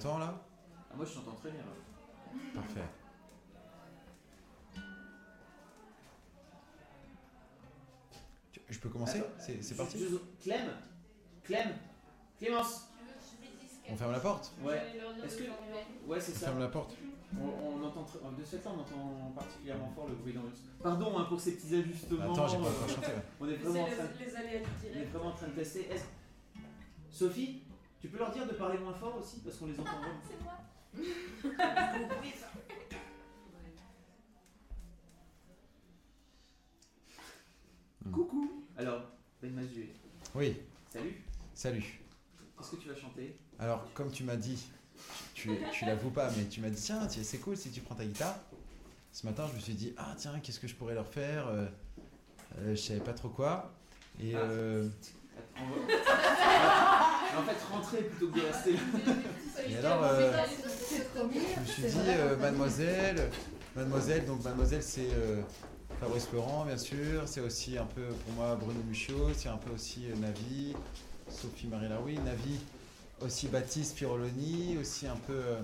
Tu m'entends là? Ah, moi je t'entends très bien. là. Parfait. Tu- Je peux commencer? C'est parti? Clem Clem Clémence On ferme la porte? Ouais. Est-ce que. Ouais, c'est On ça. ferme la porte On, on entend. De ce fait-là, on entend particulièrement fort le bruit d'ambiance. Pardon hein, pour ces petits ajustements. Attends, j'ai pas encore chanté. là. On est vraiment en train, les, les aléas du on est vraiment en train de tester. Sophie, tu peux leur dire de parler moins fort aussi parce qu'on les entend vraiment. C'est moi. Coucou Alors, Ben Mazué, Oui, salut salut. Qu'est-ce que tu vas chanter? Alors, comme tu m'as dit, tu, tu l'avoues pas, mais tu m'as dit tiens, tiens, c'est cool si tu prends ta guitare. Ce matin, je me suis dit ah tiens, qu'est-ce que je pourrais leur faire? Euh, euh, Je savais pas trop quoi. Et Ah. euh, en fait, rentrer plutôt que de rester. Et alors, euh, je me suis dit, euh, mademoiselle, mademoiselle, donc mademoiselle c'est euh, Fabrice Florent bien sûr, c'est aussi un peu pour moi Bruno Muccio, c'est un peu aussi euh, Navi, Sophie Marie Laroui, Navi, aussi Baptiste Piroloni, aussi un peu euh,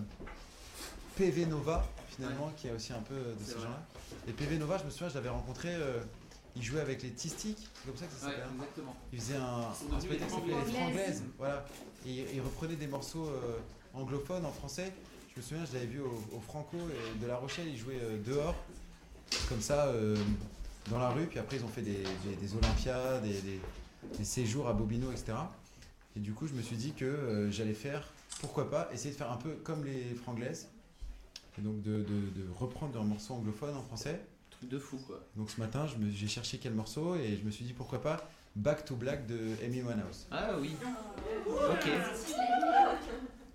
PV Nova finalement, qui est aussi un peu euh, de ces gens-là. Et PV Nova, je me souviens, je l'avais rencontré, euh, il jouait avec les T-Sticks, c'est comme ça que ça Ouais, s'appelle. hein exactement. il faisait un, un spectacle qui s'appelait Les Franglaises. Voilà. Et il, reprenait des morceaux euh, anglophones en français. Je me souviens, je l'avais vu au, au Franco et de La Rochelle, il jouait euh, dehors, comme ça, euh, dans la rue. Puis après, ils ont fait des, des, des Olympiades, des, des- des séjours à Bobino, etc. Et du coup, je me suis dit que j'allais faire, pourquoi pas, essayer de faire un peu comme les Franglaises. Et donc de, de- de reprendre un morceau anglophone en français. Truc de fou quoi. Donc ce matin, j'ai cherché quel morceau et je me suis dit pourquoi pas Back to Black de Amy Winehouse. Ah oui. Ok.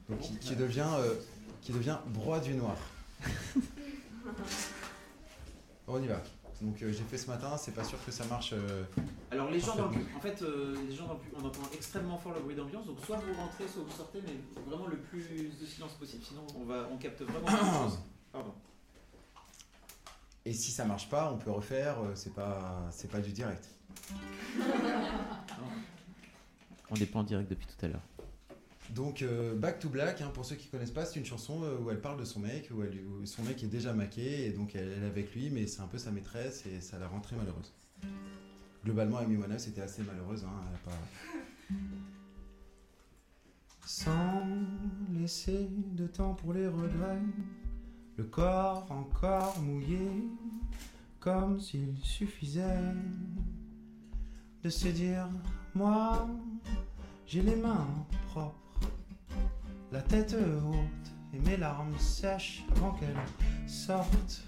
Donc, qui, qui devient, euh, qui devient Broie du Noir. On y va. Donc euh, j'ai fait ce matin, c'est pas sûr que ça marche. euh, Alors les gens dans le en fait euh, les gens dans le pub- on entend extrêmement fort le bruit d'ambiance donc soit vous rentrez soit vous sortez mais vraiment le plus de silence possible sinon on va on capte vraiment quelque chose. Pardon. Et si ça marche pas, on peut refaire. euh, c'est pas, c'est pas du direct. On est pas en direct depuis tout à l'heure. Donc euh, Back to Black, hein, pour ceux qui connaissent pas, c'est une chanson euh, où elle parle de son mec, où, elle- où son mec est déjà maqué et donc elle, elle est avec lui, mais c'est un peu sa maîtresse et ça la rend très malheureuse. Globalement, Amy Winehouse était assez malheureuse. Hein, elle a pas... Sans laisser de temps pour les regrets, le corps encore mouillé, comme s'il suffisait de se dire moi j'ai les mains propres, la tête haute et mes larmes sèches avant qu'elles sortent.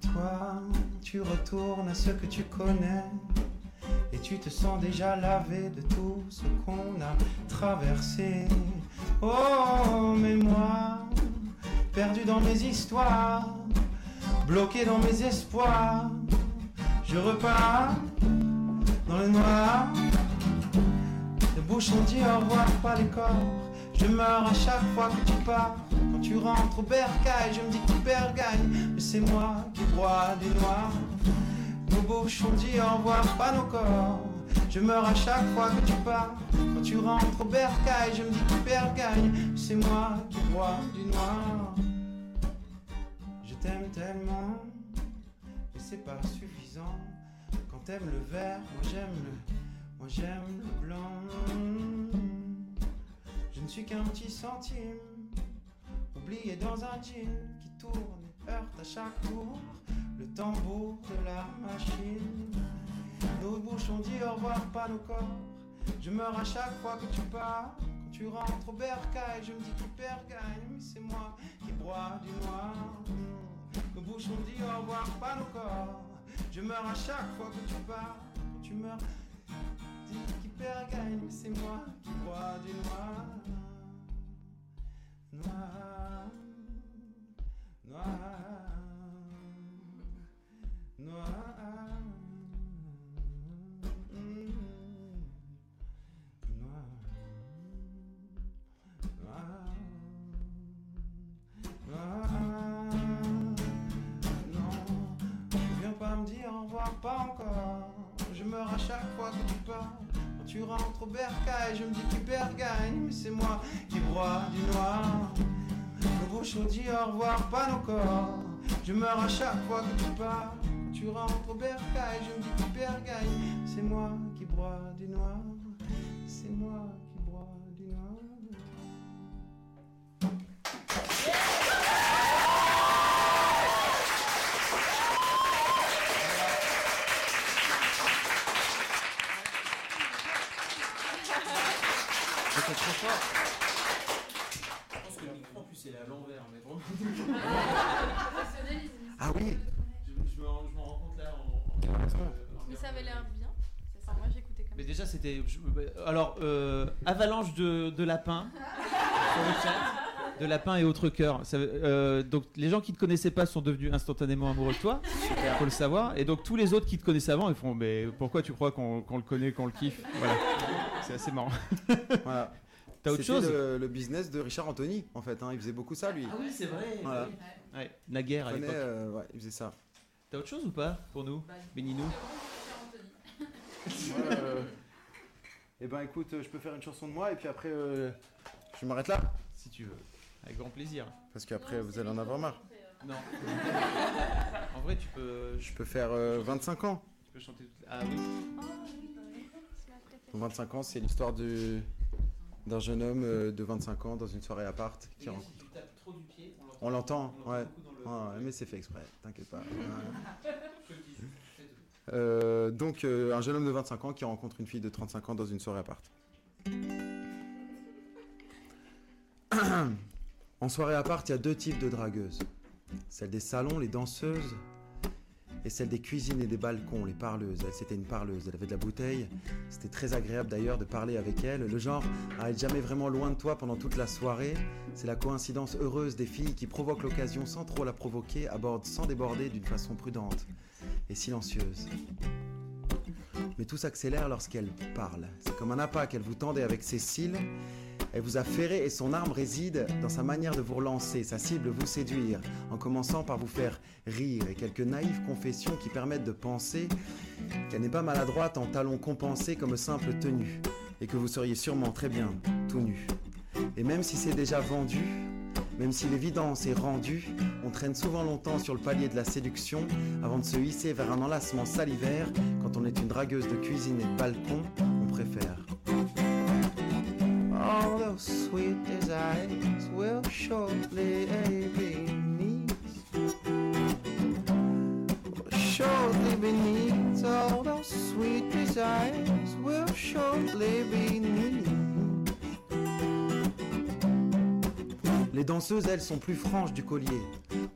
Toi, tu retournes à ce que tu connais et tu te sens déjà lavé de tout ce qu'on a traversé. Oh, mais moi, perdu dans mes histoires, bloqué dans mes espoirs, je repars dans le noir. Les bouches ont dit au revoir, pas les corps. Je meurs à chaque fois que tu pars. Quand tu rentres au bercail, je me dis que tu gagne. Mais c'est moi qui broie du noir. Nos bouches ont dit au revoir, pas nos corps. Je meurs à chaque fois que tu pars. Quand tu rentres au bercail, je me dis que tu gagne. Mais c'est moi qui broie du noir. T'aime tellement, mais c'est pas suffisant. Quand t'aimes le vert, moi j'aime le, moi j'aime le blanc. Je ne suis qu'un petit centime, oublié dans un jean qui tourne et heurte à chaque tour le tambour de la machine. Nos bouches ont dit au revoir, pas nos corps. Je meurs à chaque fois que tu pars. Quand tu rentres au bercail, je me dis qui perd gagne, mais c'est moi qui broie du noir. Nos bouches ont dit au revoir, pas nos corps. Je meurs à chaque fois que tu pars. Quand tu meurs, dit qui perd gagne, mais c'est moi qui bois du noir. Noir, noir, noir. Noir, noir, noir. Encore. Je meurs à chaque fois que tu pars. Quand tu rentres au bercail, je me dis qui perd gagne, mais c'est moi qui broie du noir. Le beau chaud dit au revoir, pas nos corps. Je meurs à chaque fois que tu pars. Quand tu rentres au bercail, je me dis qui perd gagne, c'est moi qui broie du noir. C'est moi fort. Je pense que le micro en plus il est à l'envers, mais bon. Ah oui Je, je me, rends- compte là en. en- en- Mais ça avait l'air bien. Enfin, moi j'écoutais comme Mais ça. déjà c'était. je- Alors, euh, avalanche de, de lapins sur le chat. De lapins et autres cœurs. Ça euh, donc les gens qui te connaissaient pas sont devenus instantanément amoureux de toi. Faut le savoir. Et donc tous les autres qui te connaissaient avant, ils font mais pourquoi tu crois qu'on qu'on le connaît, qu'on le kiffe? Voilà. C'est assez marrant. Voilà. T'as autre C'était chose le, le business de Richard Anthony, en fait. hein. Il faisait beaucoup ça, lui. Ah oui, c'est vrai. Voilà. Ouais, naguerre à Il, l'époque. prenait, euh, ouais, il faisait ça. T'as autre chose ou pas pour nous Béninou Eh ben écoute, euh, je peux faire une chanson de moi et puis après, euh, je m'arrête là. Si tu veux. Avec grand plaisir. Parce qu'après, vous allez en avoir marre. Non. en vrai, tu peux. Je peux faire euh, 25 ans. Tu peux chanter toute la- Ah oui. Donc, 25 ans, c'est l'histoire de- d'un jeune homme euh, de 25 ans dans une soirée appart qui rencontre. Si tu tapes trop du pied, On l'entend, ouais. le- Ouais, mais c'est fait exprès, t'inquiète pas. Euh, donc, euh, un jeune homme de 25 ans qui rencontre une fille de 35 ans dans une soirée appart. en soirée appart, il y a deux types de dragueuses. Celle des salons, les danseuses, et celle des cuisines et des balcons, les parleuses. Elle, c'était une parleuse, elle avait de la bouteille. C'était très agréable d'ailleurs de parler avec elle. Le genre à être jamais vraiment loin de toi pendant toute la soirée. C'est la coïncidence heureuse des filles qui provoquent l'occasion sans trop la provoquer, abordent sans déborder d'une façon prudente et silencieuse. Mais tout s'accélère lorsqu'elle parle. C'est comme un appât qu'elle vous tendait avec ses cils. Elle vous a ferré et son arme réside dans sa manière de vous relancer, sa cible vous séduire, en commençant par vous faire rire et quelques naïves confessions qui permettent de penser qu'elle n'est pas maladroite en talons compensés comme simple tenue, et que vous seriez sûrement très bien tout nu. Et même si c'est déjà vendu, même si l'évidence est rendue, on traîne souvent longtemps sur le palier de la séduction avant de se hisser vers un enlacement salivaire. Quand on est une dragueuse de cuisine et de balcon, on préfère. All those sweet desires will shortly be beneath. Shortly beneath, all those sweet desires will shortly be beneath. Les danseuses, elles, sont plus franches du collier.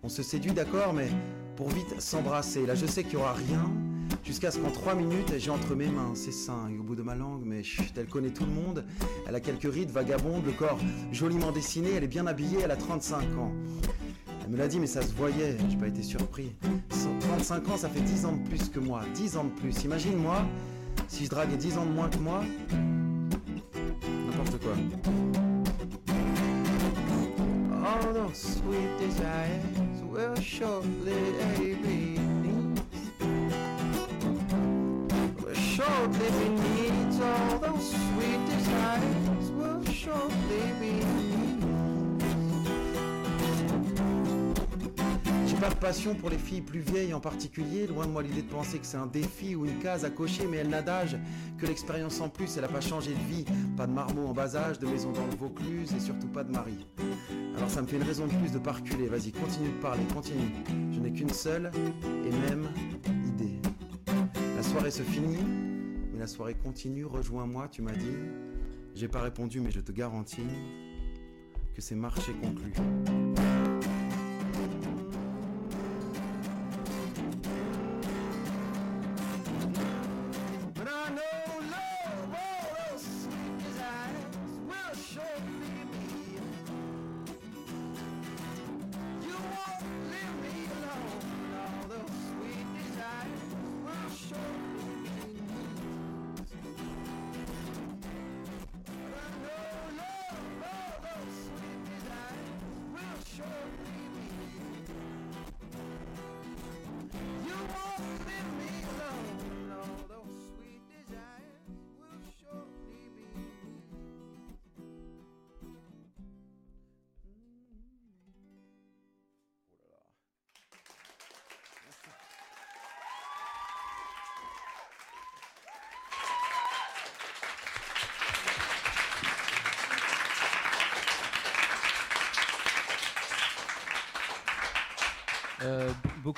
On se séduit, d'accord, mais pour vite s'embrasser. Là, je sais qu'il y aura rien. Jusqu'à ce qu'en trois minutes, j'ai entre mes mains ses seins. Et au bout de ma langue, mais chut, elle connaît tout le monde. Elle a quelques rides vagabondes, le corps joliment dessiné. Elle est bien habillée, elle a 35 ans. Elle me l'a dit, mais ça se voyait. J'ai pas été surpris. 35 ans, ça fait 10 ans de plus que moi. 10 ans de plus. Imagine-moi, si je draguais 10 ans de moins que moi. N'importe quoi. Those sweet desires will J'ai pas de passion pour les filles plus vieilles en particulier, loin de moi l'idée de penser que c'est un défi ou une case à cocher, mais elle n'a d'âge que l'expérience en plus, elle a pas changé de vie, pas de marmot en bas âge, de maison dans le Vaucluse et surtout pas de mari. Alors ça me fait une raison de plus de pas reculer, vas-y, continue de parler, continue. Je n'ai qu'une seule et même idée. La soirée se finit, la soirée continue, rejoins-moi, tu m'as dit. J'ai pas répondu, mais je te garantis que c'est marché conclu.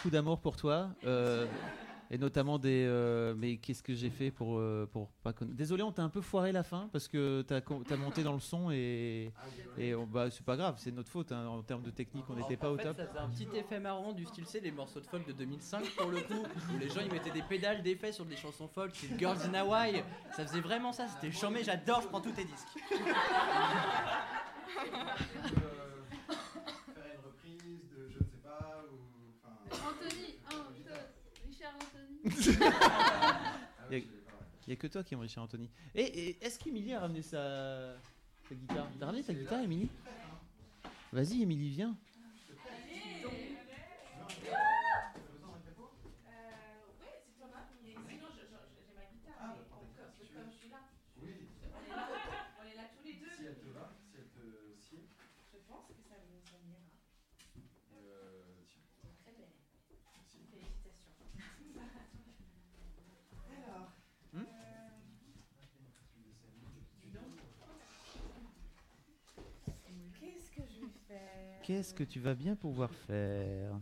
Beaucoup d'amour pour toi. euh, et notamment des. euh, mais qu'est-ce que j'ai fait pour, euh, pour pas connaître. Désolé, on t'a un peu foiré la fin parce que t'as as monté dans le son et. Et on- bah, c'est pas grave, c'est notre faute. hein, en termes de technique, on n'était pas en au fait, top. Ça faisait un petit effet marrant du style, c'est les morceaux de folk de 2005 pour le coup, où les gens ils mettaient des pédales d'effet sur des chansons folk, c'est Girls in Hawaii. Ça faisait vraiment ça, c'était chambé, j'adore, je prends tous tes disques. Faire une reprise de je ne sais pas ou. Enfin. Anthony, Anto- Richard Anthony. Il y a que toi qui aimes Richard Anthony. Et, et est-ce qu'Emilie a ramené sa, sa guitare? T'as ramené ta guitare, Émilie? Vas-y, Émilie, viens. Si elle te va, si elle te sied. Je pense que ça, vous- ça m'ira. Euh, tiens. Très bien. Merci. Félicitations. Alors. Hmm euh, dis donc. Qu'est-ce que je vais faire Qu'est-ce que tu vas bien pouvoir faire?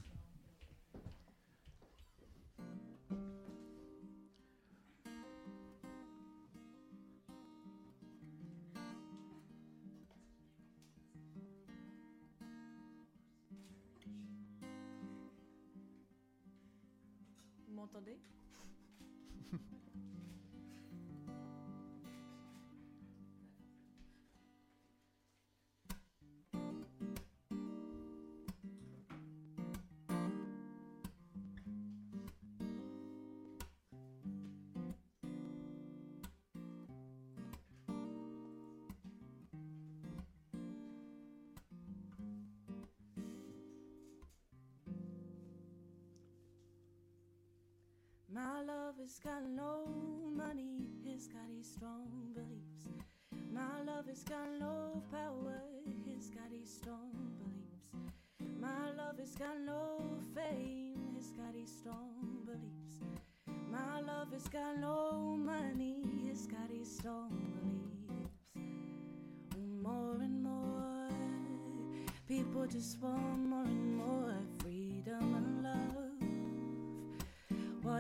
Vous m'entendez? My love has got no money, he's got his strong beliefs. My love has got no power, he's got his strong beliefs. My love has got no fame, he's got his strong beliefs. My love has got no money, he's got his strong beliefs. More and more, people just want more and more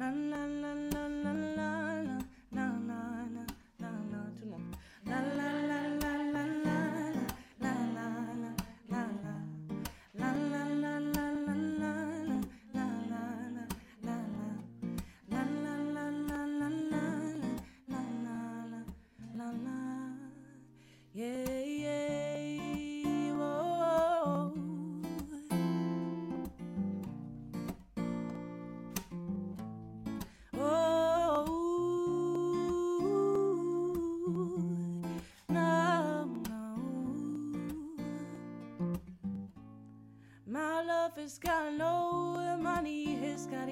la la la la la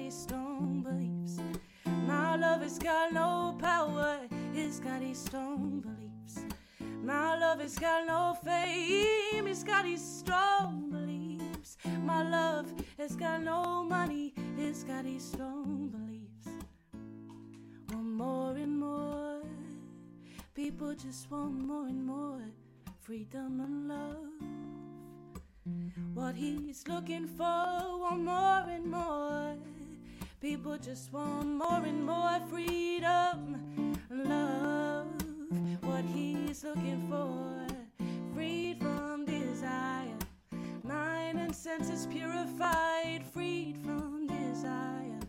his strong beliefs. My love has got no power, he's got his strong beliefs. My love has got no fame, he's got his strong beliefs. My love has got no money, he's got his strong beliefs. Want more and more, people just want more and more freedom and love. What he's looking for, want more and more. People just want more and more freedom love. What he's looking for, freed from desire. Mind and senses purified, freed from desire.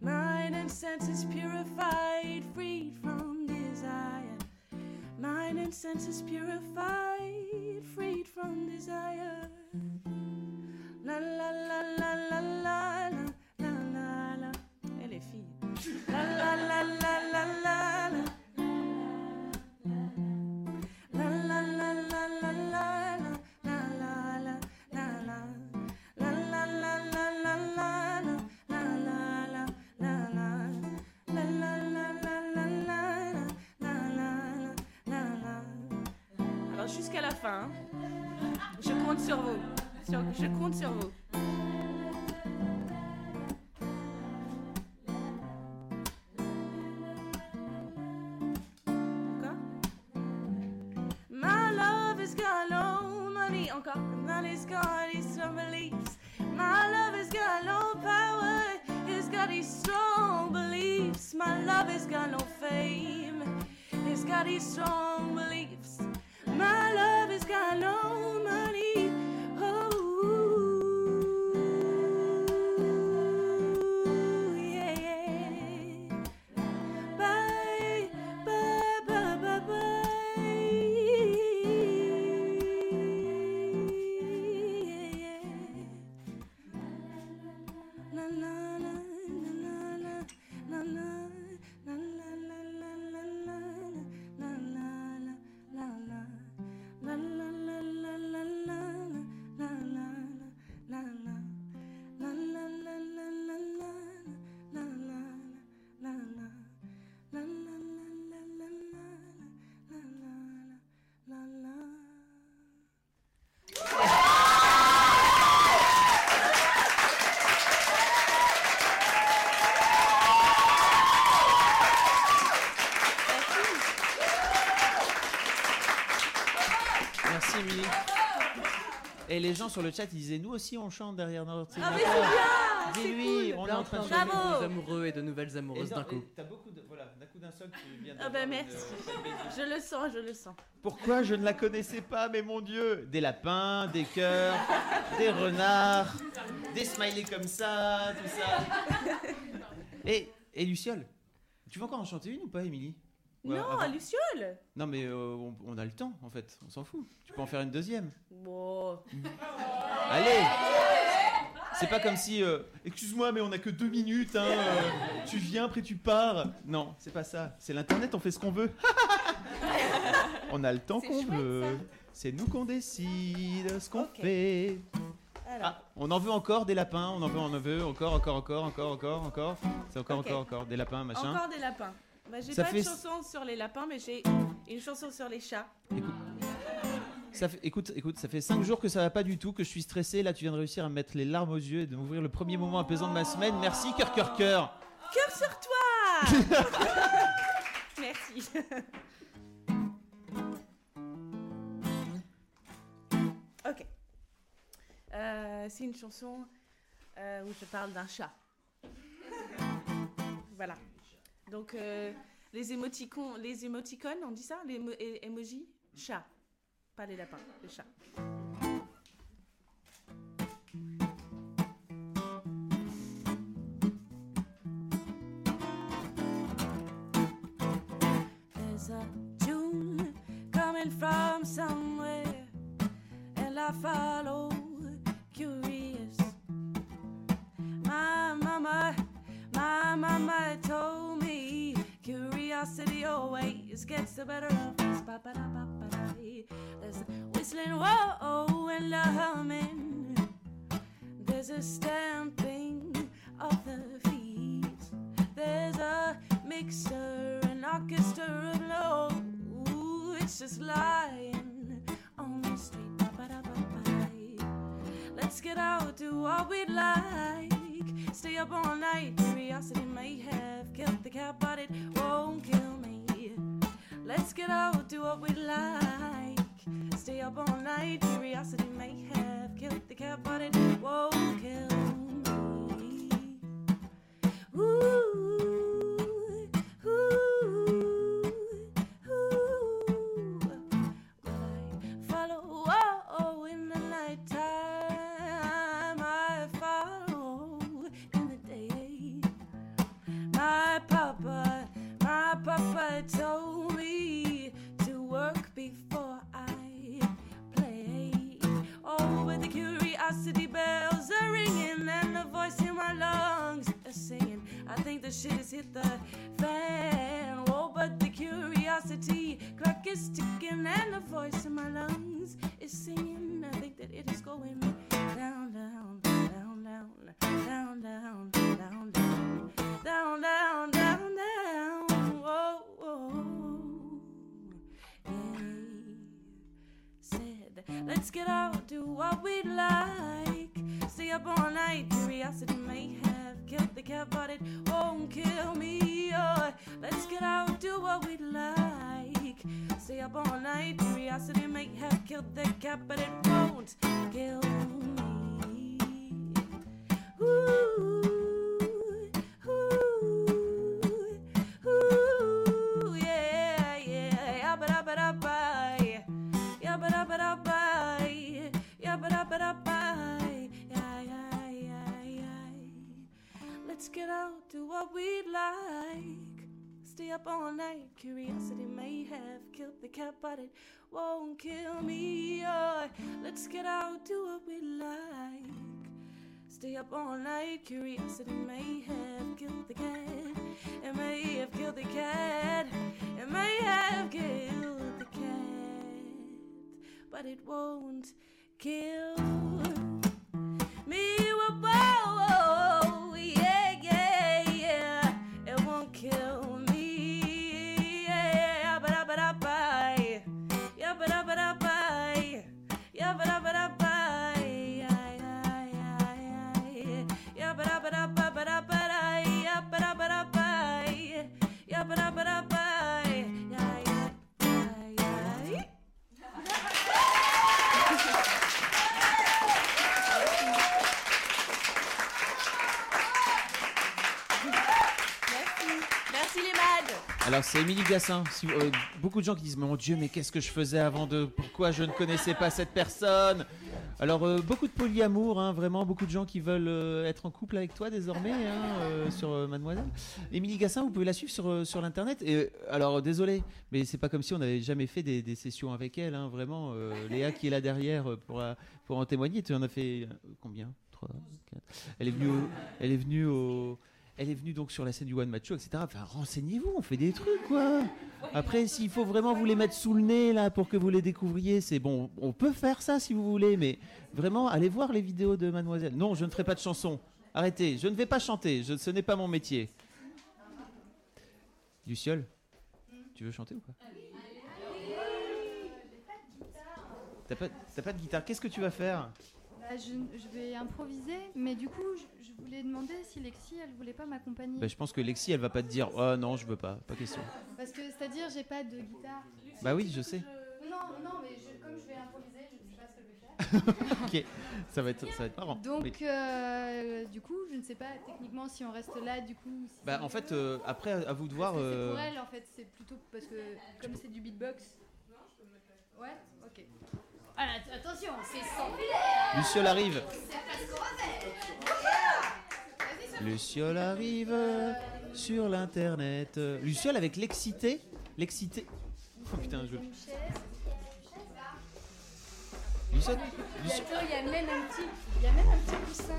Mind and senses purified, freed from desire. Mind and senses purified, freed from desire. La la la la la la jusqu'à la fin. Hein, je compte sur vous. Sur, je compte sur vous. Strong gens sur le chat ils disaient nous aussi on chante derrière notre Ah mais c'est bien Dis-lui, on est en train de chanter. Bravo. nouveaux amoureux et de nouvelles amoureuses d'un coup. T'as beaucoup de voilà, d'un coup d'un seul tu viens de Ah bah merci. Je le sens, je le sens. Pourquoi je ne la connaissais pas, mais mon Dieu? Des lapins, des cœurs, des renards, des smileys comme ça, tout ça. Et, et Luciole, tu veux encore en chanter une ou pas, Émilie? Non, avant à Luciole Non, mais euh, on, on a le temps, en fait, on s'en fout. Tu peux en faire une deuxième. Bon. Allez C'est pas comme si, euh, excuse-moi, mais on a que deux minutes, hein, euh, tu viens, après tu pars. Non, c'est pas ça. C'est l'internet, on fait ce qu'on veut. on a le temps qu'on veut. C'est nous qu'on décide ce qu'on fait. Alors, Ah, on en veut encore des lapins, on en veut, on en veut, encore, encore, encore, encore, encore, encore. C'est encore, encore, encore, des lapins, machin. encore des lapins. Bah, j'ai Ça pas fait- de chanson sur les lapins, mais j'ai une chanson sur les chats. Ça fait- écoute, écoute, ça fait 5 jours que ça va pas du tout, que je suis stressé. Là, tu viens de réussir à me mettre les larmes aux yeux et de m'ouvrir le premier moment apaisant de ma semaine. Merci, cœur, cœur, cœur. Cœur sur toi Merci. ok. Euh, c'est une chanson euh, où je parle d'un chat. Voilà. Donc, euh, les émoticons, les émoticônes, on dit ça Les émo- é- emojis Chat. Pas les lapins, les chats. There's a tune coming from somewhere, and I follow curious. My mama, my mama told curiosity always gets the better of us. There's a whistling whoa and a humming. There's a stamping of the feet. There's a mixer, an orchestra of low. It's just lying on the street. Let's get out, do what we'd like. Stay up all night. Curiosity may have killed the cat, but it. Let's get out, do what we'd like. Stay up all night. Curiosity may have killed the cat, but it won't kill me. Ooh, the shit has hit the fan. Oh, but the curiosity clock is ticking and the voice in my lungs is singing. I think that it is going down, down, down, down, down, down, down, down, down, down, down, Let's get out, do what we like. Stay up all night, curiosity may have killed the cat, but it won't kill me. Oh, let's get out, do what we like. Stay up all night, curiosity may have killed the cat, but it won't kill me. Ooh, Let's get out, do what we'd like. Stay up all night, curiosity may have killed the cat, but it won't kill me. Oh, let's get out, do what we like. Stay up all night, curiosity may have killed the cat. It may have killed the cat. It may have killed the cat. But it won't kill me. Whoa, whoa, Alors c'est Émilie Gassin. Si- euh, beaucoup de gens qui disent mon Dieu mais qu'est-ce que je faisais avant de pourquoi je ne connaissais pas cette personne? Alors euh, beaucoup de polyamour, hein, vraiment beaucoup de gens qui veulent euh, être en couple avec toi désormais hein, sur Mademoiselle. Émilie Gassin, vous pouvez la suivre sur sur l'internet. Et alors désolé, mais c'est pas comme si on n'avait jamais fait des, sessions avec elle. hein, vraiment, Léa qui est là derrière pour pour en témoigner. Tu en as fait combien? Trois, quatre. Elle est venue, elle est venue au elle est venue donc sur la scène du One Match Show, etc. Renseignez-vous, on fait des trucs, quoi. Après, s'il faut vraiment vous les mettre sous le nez, là, pour que vous les découvriez, c'est bon. On peut faire ça si vous voulez, mais vraiment, allez voir les vidéos de Mademoiselle. Non, je ne ferai pas de chanson. Arrêtez, je ne vais pas chanter, ce n'est pas mon métier. Luciole, tu veux chanter ou pas? T'as pas, pas de guitare, qu'est-ce que tu vas faire? Bah, je, je vais improviser, mais du coup, je, je voulais demander si Lexi, elle voulait pas m'accompagner. Bah, Je pense que Lexi, elle va pas te dire « Oh non, je veux pas, pas question Parce que, c'est-à-dire, j'ai pas de guitare. ». Bah oui, je sais. Non, non, mais je- comme je vais improviser, je sais pas ce que je vais faire. Ok, ça va être, ça va être marrant. Donc, euh, du coup, je ne sais pas techniquement si on reste là, du coup. si Bah, en fait, euh, après, à vous de voir. Euh, C'est pour elle, en fait, c'est plutôt parce que comme c'est du beatbox. Ouais, ok. Ah, att- attention, c'est sans. Luciole arrive. Luciole arrive sur l'internet. Luciole avec l'excité. L'excité. Oh putain, je. Luciole, Attends, il y a même un petit, il y a même un petit coussin.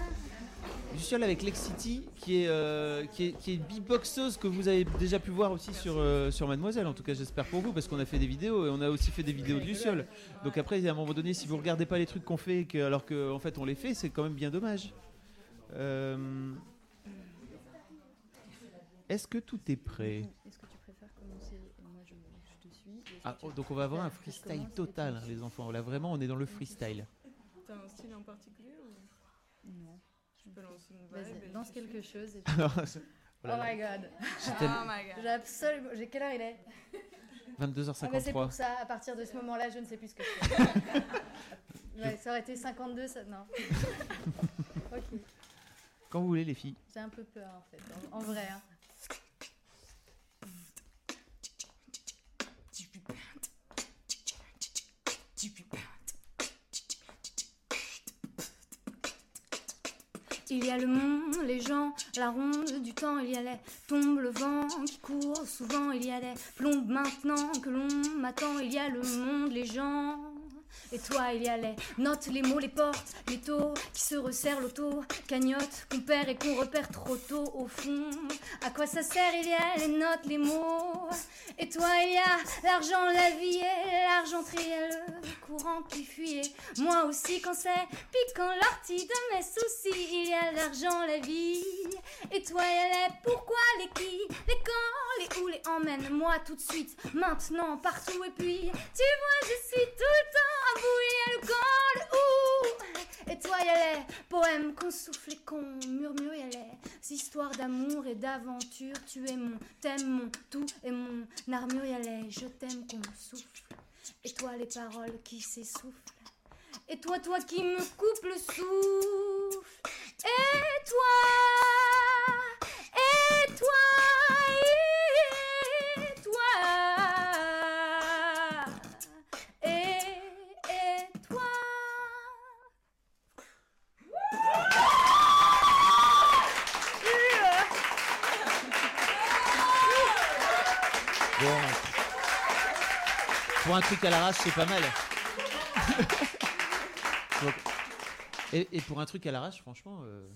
Luciole avec l'excity qui est, euh, qui est qui est beatboxeuse que vous avez déjà pu voir aussi sur euh, sur Mademoiselle. En tout cas, j'espère pour vous parce qu'on a fait des vidéos et on a aussi fait des vidéos de Luciole. Donc après, à un moment donné, si vous regardez pas les trucs qu'on fait, que, alors que en fait on les fait, c'est quand même bien dommage. Euh, Est-ce que tout est prêt? Est-ce que tu préfères commencer? Moi je, je te suis Ah, oh, donc on va avoir un je freestyle total, hein, les enfants. Là, vraiment, on est dans le freestyle. T'as un style en particulier? Je peux lancer une vibe Vas-y, et lance tu quelque suis chose. Et Oh my god. J'étais- Oh my god. J'ai absolument. J'ai quelle heure il est Ah bah c'est 22h53. pour ça, à partir de ce moment-là, je ne sais plus ce que je fais. Ouais, ça aurait été 52, ça. Non. ok. Quand vous voulez, les filles. J'ai un peu peur en fait, en, en vrai. hein. Il y a le monde, les gens, la ronde du temps, il y a les tombes, le vent qui court, souvent il y a des plombes maintenant que l'on m'attend, il y a le monde, les gens. Et toi, il y a les notes, les mots, les portes, les taux qui se resserrent l'auto, cagnotte qu'on perd et qu'on repère trop tôt au fond. À quoi ça sert Il y a les notes, les mots. Et toi, il y a l'argent, la vie et l'argenterie, le courant qui fuit. Moi aussi, quand c'est piquant l'ortie de mes soucis, il y a l'argent, la vie. Et toi, il y a les pourquoi, les qui, les quand, les où, les emmène-moi tout de suite, maintenant, partout. Et puis, tu vois, je suis tout le temps et toi, y allait, poème qu'on souffle et qu'on murmure, y. Histoires d'amour et d'aventure, tu es mon, t'aimes mon tout et mon armure, y. Je t'aime qu'on souffle, et toi, les paroles qui s'essoufflent. Et toi, toi qui me coupe le souffle. Et toi, et toi. Un truc à l'arrache, c'est pas mal. Donc, et, et pour un truc à l'arrache, franchement. euh,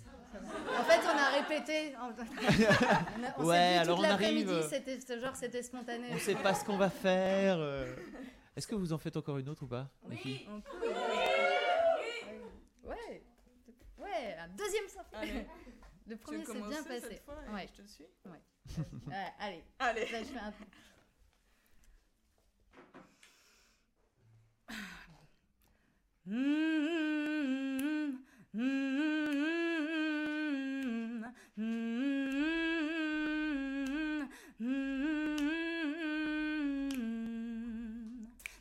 En fait, on a répété. On, Ouais, alors toute on arrive, l'après-midi, euh, c'était ce genre, c'était spontané. on sait pas ce qu'on va faire. euh. Est-ce que vous en faites encore une autre ou pas On peut. Ouais. Ouais, un deuxième symphonique. Allez. Le premier s'est bien passé. cette fois et Ouais. Je te suis Ouais. Ouais, allez. Allez. Là, je fais un- Mm, mm, mm, mm.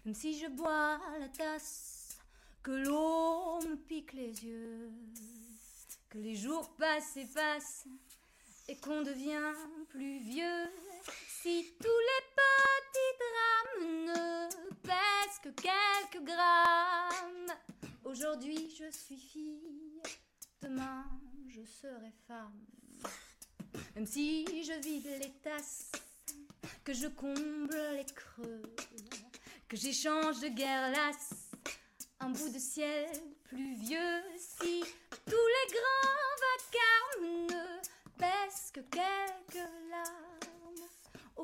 Même si je bois la tasse, que l'eau me pique les yeux, que les jours passent et passent, et qu'on devient plus vieux, si tous les petits drames ne pèsent que quelques grammes, aujourd'hui je suis fille, demain je serai femme. Même si je vide les tasses, que je comble les creux, que j'échange de guerre lasse un bout de ciel pluvieux, si tous les grands vacarmes ne pèsent que quelques.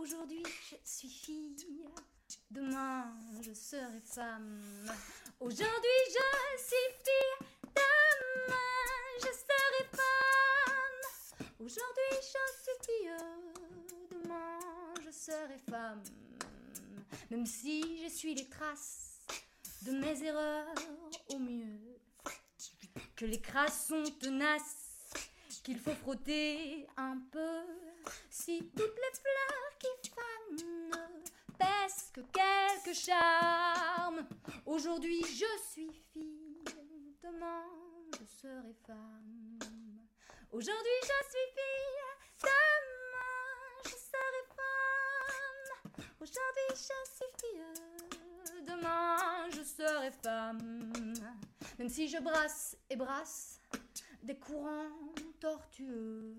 Aujourd'hui je suis fille, demain je serai femme. Aujourd'hui je suis fille, demain je serai femme. Aujourd'hui je suis fille, demain je serai femme. Même si je suis les traces de mes erreurs au mieux, que les crasses sont tenaces, qu'il faut frotter un peu. Si toutes les fleurs qui fanent ne pèsent que quelques charmes, aujourd'hui je suis fille, demain je serai femme. Aujourd'hui je suis fille, demain je serai femme. Aujourd'hui je suis fille, demain je serai femme. Même si je brasse et brasse des courants tortueux,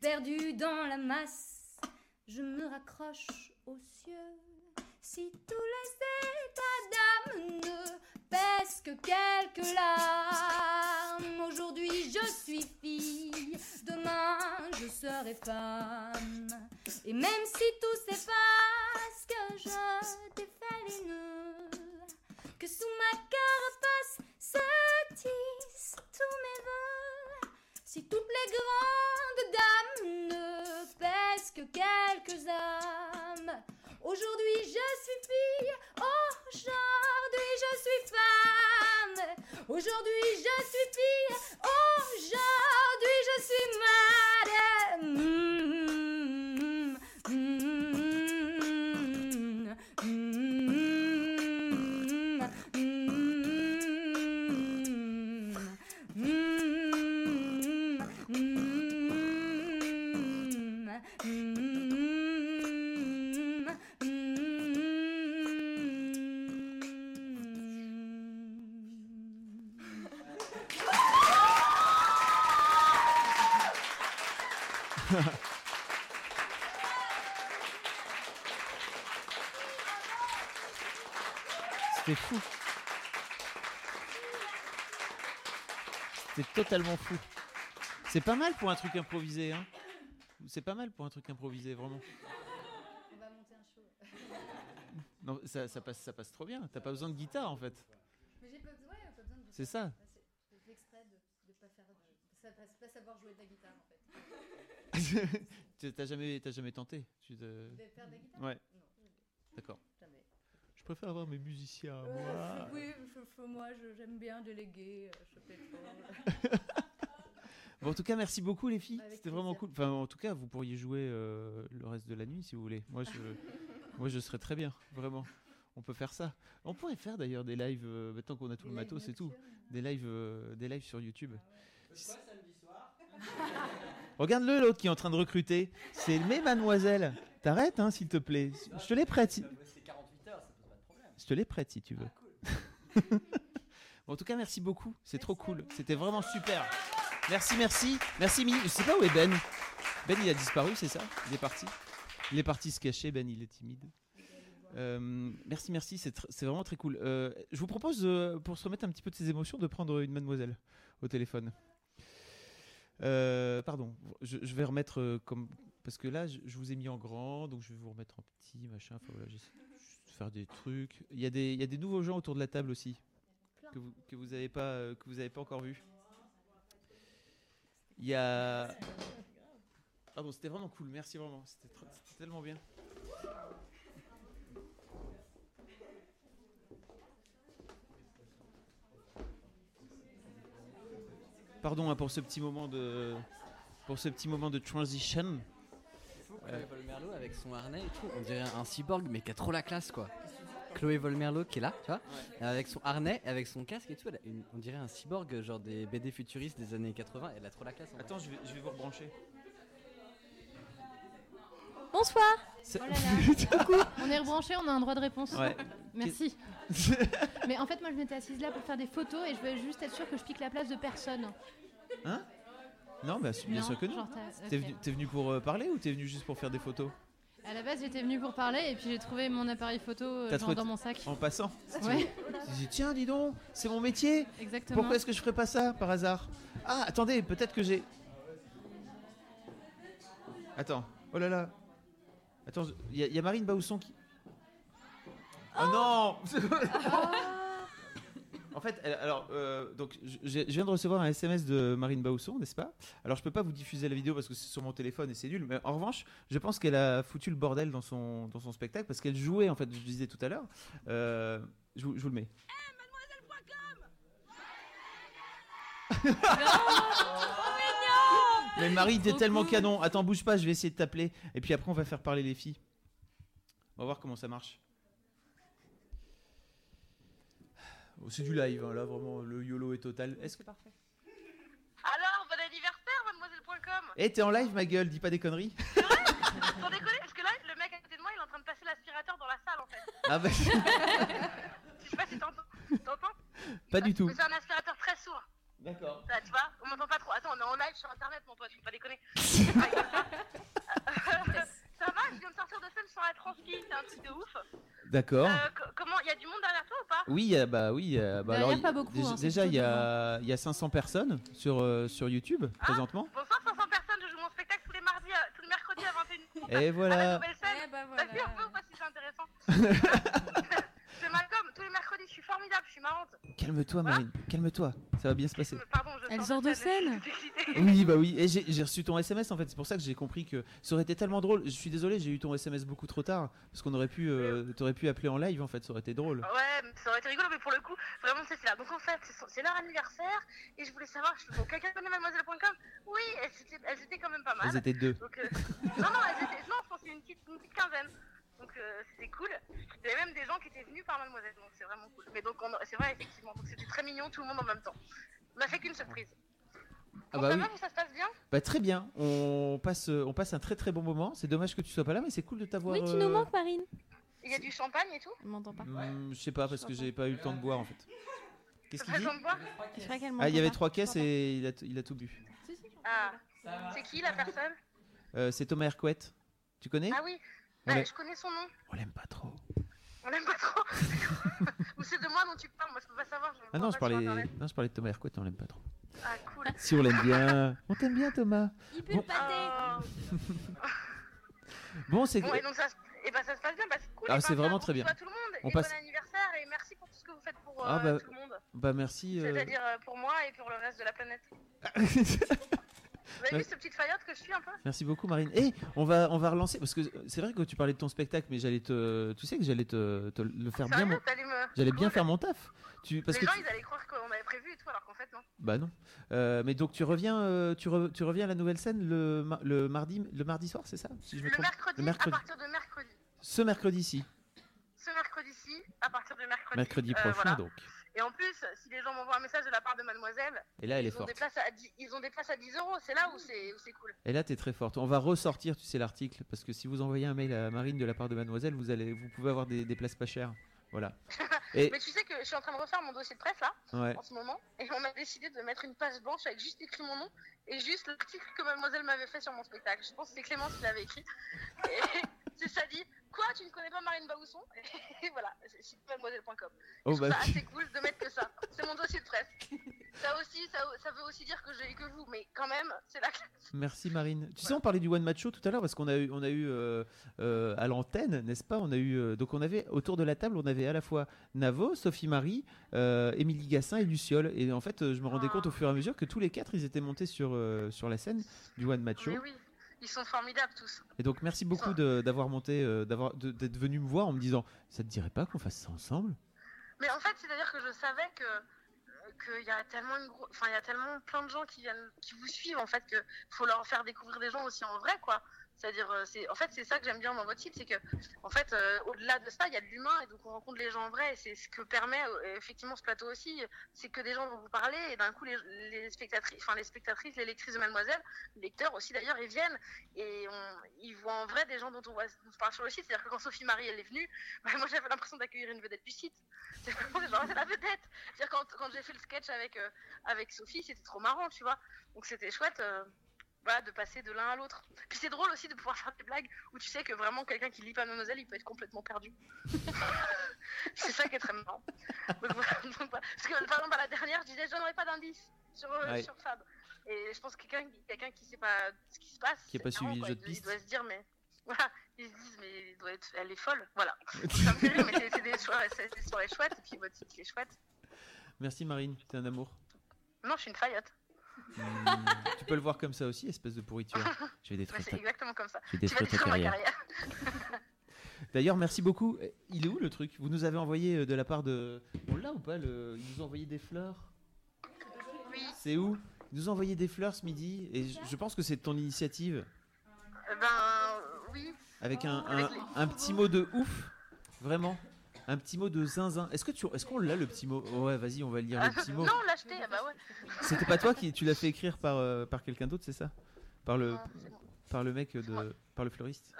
perdu dans la masse, je me raccroche aux cieux. Si tous les états d'âme ne pèsent que quelques larmes, aujourd'hui je suis fille, demain je serai femme. Et même si tout s'efface, que je défais les nœuds, que sous ma carapace se tissent tous mes voeux, si toutes les grandes dames ne pèsent que quelques âmes, aujourd'hui je suis fille, aujourd'hui je suis femme, aujourd'hui je suis fille, aujourd'hui je suis madame. C'était fou. C'était totalement fou. C'est pas mal pour un truc improvisé, hein C'est pas mal pour un truc improvisé, vraiment. On va monter un show. Non, ça, ça passe, ça passe trop bien. T'as pas besoin de guitare, en fait. Mais j'ai pas, ouais, pas besoin de C'est ça. C'est exprès de ne pas faire, de ça- pas savoir jouer de la guitare en fait. T'as jamais, t'as jamais tenté tu te- De faire de la guitare? Ouais. Non, D'accord. jamais. Je préfère avoir mes musiciens à moi. Oui, je- je- moi j'aime bien déléguer. euh, Je fais trop. Bon, en tout cas, merci beaucoup les filles. C'était vraiment cool. Enfin, en tout cas, vous pourriez jouer euh, le reste de la nuit si vous voulez. Moi, je, moi, je serais très bien, vraiment. On peut faire ça. On pourrait faire d'ailleurs des lives euh, maintenant qu'on a tout le matos et tout. Des lives, euh, des lives sur YouTube. Regarde-le l'autre qui est en train de recruter. C'est mais mademoiselle. T'arrêtes, hein, s'il te plaît. Je te les prête. si- C'est 48 heures, ça pose pas de problème. Je te les prête si tu veux. Bon, en tout cas, merci beaucoup. C'est trop cool. C'était vraiment super. Merci, merci. Merci, Mini. Je sais pas où est Ben. Ben, il a disparu, c'est ça? Il est parti. Il est parti se cacher. Ben, il est timide. Euh, merci, merci. C'est tr- vraiment très cool. Euh, je vous propose, euh, pour se remettre un petit peu de ses émotions, de prendre une mademoiselle au téléphone. Euh, pardon, je, je vais remettre euh, comme. Parce que là, je, je vous ai mis en grand, donc je vais vous remettre en petit, machin. Enfin voilà, faire des trucs. Il y, a des, il y a des nouveaux gens autour de la table aussi que vous que vous avez pas euh, que vous avez pas encore vu. Il y a. Ah bon, c'était vraiment cool. Merci vraiment. C'était tellement bien. Pardon hein, pour ce petit moment de pour ce petit moment de transition. Chloé Volmerlo avec son harnais et tout, on dirait un cyborg mais qui a trop la classe quoi. Chloé Volmerlo qui est là, tu vois, avec son harnais, avec son casque et tout, elle a une- on dirait un cyborg genre des BD futuristes des années 80, elle a trop la classe. en. Attends, je vais, je vais vous rebrancher. Bonsoir Oh là là. Coucou, on est rebranché, on a un droit de réponse. Ouais. Merci. Mais en fait, moi je m'étais assise là pour faire des photos et je voulais juste être sûre que je pique la place de personne. Hein? Non, bah, bien Non, sûr que non. T'es venu, pour euh, parler ou t'es venu juste pour faire des photos? À la base, j'étais venue pour parler et puis j'ai trouvé mon appareil photo euh, genre trouvé- dans mon sac. En passant? Ouais. Tu dis, tiens, dis donc, c'est mon métier. Exactement. Pourquoi est-ce que je ferais pas ça par hasard? Ah, attendez, peut-être que j'ai. Attends, oh là là. Attends, il y, a- il y a Marine Bausson qui. Oh, non En fait, elle- alors, euh, donc, je, je viens de recevoir un SMS de Marine Bausson, n'est-ce pas? Alors, je peux pas vous diffuser la vidéo parce que c'est sur mon téléphone et c'est nul, mais en revanche, je pense qu'elle a foutu le bordel dans son, dans son spectacle parce qu'elle jouait, en fait, je disais tout à l'heure. Euh, je, vous- je vous le mets. Mais Marie, t'es Trop tellement cool. canon. Attends, bouge pas, je vais essayer de t'appeler. Et puis après, on va faire parler les filles. On va voir comment ça marche. Oh, c'est du live, hein, là, vraiment, le YOLO est total. Est-ce que. parfait. Alors, bon anniversaire, mademoiselle.com Eh, t'es en live, ma gueule, dis pas des conneries. Sans déconner, parce que là, le mec à côté de moi, il est en train de passer l'aspirateur dans la salle, en fait. Ah bah, Je sais pas si t'entends. T'entends pas du tout. Mais c'est un aspirateur très sourd. D'accord. Là, tu vois, on m'entend pas trop. Attends, on est en live sur internet, mon pote, faut pas déconner. Ça va, je viens de sortir de scène sur la transpi, c'est un truc de ouf. D'accord. Euh, co- comment, il y a du monde derrière toi ou pas Oui, bah oui. il y a- bah, alors, il- pas beaucoup, Déjà, hein, il y a, il y a 500 personnes sur, euh, sur YouTube présentement. Bonsoir 500 personnes, je joue mon spectacle tous les mardis, à- tous les mercredis à 21h. Et voilà. nouvelle scène. Eh bah Vas-y, voilà. un peu, parce que c'est intéressant. c'est Malcolm, tous les mercredis, je suis formidable, je suis marrante. Calme-toi, Marine. Calme-toi. Ça va bien se passer. Pardon, je Elle sors sort de scène. Oui, bah oui. Et j'ai j'ai reçu ton SMS en fait. C'est pour ça que j'ai compris que ça aurait été tellement drôle. Je suis désolé, j'ai eu ton SMS beaucoup trop tard parce qu'on aurait pu, euh, t'aurais pu appeler en live en fait. Ça aurait été drôle. Ouais, mais ça aurait été rigolo, mais pour le coup, vraiment, c'est c'est là. Donc en fait, c'est son- c'est leur anniversaire, et je bon, quelqu'un connaît mademoiselle.com Oui, elles étaient, elles étaient quand même pas mal. Elles étaient deux. Donc, euh, non, non, elles étaient, non, je pense une petite, une petite quinzaine. Donc euh, c'était cool. Il y avait même des gens qui étaient venus par mademoiselle, donc c'est vraiment cool. Mais donc, on- c'est vrai, effectivement, donc c'était très mignon, tout le monde en même temps. On a fait qu'une surprise. Ah bah ça oui. va, vous, ça se passe bien? Bah très bien. On passe, euh, on passe un très très bon moment. C'est dommage que tu sois pas là, mais c'est cool de t'avoir. Oui, tu euh, nous manques, Marine. Il y a du champagne et tout? On m'entend pas. hmm, je sais pas parce que j'ai pas eu le temps de boire en fait. Qu'est-ce qu'il dit Ah, il y avait trois caisses et il a, t- il a tout bu. Ah, c'est qui la personne Euh, c'est Thomas Hercouet. Tu connais Ah oui, bah, l'a- je connais son nom. On l'aime pas trop. On l'aime pas trop. Ou c'est de moi dont tu parles, moi je peux pas savoir. Je Ah non, je parlais, non, je parlais de Thomas Hercouet. On l'aime pas trop. Ah cool. Si on l'aime bien. On t'aime bien, Thomas. Il le Bon. Oh. Bon, c'est. Bon, et donc ça, et bah, ça se passe bien, bah, c'est cool. Ah, c'est vraiment très bien. tout le monde, On et passe- bon anniversaire, et merci pour tout ce que vous faites pour euh, Ah, bah, tout le monde. Bah merci. euh. C'est-à-dire euh, pour moi et pour le reste de la planète. Vous avez vu ce petite faillotte que je suis un peu? Merci beaucoup Marine. Et on va on va relancer parce que c'est vrai que tu parlais de ton spectacle, mais j'allais te, tu sais que j'allais te, te le faire bien. Mon- me- J'allais bien faire mon taf. Tu parce Les que gens, tu- ils allaient croire qu'on avait prévu et tout, alors qu'en fait, non. bah non. Euh, mais donc tu reviens euh, tu, re- tu reviens à la nouvelle scène le, le mardi le mardi soir, c'est ça Si je me Le mercredi, Le mercredi. à partir de mercredi. Ce mercredi-ci. Ce mercredi-ci, à partir de mercredi. Mercredi Euh, prochain voilà. donc. Et en plus, si les gens m'envoient un message de la part de mademoiselle, Et là, elle est ils, ont des places à 10, ils ont des places à 10 euros. C'est là où c'est où c'est cool. Et là, tu es très forte. On va ressortir, tu sais, l'article, parce que si vous envoyez un mail à Marine de la part de Mademoiselle, vous, allez, vous pouvez avoir des, des places pas chères. Voilà. Et Mais tu sais que je suis en train de refaire mon dossier de presse là, Ouais. en ce moment, et on a décidé de mettre une page blanche avec juste écrit mon nom et juste l'article que mademoiselle m'avait fait sur mon spectacle. Je pense que c'est Clémence qui l'avait écrit. Et c'est ça dit Quoi, tu ne connais pas Marine Baousson Et voilà, c'est mademoiselle.com. Oh, bah assez cool de mettre que ça. C'est mon dossier de presse. Ça aussi, ça, ça veut aussi dire que j'ai eu que vous, mais quand même, c'est la classe. merci Marine. Tu sais, on parlait du One Match Show tout à l'heure, parce qu'on a eu, on a eu euh, euh, à l'antenne, n'est-ce pas? On a eu euh, donc on avait autour de la table, on avait à la fois Navo, Sophie Marie, euh, Émilie Gassin et Luciole. Et en fait, je me rendais compte au fur et à mesure que tous les quatre, ils étaient montés sur sur la scène du One Match Show. Mais oui, ils sont formidables tous. Et donc merci beaucoup de- d'avoir monté, euh, d'avoir d'être venu me voir en me disant, ça te dirait pas qu'on fasse ça ensemble? Mais en fait, c'est-à-dire que je savais que qu'il y a tellement une gro- enfin il y a tellement plein de gens qui viennent qui vous suivent en fait que faut leur faire découvrir des gens aussi en vrai quoi. C'est-à-dire euh, c'est en fait c'est ça que j'aime bien dans votre site, c'est que en fait euh, au-delà de ça, il y a de l'humain et donc on rencontre les gens en vrai et c'est ce que permet euh, effectivement ce plateau aussi, c'est que des gens vont vous parler et d'un coup les, spectatrices enfin les spectatrices, les lectrices de mademoiselle, les lecteurs aussi d'ailleurs, ils viennent et ils voient en vrai des gens dont on, voit, dont on parle sur le site, c'est-à-dire que quand Sophie Marie elle est venue, bah, moi j'avais l'impression d'accueillir une vedette du site. C'est genre c'est la vedette. C'est-à-dire quand, quand j'ai fait le sketch avec avec Sophie, c'était trop marrant, tu vois. Donc c'était chouette voilà, de passer de l'un à l'autre. Puis c'est drôle aussi de pouvoir faire des blagues où tu sais que vraiment quelqu'un qui lit pas Mademoiselle, il peut être complètement perdu. c'est ça qui est très marrant. Donc, voilà, donc, voilà. Parce que par exemple à la dernière, je disais je n'aurais pas d'indice sur, euh, Ouais. sur Fab. Et je pense que quelqu'un quelqu'un qui sait pas ce qui se passe, Qui a pas suivi le jeu de Il doit- il piste. doit se dire mais voilà, ils se disent mais elle, doit être, elle est folle, voilà. Donc, ça me fait rire, mais c'est- des soirées chouettes et puis votre site il est chouette. Merci Marine, t'es un amour. Non, je suis une faillotte. Tu peux le voir comme ça aussi, espèce de pourriture. Je vais détruire c'est ta- exactement comme ça. Je vais détruire ta détruire ma carrière. carrière. D'ailleurs, merci beaucoup. Il est où le truc? Vous nous avez envoyé euh, de la part de. On l'a ou pas le... Ils nous ont envoyé des fleurs? Oui. C'est où? Ils nous ont envoyé des fleurs ce midi et je, pense que c'est de ton initiative. Euh, Ben oui. Avec un, un petit mot de ouf. Vraiment. Un petit mot de zinzin. Est-ce que tu, est-ce qu'on l'a le petit mot? Oh Ouais, vas-y, on va lire le petit mot. non, on l'a acheté, ah bah ouais. C'était pas toi qui tu l'as fait écrire par, euh, par quelqu'un d'autre, c'est ça? Par le par le mec de par le fleuriste?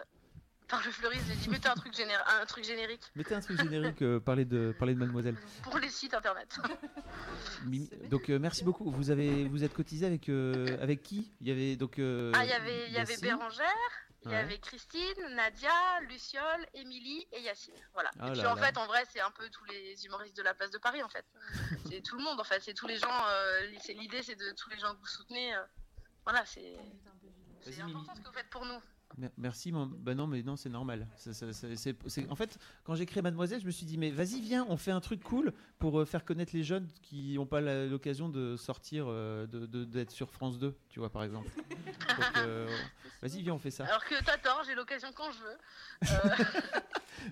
Par le fleuriste, j'ai dit mettez un truc, géné- un truc générique Mettez un truc générique euh, parler de parler de mademoiselle. pour les sites internet. Mimi- Donc euh, merci beaucoup. Vous avez vous êtes cotisé avec euh, avec qui? Il y avait donc euh, ah, il y avait, il y avait. Bérangère, il y avait Christine, Nadia, Luciole, Émilie et Yacine. Voilà. Ah et puis là en là. fait, en vrai, c'est un peu tous les humoristes de la place de Paris en fait. c'est tout le monde en fait, c'est tous les gens. euh, c'est- L'idée, c'est de tous les gens que vous soutenez. euh, voilà, c'est c'est important ce que vous faites pour nous. Mer- Merci, mon... bah non, mais non, c'est normal. Ça- ça- ça- c'est- c'est- En fait, quand j'ai créé Mademoiselle, je me suis dit, mais vas-y, viens, on fait un truc cool pour euh, faire connaître les jeunes qui n'ont pas la- l'occasion de sortir, euh, de- de- d'être sur France 2, tu vois, par exemple. Donc, euh, vas-y, viens, on fait ça. Alors que t'as tort, j'ai l'occasion quand je veux. Euh,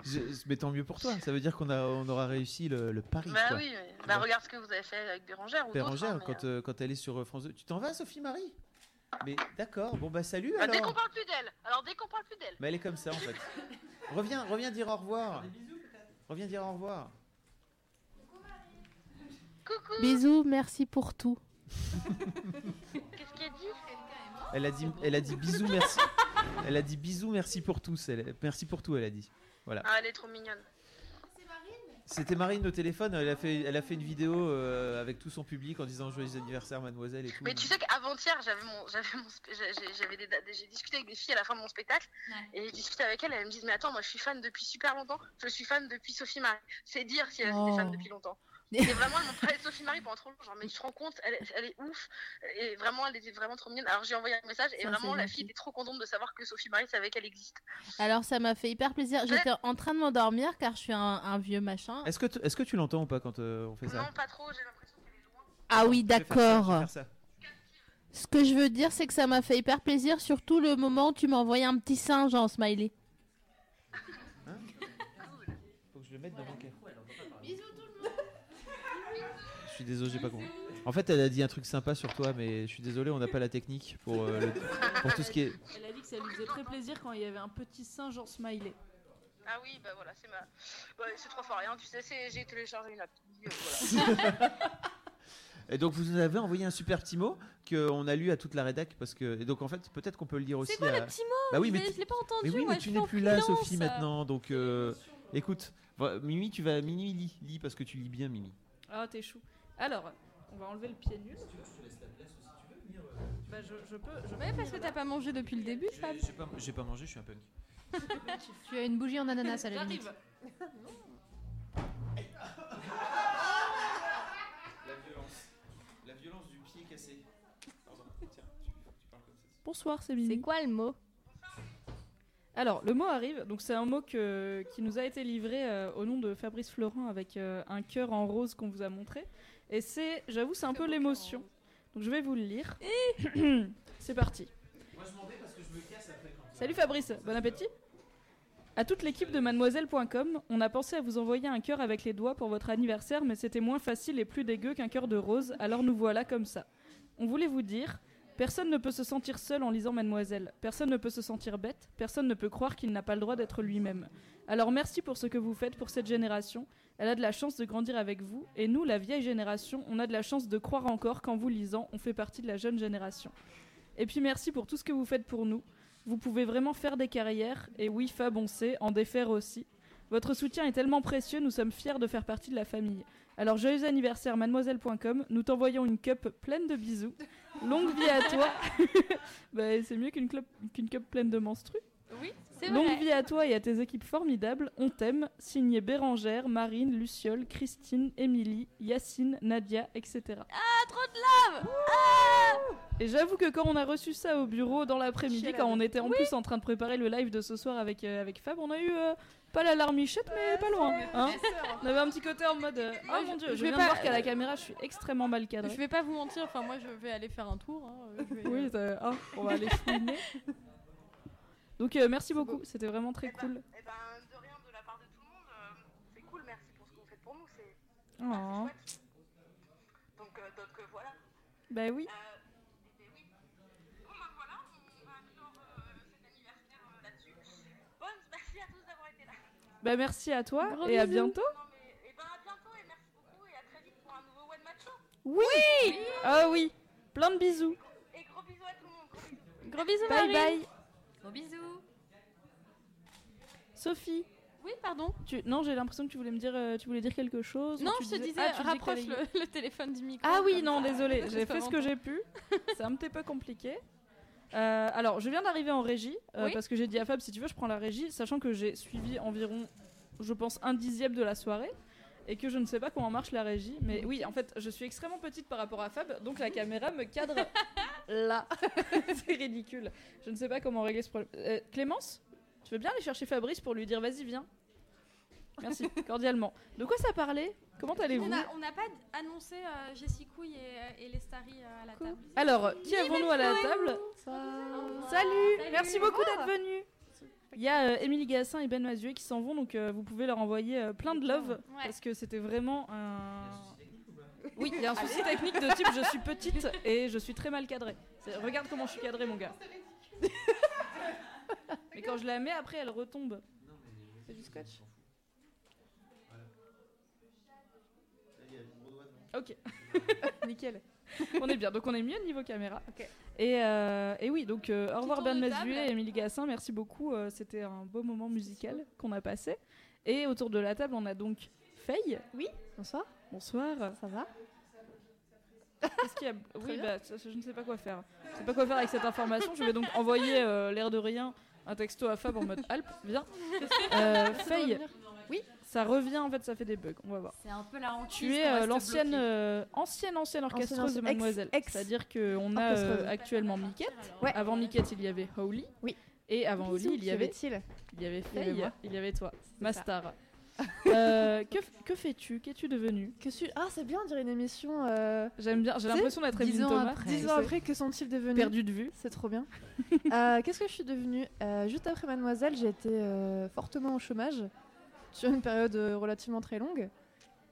Je- Mais tant mieux pour toi, ça veut dire qu'on a, on aura réussi le, le pari. bah quoi. oui, bah regarde ce que vous avez fait avec Bérangère ou. Bérangère, hein, quand, euh, quand elle est sur France 2. Tu t'en vas, Sophie Marie Mais d'accord, bon bah salut Bah, dès alors. qu'on parle plus d'elle. Alors dès qu'on parle plus d'elle. Mais elle est comme ça en fait. reviens, reviens dire au revoir. Reviens dire au revoir. Coucou. Bisous, merci pour tout. Qu'est-ce qu'elle dit? Elle a dit, elle a dit bisous, merci. Elle a dit bisous, merci pour tous. Elle, merci pour tout, elle a dit. Voilà. Ah, elle est trop mignonne. C'était Marine au téléphone. Elle a fait, elle a fait une vidéo euh, avec tout son public en disant joyeux anniversaire, mademoiselle et tout. Mais tu sais qu'avant-hier, j'avais mon, j'avais mon, spe- j'ai- j'ai- j'avais des, des- j'ai discuté avec des filles à la fin de mon spectacle et je discutais avec elles. Elles me disent mais attends, moi je suis fan depuis super longtemps. Je suis fan depuis Sophie Marie. C'est dire si elles étaient Oh. fan depuis longtemps. Et vraiment, elles m'ont parlé de Sophie Marie pendant trop longtemps. Genre, mais tu te rends compte, elle, elle est ouf. Et vraiment, elle était vraiment trop mignonne. Alors j'ai envoyé un message et Ça, vraiment, la gentil. fille était trop contente de savoir que Sophie Marie savait qu'elle existe. Alors ça m'a fait hyper plaisir. J'étais en train de m'endormir car je suis un, un vieux machin. Est-ce que, tu- est-ce que tu l'entends ou pas quand euh, on fait ça? Non, pas trop, j'ai l'impression qu'elle est loin. Ah oui, d'accord. Ce que je veux dire, c'est que ça m'a fait hyper plaisir, surtout le moment où tu m'as envoyé un petit singe en smiley. Faut que je le mette dans mon cœur. Bisous tout le monde. Je suis désolé, j'ai pas compris. En fait, elle a dit un truc sympa sur toi, mais je suis désolé, on n'a pas la technique pour, euh, le- pour tout ce qui est. Elle a dit que ça lui faisait très plaisir quand il y avait un petit singe en smiley. Ah oui, bah voilà, c'est ma. Bah, c'est trois fois rien, tu sais, j'ai téléchargé une appli. euh, voilà. Et donc, vous nous avez envoyé un super petit mot qu'on a lu à toute la rédac. Parce que... Et donc, en fait, peut-être qu'on peut le lire aussi. C'est quoi à- le petit mot? Bah oui, Je mais je l'ai pas entendu, Mais oui, mais tu n'es plus là. Sophie, maintenant. Donc, euh, écoute, Mimi, tu vas. Mimi, lis, lis parce que tu lis bien, Mimi. Ah, t'es chou. Alors, on va enlever le pied nul. Bah, je, je peux. Je Ouais, parce que t'as pas mangé depuis le début, Fab. J'ai pas, j'ai pas mangé, je suis un punk. Tu as une bougie en ananas à la limite. La violence. La violence du pied cassé. Pardon, tiens, tu, tu parles comme ça. Bonsoir, c'est Mimi. C'est quoi le mot? Alors, le mot arrive. Donc, c'est un mot que, qui nous a été livré euh, au nom de Fabrice Florent avec euh, un cœur en rose qu'on vous a montré. Et c'est, j'avoue, c'est un peu l'émotion. Donc, je vais vous le lire. c'est parti. Moi, je m'en vais parce que je me casse après. Quand... Salut Fabrice, bon appétit À toute l'équipe de mademoiselle.com, on a pensé à vous envoyer un cœur avec les doigts pour votre anniversaire, mais c'était moins facile et plus dégueu qu'un cœur de rose, alors nous voilà comme ça. On voulait vous dire, personne ne peut se sentir seul en lisant Mademoiselle, personne ne peut se sentir bête, personne ne peut croire qu'il n'a pas le droit d'être lui-même. Alors merci pour ce que vous faites pour cette génération, elle a de la chance de grandir avec vous, et nous, la vieille génération, on a de la chance de croire encore qu'en vous lisant, on fait partie de la jeune génération. Et puis merci pour tout ce que vous faites pour nous. Vous pouvez vraiment faire des carrières, et oui, Fab, on sait, en défaire aussi. Votre soutien est tellement précieux, nous sommes fiers de faire partie de la famille. Alors, joyeux anniversaire, mademoiselle.com, nous t'envoyons une cup pleine de bisous. Longue vie à toi. bah, c'est mieux qu'une club- qu'une cup pleine de menstrues. Oui, c'est Longue vrai. vie à toi et à tes équipes formidables. On t'aime. Signé Bérangère, Marine, Luciole, Christine, Émilie, Yacine, Nadia, etc. Ah, trop de love Ah Et j'avoue que quand on a reçu ça au bureau dans l'après-midi, quand on était en plus en train de préparer le live de ce soir avec, euh, avec Fab, on a eu euh, pas la larmichette, mais pas loin. hein. on avait un petit côté en mode euh, Oh mon je- dieu, je je vais viens pas- de voir qu'à la caméra, je suis extrêmement mal cadrée. Je vais pas vous mentir, enfin moi je vais aller faire un tour. hein, je vais, Oui, euh, hein, on va aller chouiner. Donc euh, merci beaucoup, c'était vraiment très cool. Eh ben, de rien de la part de tout le monde, euh, c'est cool, merci pour ce que vous faites pour nous, c'est Oh. ah, c'est chouette. Donc, euh, donc euh, voilà. Bah oui. Euh, eh ben oui. Bon, ben voilà, on va clore euh, cet anniversaire euh, là-dessus. Bon, merci à tous d'avoir été là. Bah merci à toi Gros et à bientôt. Non, mais, eh ben à bientôt et merci beaucoup et à très vite pour un nouveau One Match Show. Oui Ah oui Plein de bisous. Et gros bisous à tout le monde, gros bisous. Gros bisous, Bye Marie. bye. Gros bisous. Sophie, Oui, pardon. tu... non, j'ai l'impression que tu voulais me dire, euh, tu voulais dire quelque chose. Non, tu je te disais, Ah, disais rapproche le, le téléphone du micro. Ah oui, non, désolé, j'ai fait ce que j'ai pu. C'est un petit peu compliqué. Euh, alors, je viens d'arriver en régie euh, Oui. parce que j'ai dit à Fab, si tu veux, je prends la régie, sachant que j'ai suivi environ, je pense, un dixième de la soirée et que je ne sais pas comment marche la régie. Mais oui, en fait, je suis extrêmement petite par rapport à Fab, donc la caméra me cadre là. C'est ridicule. Je ne sais pas comment régler ce problème. Euh, Clémence, tu veux bien aller chercher Fabrice pour lui dire, vas-y, viens. Merci, cordialement. De quoi ça parlait? Comment allez-vous On n'a pas annoncé euh, Jessie Couille et, et les Starry euh, à la table. Alors, qui avons-nous à la table? Salut. Salut, Merci beaucoup Oh. d'être venu. Il y a euh, Émilie Gassin et Ben Mazuet qui s'en vont, donc euh, vous pouvez leur envoyer euh, plein de love Ouais. parce que c'était vraiment un. Oui, il y a un souci technique de type je suis petite et je suis très mal cadrée. Regarde comment je suis cadrée, mon gars. Mais quand je la mets, après, elle retombe. C'est du scotch Ok, nickel. On est bien, donc on est mieux niveau caméra. Et, euh, et oui, donc euh, au revoir Ben Mazuet et Émilie Gassin, merci beaucoup. euh, C'était un beau moment musical qu'on a passé. Et autour de la table, on a donc Faye. Oui, bonsoir. Bonsoir. Ça va? Qu'est-ce qu'il y a? Oui, bah, je ne sais pas quoi faire. Je sais pas quoi faire avec cette information. Je vais donc envoyer euh, l'air de rien un texto à Fab en mode Alp, viens. Faye, oui, ça revient en fait, ça fait des bugs. On va voir. C'est un peu la hantise. Tu es euh, l'ancienne euh, ancienne ancienne orchestreuse Ancienne, de Mademoiselle. C'est-à-dire qu'on a euh, actuellement Miquette. Ouais. Avant Miquette, il y avait Holly. Oui. Et avant Holly, il y avait il y avait Il y avait Faye, il y avait toi, ça. Mastar. Euh, que, fais-tu? Qu'es-tu devenu? Que suis Ah, c'est bien de dire une émission. euh, J'aime bien, j'ai l'impression d'être Evelyne ans Thomas. après. Dix ans après, que sont-ils devenus? Perdu de vue. C'est trop bien. Euh, Qu'est-ce que je suis devenue? Euh, Juste après Mademoiselle, j'ai été euh, fortement au chômage sur une période euh, relativement très longue.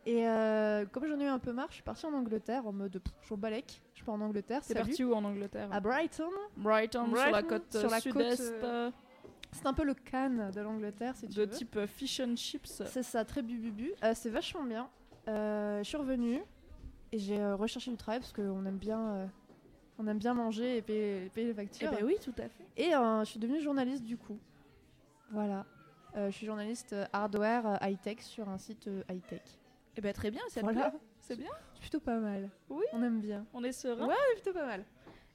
Et euh, comme j'en ai eu un peu marre, je suis partie en Angleterre en mode je balèque, je pars en Angleterre. Salut. parti où en Angleterre À Brighton. Brighton, sur la côte sur la côte, sud-est. euh, C'est un peu le Cannes de l'Angleterre, si tu De veux. type euh, fish and chips. C'est ça, très bububu. Euh, c'est vachement bien. Euh, je suis revenue et j'ai euh, recherché du travail parce qu'on aime bien, euh, on aime bien manger et payer, payer les factures. Eh ben oui, tout à fait. Et euh, je suis devenue journaliste du coup. Voilà. Euh, je suis journaliste euh, hardware euh, high-tech sur un site high-tech. Eh ben très bien, ça te Voilà. plaît C'est bien C'est plutôt pas mal. Oui. On aime bien. On est serein Ouais, plutôt pas mal.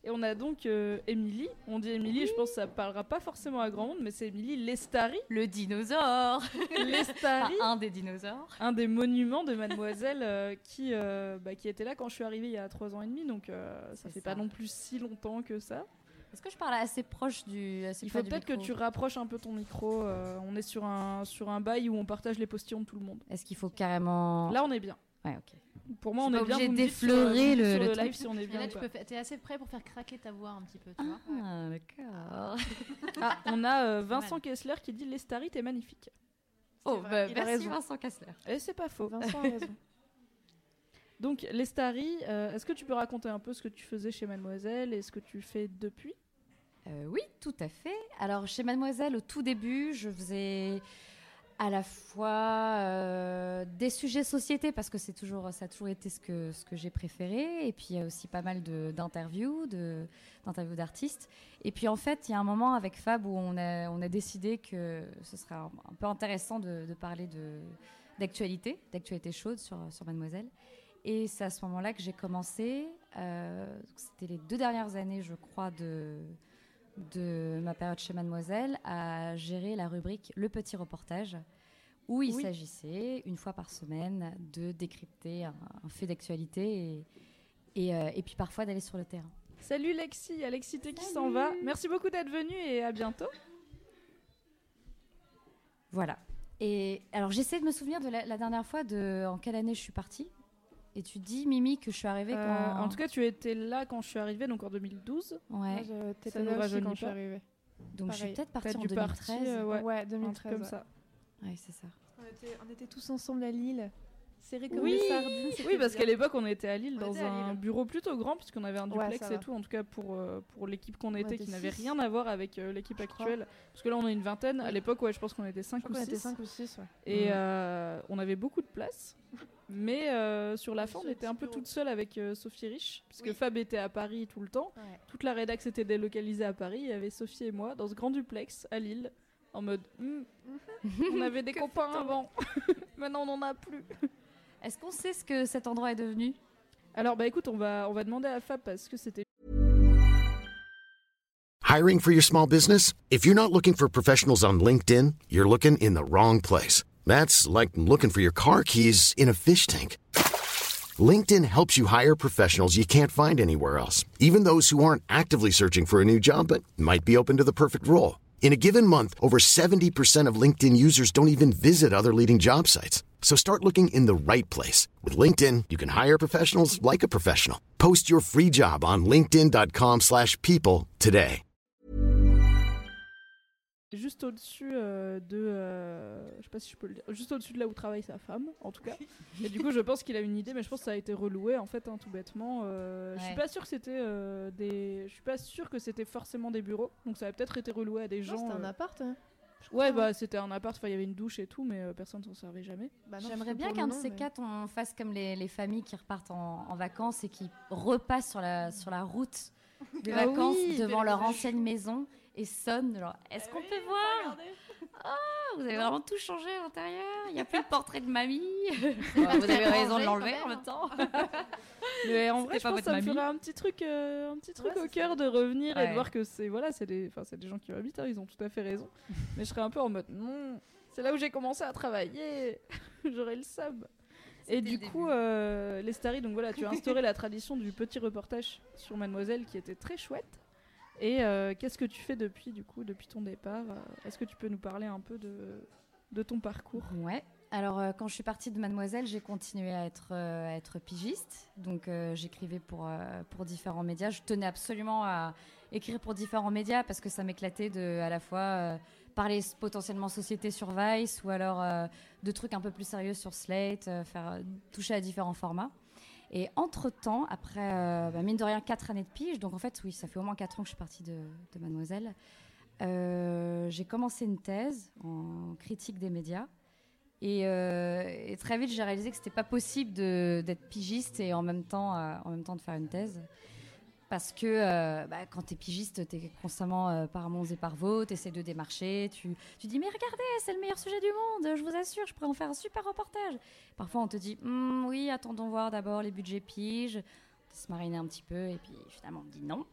Et on a donc euh, Émilie. On dit Émilie, je pense que ça parlera pas forcément à grand monde, mais c'est Émilie Lestari. Le dinosaure Lestari. Enfin, un des dinosaures. un des monuments de Mademoiselle euh, qui, euh, bah, qui était là quand je suis arrivée il y a trois ans et demi, donc euh, ça fait pas non plus si longtemps que ça. Est-ce que je parle assez proche du. assez Il faut peut-être que tu rapproches un peu ton micro. euh, on est sur un, sur un bail où on partage les postillons de tout le monde. Est-ce qu'il faut carrément. Là, on est bien. Ouais, ok. Pour moi, on est bien. sur- d'effleurer le- sur le le live si on est Et bien. là, tu pas. peux faire- t'es assez prêt pour faire craquer ta voix un petit peu, tu vois. Ah, d'accord. Ah, on a euh, Vincent Kessler qui dit Lestari, t'es magnifique. Oh, vrai, bah, il a merci raison. Vincent Kessler. Et c'est pas faux. Vincent a raison. Donc, Lestari, euh, est-ce que tu peux raconter un peu ce que tu faisais chez Mademoiselle et ce que tu fais depuis? Euh, oui, tout à fait. Alors, chez Mademoiselle, au tout début, je faisais à la fois euh, des sujets société, parce que c'est toujours, ça a toujours été ce que, ce que j'ai préféré, et puis il y a aussi pas mal d'interviews, d'interviews d'artistes. Et puis en fait, il y a un moment avec Fab où on a, on a décidé que ce serait un, peu intéressant de, de parler de- d'actualité, d'actualité chaude sur, sur Mademoiselle. Et c'est à ce moment-là que j'ai commencé. euh, C'était les deux dernières années, je crois, de, de ma période chez Mademoiselle à gérer la rubrique Le Petit Reportage, où il Oui. s'agissait, une fois par semaine, de décrypter un, un fait d'actualité et, et, euh, et puis parfois d'aller sur le terrain. Salut Lexi, Alexis T qui s'en va. Merci beaucoup d'être venue et à bientôt. Voilà. Et alors j'essaie de me souvenir de la, la dernière fois de en quelle année je suis partie. Et tu dis Mimi que je suis arrivée Euh, quand. En tout cas, tu étais là quand je suis arrivée, donc en 2012. Ouais. t'étais Ça nous là aussi quand je suis arrivée. Donc je suis peut-être partie en dû partir, 2013. euh, ouais. Ouais, Un truc 2013. comme ouais. ça. Ouais, c'est ça. On était, on était tous ensemble à Lille. Comme Oui, des sardines. oui, parce qu'à l'époque, on était à Lille On dans était un Lille. bureau plutôt grand, puisqu'on avait un duplex et tout, en tout cas pour, euh, pour l'équipe qu'on On était, était qui n'avait rien à voir avec euh, l'équipe actuelle. Parce que là, on est une vingtaine. À l'époque, ouais, je pense qu'on était 5 Je ou crois qu'on 6. était 5 ou 6, ouais. Et Mhm. euh, on avait beaucoup de place. Mais euh, sur la fin, on était un peu toute seule avec euh, Sophie Rich, puisque Fab était à Paris tout le temps. Ouais. Toute la rédac s'était délocalisée à Paris. Il y avait Sophie et moi dans ce grand duplex à Lille, en mode Hmm, on avait des copains avant, maintenant on n'en a plus. Est-ce qu'on sait ce que cet endroit est devenu Alors, bah écoute, on va, on va demander à Fab parce que c'était Hiring for your small business? If you're not looking for professionals on LinkedIn, you're looking in the wrong place. That's like looking for your car keys in a fish tank. LinkedIn helps you hire professionals you can't find anywhere else, even those who aren't actively searching for a new job but might be open to the perfect role. In a given month, over 70% of LinkedIn users don't even visit other leading job sites. So start looking in the right place. With LinkedIn, you can hire professionals like a professional. Post your free job on linkedin.com/people slash people today. juste au-dessus euh, de. euh, je sais pas si je peux le dire. Juste au-dessus de là où travaille sa femme, en tout cas. Et du coup, je pense qu'il a une idée, mais je pense que ça a été reloué, en fait, hein, tout bêtement. Euh, Je suis Ouais. pas sûre que c'était euh, des. Je suis pas sûre que c'était forcément des bureaux. Donc ça a peut-être été reloué à des Non, gens. c'était un euh, appart. hein. Ouais, bah c'était un appart, il y avait une douche et tout, mais euh, personne s'en servait jamais. Bah J'aimerais bien qu'un de ces mais- quatre, on fasse comme les, les familles qui repartent en, en vacances et qui repassent sur la, sur la route des Ah vacances oui, devant leur ancienne maison et sonnent genre est-ce qu'on peut voir? Ah, vous avez vraiment tout changé à l'intérieur. Il n'y a plus le portrait de mamie. Vous avez raison de l'enlever en même temps. Mais en vrai, je pas pense que votre ça me ferait un petit truc, euh, un petit truc Ouais, au cœur de revenir et de voir que c'est voilà, c'est des, enfin c'est des gens qui habitent, hein, ils ont tout à fait raison. Mais je serais un peu en mode non, c'est là où j'ai commencé à travailler, j'aurais le sub. Et du coup, euh, les Starry, donc voilà, tu as instauré la tradition du petit reportage sur Mademoiselle qui était très chouette. Et euh, qu'est-ce que tu fais depuis, du coup, depuis ton départ? Euh, Est-ce que tu peux nous parler un peu de, ton parcours? Ouais. Alors, euh, quand je suis partie de Mademoiselle, j'ai continué à être, pigiste. Donc, j'écrivais pour, différents médias. Je tenais absolument à écrire pour différents médias parce que ça m'éclatait de à la fois parler potentiellement société sur Vice ou alors de trucs un peu plus sérieux sur Slate, faire toucher à différents formats. Et entre-temps, après, euh, bah, mine de rien, 4 années de pige, donc en fait, oui, ça fait au moins 4 ans que je suis partie de, de Mademoiselle, euh, j'ai commencé une thèse en critique des médias. Et, euh, et très vite, j'ai réalisé que c'était pas possible d'être pigiste et en même temps, en même temps de faire une thèse. Parce que euh, bah, quand tu es pigiste, tu es constamment euh, par monts et par vaux, tu essaies de démarcher, tu, tu dis mais regardez, c'est le meilleur sujet du monde, je vous assure, je pourrais en faire un super reportage. Parfois on te dit Hmm, oui, attendons voir d'abord les budgets piges, se mariner un petit peu et puis finalement on dit non.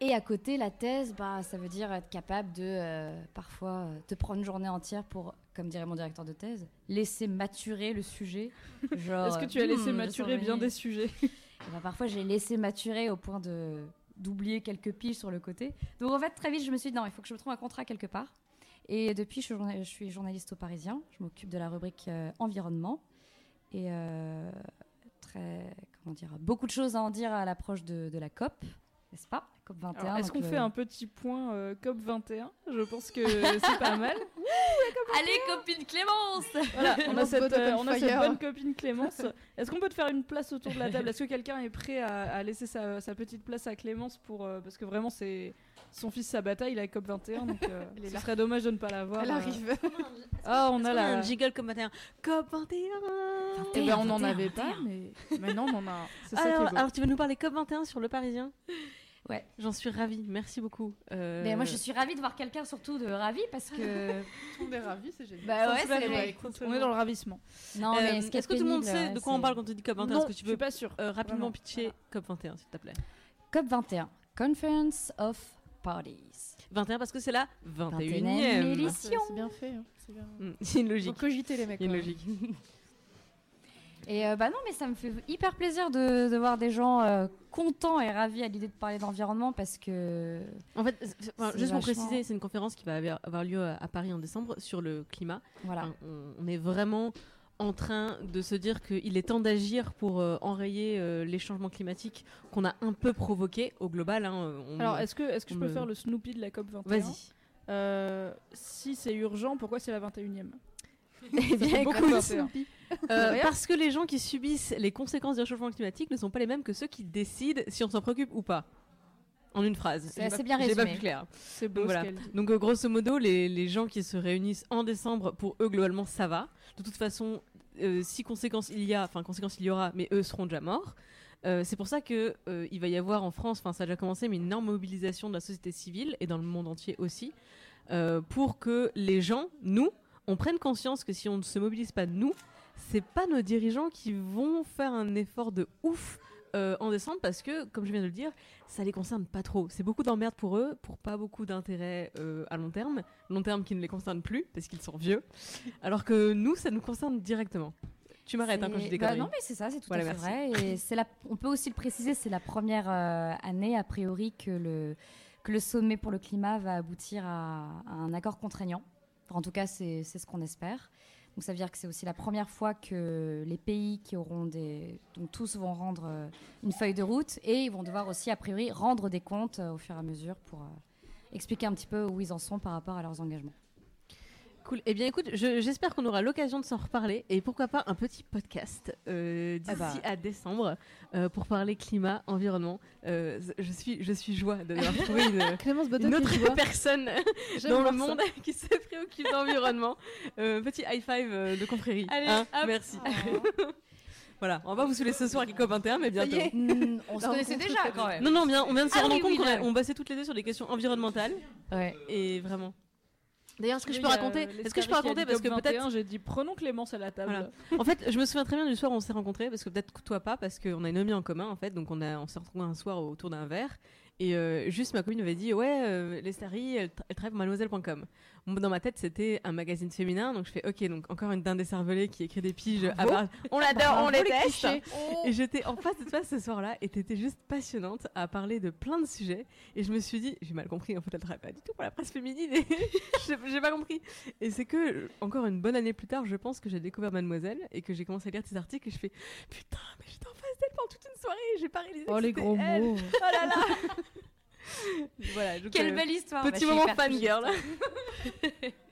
Et à côté, la thèse, bah, ça veut dire être capable de euh, parfois euh, te prendre une journée entière pour, comme dirait mon directeur de thèse, laisser maturer le sujet. Est-ce que tu as laissé hmm, maturer bien 220 des sujets? Et bah, parfois, j'ai laissé maturer au point d'oublier quelques piges sur le côté. Donc en fait, très vite, je me suis dit non, il faut que je me trouve un contrat quelque part. Et depuis, je suis, journaliste au Parisien. Je m'occupe de la rubrique euh, environnement. Et euh, très, comment dire, beaucoup de choses à en dire à l'approche de la COP, n'est-ce pas? COP 21. Alors, Est-ce qu'on fait un petit point euh, COP 21 Je pense que c'est pas mal. Allez, copine Clémence Voilà, on a Clémence cette, Bot euh, on a cette bonne copine Clémence. Est-ce qu'on peut te faire une place autour de la table? Est-ce que quelqu'un est prêt à, à laisser sa, sa petite place à Clémence pour euh, parce que vraiment c'est son fils sa bataille la COP 21 donc euh, ce là. serait dommage de ne pas la voir. Elle euh. arrive. Ah, on a la un jingle comme 21 COP 21 Eh ben, on n'en avait pas, mais maintenant on en a. C'est ça qui est alors, beau. alors, tu veux nous parler COP 21 sur le Parisien? Ouais. J'en suis ravie, merci beaucoup. Euh, Mais moi, je suis ravie de voir quelqu'un surtout de ravi parce que. Tout le monde est ravi, c'est génial. Bah ouais, c'est vrai. on est dans le ravissement. Non, mais Euh, est Est-ce que tout le monde sait de quoi on parle quand tu dis COP 21 Non, Est-ce que tu je veux suis pas sûre. euh, rapidement Vraiment. pitcher COP 21, s'il te plaît? COP 21, Conference of Parties. 21 parce que c'est la 21 21e e édition. C'est bien fait. hein, C'est bien. C'est une logique. Faut cogiter les mecs. Il y a une logique. Et euh, bah non, mais ça me fait hyper plaisir de, de voir des gens euh, contents et ravis à l'idée de parler d'environnement parce que. En fait, enfin, juste pour préciser, c'est une conférence qui va avoir- lieu à à Paris en décembre sur le climat. Voilà. Enfin, on, on est vraiment en train de se dire qu'il est temps d'agir pour euh, enrayer euh, les changements climatiques qu'on a un peu provoqués au global. hein, on- Alors, est-ce que, est-ce que je peux me- faire le Snoopy de la COP 21 Vas-y. Euh, si c'est urgent, pourquoi c'est la 21e Eh bien, fait beaucoup écoute. Euh, parce que les gens qui subissent les conséquences du réchauffement climatique ne sont pas les mêmes que ceux qui décident si on s'en préoccupe ou pas. En une phrase. C'est assez pas- bien j'ai pas résumé. plus clair. C'est beau Donc, ce voilà. dit. Donc euh, grosso modo, les, les gens qui se réunissent en décembre, pour eux globalement ça va. De toute façon, euh, si conséquences il y a, enfin conséquences il y aura, mais eux seront déjà morts. Euh, c'est pour ça que euh, il va y avoir en France, enfin ça a déjà commencé, mais une énorme mobilisation de la société civile et dans le monde entier aussi, euh, pour que les gens, nous, on prenne conscience que si on ne se mobilise pas nous, c'est pas nos dirigeants qui vont faire un effort de ouf euh, en décembre parce que, comme je viens de le dire, ça les concerne pas trop. C'est beaucoup d'emmerde pour eux, pour pas beaucoup d'intérêt euh, à long terme, long terme qui ne les concerne plus parce qu'ils sont vieux, alors que nous, ça nous concerne directement. Tu m'arrêtes hein, quand je dis Bah non, mais c'est ça, c'est tout Voilà, à fait merci. vrai. Et c'est la, on peut aussi le préciser, c'est la première euh, année, a priori, que le, que le sommet pour le climat va aboutir à, à un accord contraignant. Enfin, en tout cas, c'est c'est ce qu'on espère. Donc ça veut dire que c'est aussi la première fois que les pays qui auront des... Donc tous vont rendre euh, une feuille de route et ils vont devoir aussi, a priori, rendre des comptes euh, au fur et à mesure pour euh, expliquer un petit peu où ils en sont par rapport à leurs engagements. Cool. Eh bien, écoute, je- j'espère qu'on aura l'occasion de s'en reparler et pourquoi pas un petit podcast euh, d'ici Ah bah. à décembre euh, pour parler climat, environnement. Euh, je suis, je suis joie d'avoir trouvé une, une autre personne dans le ça. monde qui se préoccupe d'environnement. Euh, petit high five de confrérie. Allez, hein, hop. merci. voilà, on va vous saouler ce soir avec les COP21, mais bientôt. Mm, on se Non, connaissait on déjà quand même. Non, non, bien, on vient de se Ah rendre oui, compte oui, qu'on on bossait toutes les deux sur des questions environnementales. Ouais. Et vraiment. D'ailleurs, est-ce que je peux raconter euh, Est-ce que je peux raconter parce que peut-être 21, j'ai dit prenons Clémence à la table. Voilà. En fait, je me souviens très bien du soir où on s'est rencontrés, parce que peut-être toi pas, parce qu'on a une amie en commun, en fait, donc on, a, on s'est retrouvés un soir autour d'un verre, Et euh, juste ma copine m'avait dit ouais, euh, les Starry, elle, tra- elle travaille pour mademoiselle.com. Dans ma tête, c'était un magazine féminin, donc je fais ok, donc encore une dinde décervelée qui écrit des piges. à part- on l'adore, on les teste. clichés. Et j'étais en face de toi ce soir-là, et t'étais juste passionnante à parler de plein de sujets. Et je me suis dit, j'ai mal compris, en fait, elle travaille pas du tout pour la presse féminine. Et j'ai pas compris. Et c'est que encore une bonne année plus tard, je pense que j'ai découvert Mademoiselle et que j'ai commencé à lire tes articles et je fais putain, mais j'étais en face d'elle pendant toute soirée, et j'ai pas réalisé. Oh, que les gros elle. mots. Oh là là. voilà, donc, Quelle euh, belle histoire. Petit Bah, moment fangirl.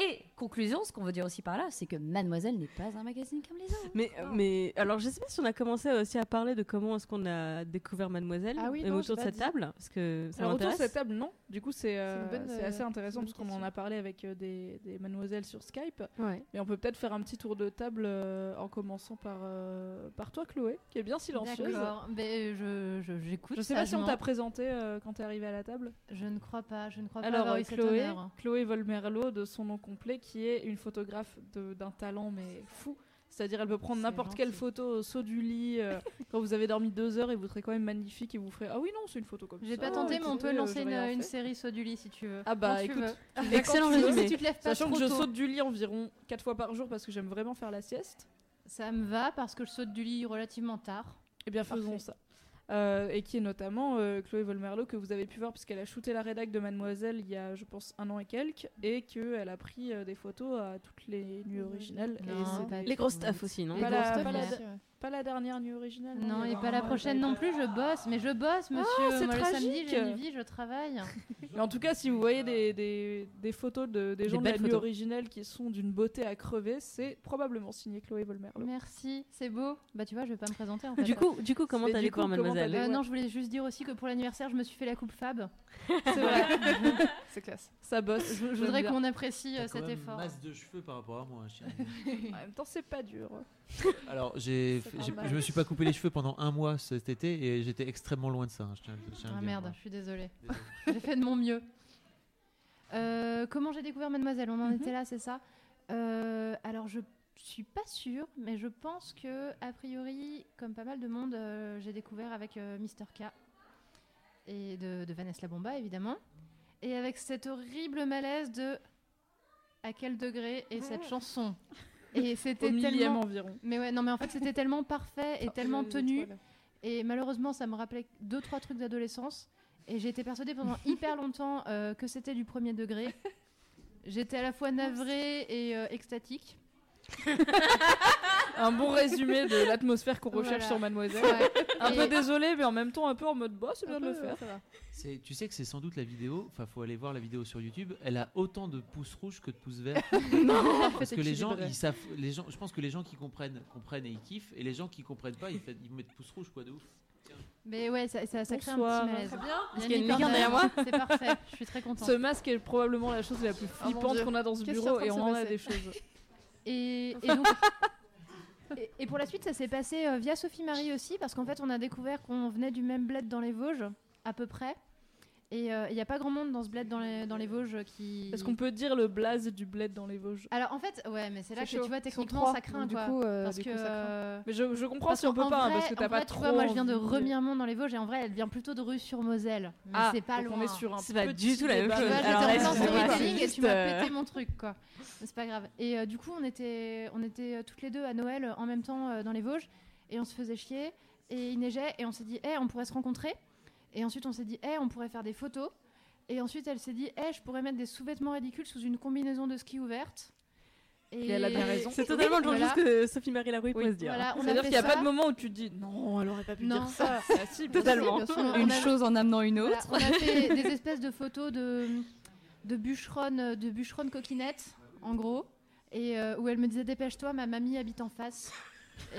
Et conclusion, ce qu'on veut dire aussi par là, c'est que Mademoiselle n'est pas un magazine comme les autres. Mais, mais alors, je sais pas si on a commencé aussi à parler de comment est-ce qu'on a découvert Mademoiselle Ah oui, et non, autour de cette dit. table, parce que ça Alors autour de cette table, non. Du coup, c'est euh, c'est assez euh, intéressant parce qu'on en a parlé avec euh, des, des mademoiselles sur Skype. Ouais. Mais on peut peut-être faire un petit tour de table euh, en commençant par, euh, par toi, Chloé, qui est bien silencieuse. D'accord, mais je, je- j'écoute. Je sais pas si on t'a présenté euh, quand t'es arrivée à la table. Je ne crois pas, je ne crois pas Alors, avoir euh, eu cet Chloé, honneur. Chloé Volmerlo, de son nom complet, qui est une photographe d'un talent mais fou. C'est-à-dire, elle peut prendre n'importe quelle photo au saut du lit euh, quand vous avez dormi deux heures et vous serez quand même magnifique et vous ferez Ah oui, non, c'est une photo comme ça. J'ai pas tenté, mais on peut euh, lancer une, série saut du lit si tu veux. Ah bah Quand écoute, tu excellent résumé. Si tu te lèves pas Sachant que je tôt. saute du lit environ 4 fois par jour parce que j'aime vraiment faire la sieste. Ça me va parce que je saute du lit relativement tard. Eh bien, faisons Parfait. ça. Euh, et qui est notamment euh, Chloé Volmerlo que vous avez pu voir puisqu'elle a shooté la rédac de Mademoiselle il y a je pense un an et quelques et qu'elle a pris euh, des photos à toutes les nuits originales. Non, et Les grosses staff aussi, non pas, Les la, pas la-. Pas la dernière nuit originale Non, et pas la prochaine non plus, je bosse. Mais je bosse, monsieur. c'est Moi, le samedi, j'ai une vie, je travaille. Mais en tout cas, si vous voyez des, des, des photos de, des Des gens de la nuit originelle qui sont d'une beauté à crever, c'est probablement signé Chloé Volmerlo. Merci, c'est beau. Bah, tu vois, je vais pas me présenter en fait. Du coup, du coup, comment t'as découvert Mademoiselle Euh, non, je voulais juste dire aussi que pour l'anniversaire, je me suis fait la coupe Fab. C'est vrai. C'est classe. Ça bosse. Je, je voudrais qu'on apprécie euh, T'as quand cet même effort. masse de cheveux par rapport à moi. chérie. En même temps, c'est pas dur. Alors, j'ai. Je me suis pas coupé les cheveux pendant un mois cet été et j'étais extrêmement loin de ça. hein, je tiens- je tiens à le Ah merde, je suis désolée. Désolé. j'ai fait de mon mieux. Euh, comment j'ai découvert Mademoiselle? On en Mhm. était là, c'est ça? Euh, Alors, je suis pas sûre, mais je pense que, a priori, comme pas mal de monde, euh, j'ai découvert avec Mr. K et de, de Vanessa La Bomba, évidemment. Et avec cet horrible malaise de à quel degré est cette chanson? Et c'était tellement. environ. Mais ouais, non, mais en fait, c'était tellement parfait et tellement tenu. Et malheureusement, ça me rappelait deux, trois trucs d'adolescence. Et j'ai été persuadée pendant hyper longtemps euh, que c'était du premier degré. J'étais à la fois navrée et euh, extatique. Un bon résumé de l'atmosphère qu'on recherche Voilà. sur Mademoiselle. Ouais. Un Et- peu désolé, mais en même temps un peu en mode boss, c'est bien de le faire. C'est- tu sais que c'est sans doute la vidéo, enfin faut aller voir la vidéo sur YouTube, elle a autant de pouces rouges que de pouces verts. Non, Parce que les gens, ils savent, les gens, je pense que les gens qui comprennent, comprennent et ils kiffent, et les gens qui comprennent pas, ils, fait- ils mettent pouces rouges quoi de ouf. Mais ouais, ça, ça, ça crée un petit malaise. Très bien. Qu'il y a une licorne derrière moi C'est parfait, je suis très contente. Ce masque est probablement la chose la plus Oh flippante qu'on a dans ce bureau et on en a des choses. Et, et donc. Et, pour la suite, ça s'est passé euh, via Sophie Marie aussi, parce qu'en fait, on a découvert qu'on venait du même bled dans les Vosges, à peu près. Et il n'y a pas grand monde dans ce bled dans les, dans les Vosges qui. Est-ce qu'on peut dire le blaze du bled dans les Vosges? Alors en fait, ouais, mais c'est là que chaud. tu vois, techniquement, ça craint du quoi. coup, euh, parce du que. coup, ça craint. euh, Mais je, je comprends parce si on peut pas, hein, vrai- parce que t'as pas vrai, tu trop. vois, moi je viens de Remiremont dans les Vosges et en vrai, elle vient plutôt de rue sur Moselle. Mais Ah, c'est pas loin. on est sur un C'est pas du tout la même chose. j'étais en storytelling et juste, tu m'as euh, pété mon truc, quoi. C'est pas grave. Et euh, du coup, on était, on était euh, toutes les deux à Noël euh, en même temps euh, dans les Vosges et on se faisait chier et il neigeait et on s'est dit, eh, on pourrait se rencontrer. Et ensuite, on s'est dit, eh, on pourrait faire des photos. Et ensuite, elle s'est dit, eh, je pourrais mettre des sous-vêtements ridicules sous une combinaison de ski ouverte. Et elle a bien raison. C'est totalement le genre Voilà. chose que Sophie Marie Larouille Oui, pourrait se dire. Voilà, C'est-à-dire qu'il n'y a ça. pas de moment où tu te dis non, elle aurait pas pu Non. dire ça. Ah, si, sûr, Totalement. sûr. Une a- chose en amenant une Voilà, autre. on a fait des espèces de photos de, de bûcheronnes de coquinettes, en gros, et euh, où elle me disait dépêche-toi, ma mamie habite en face.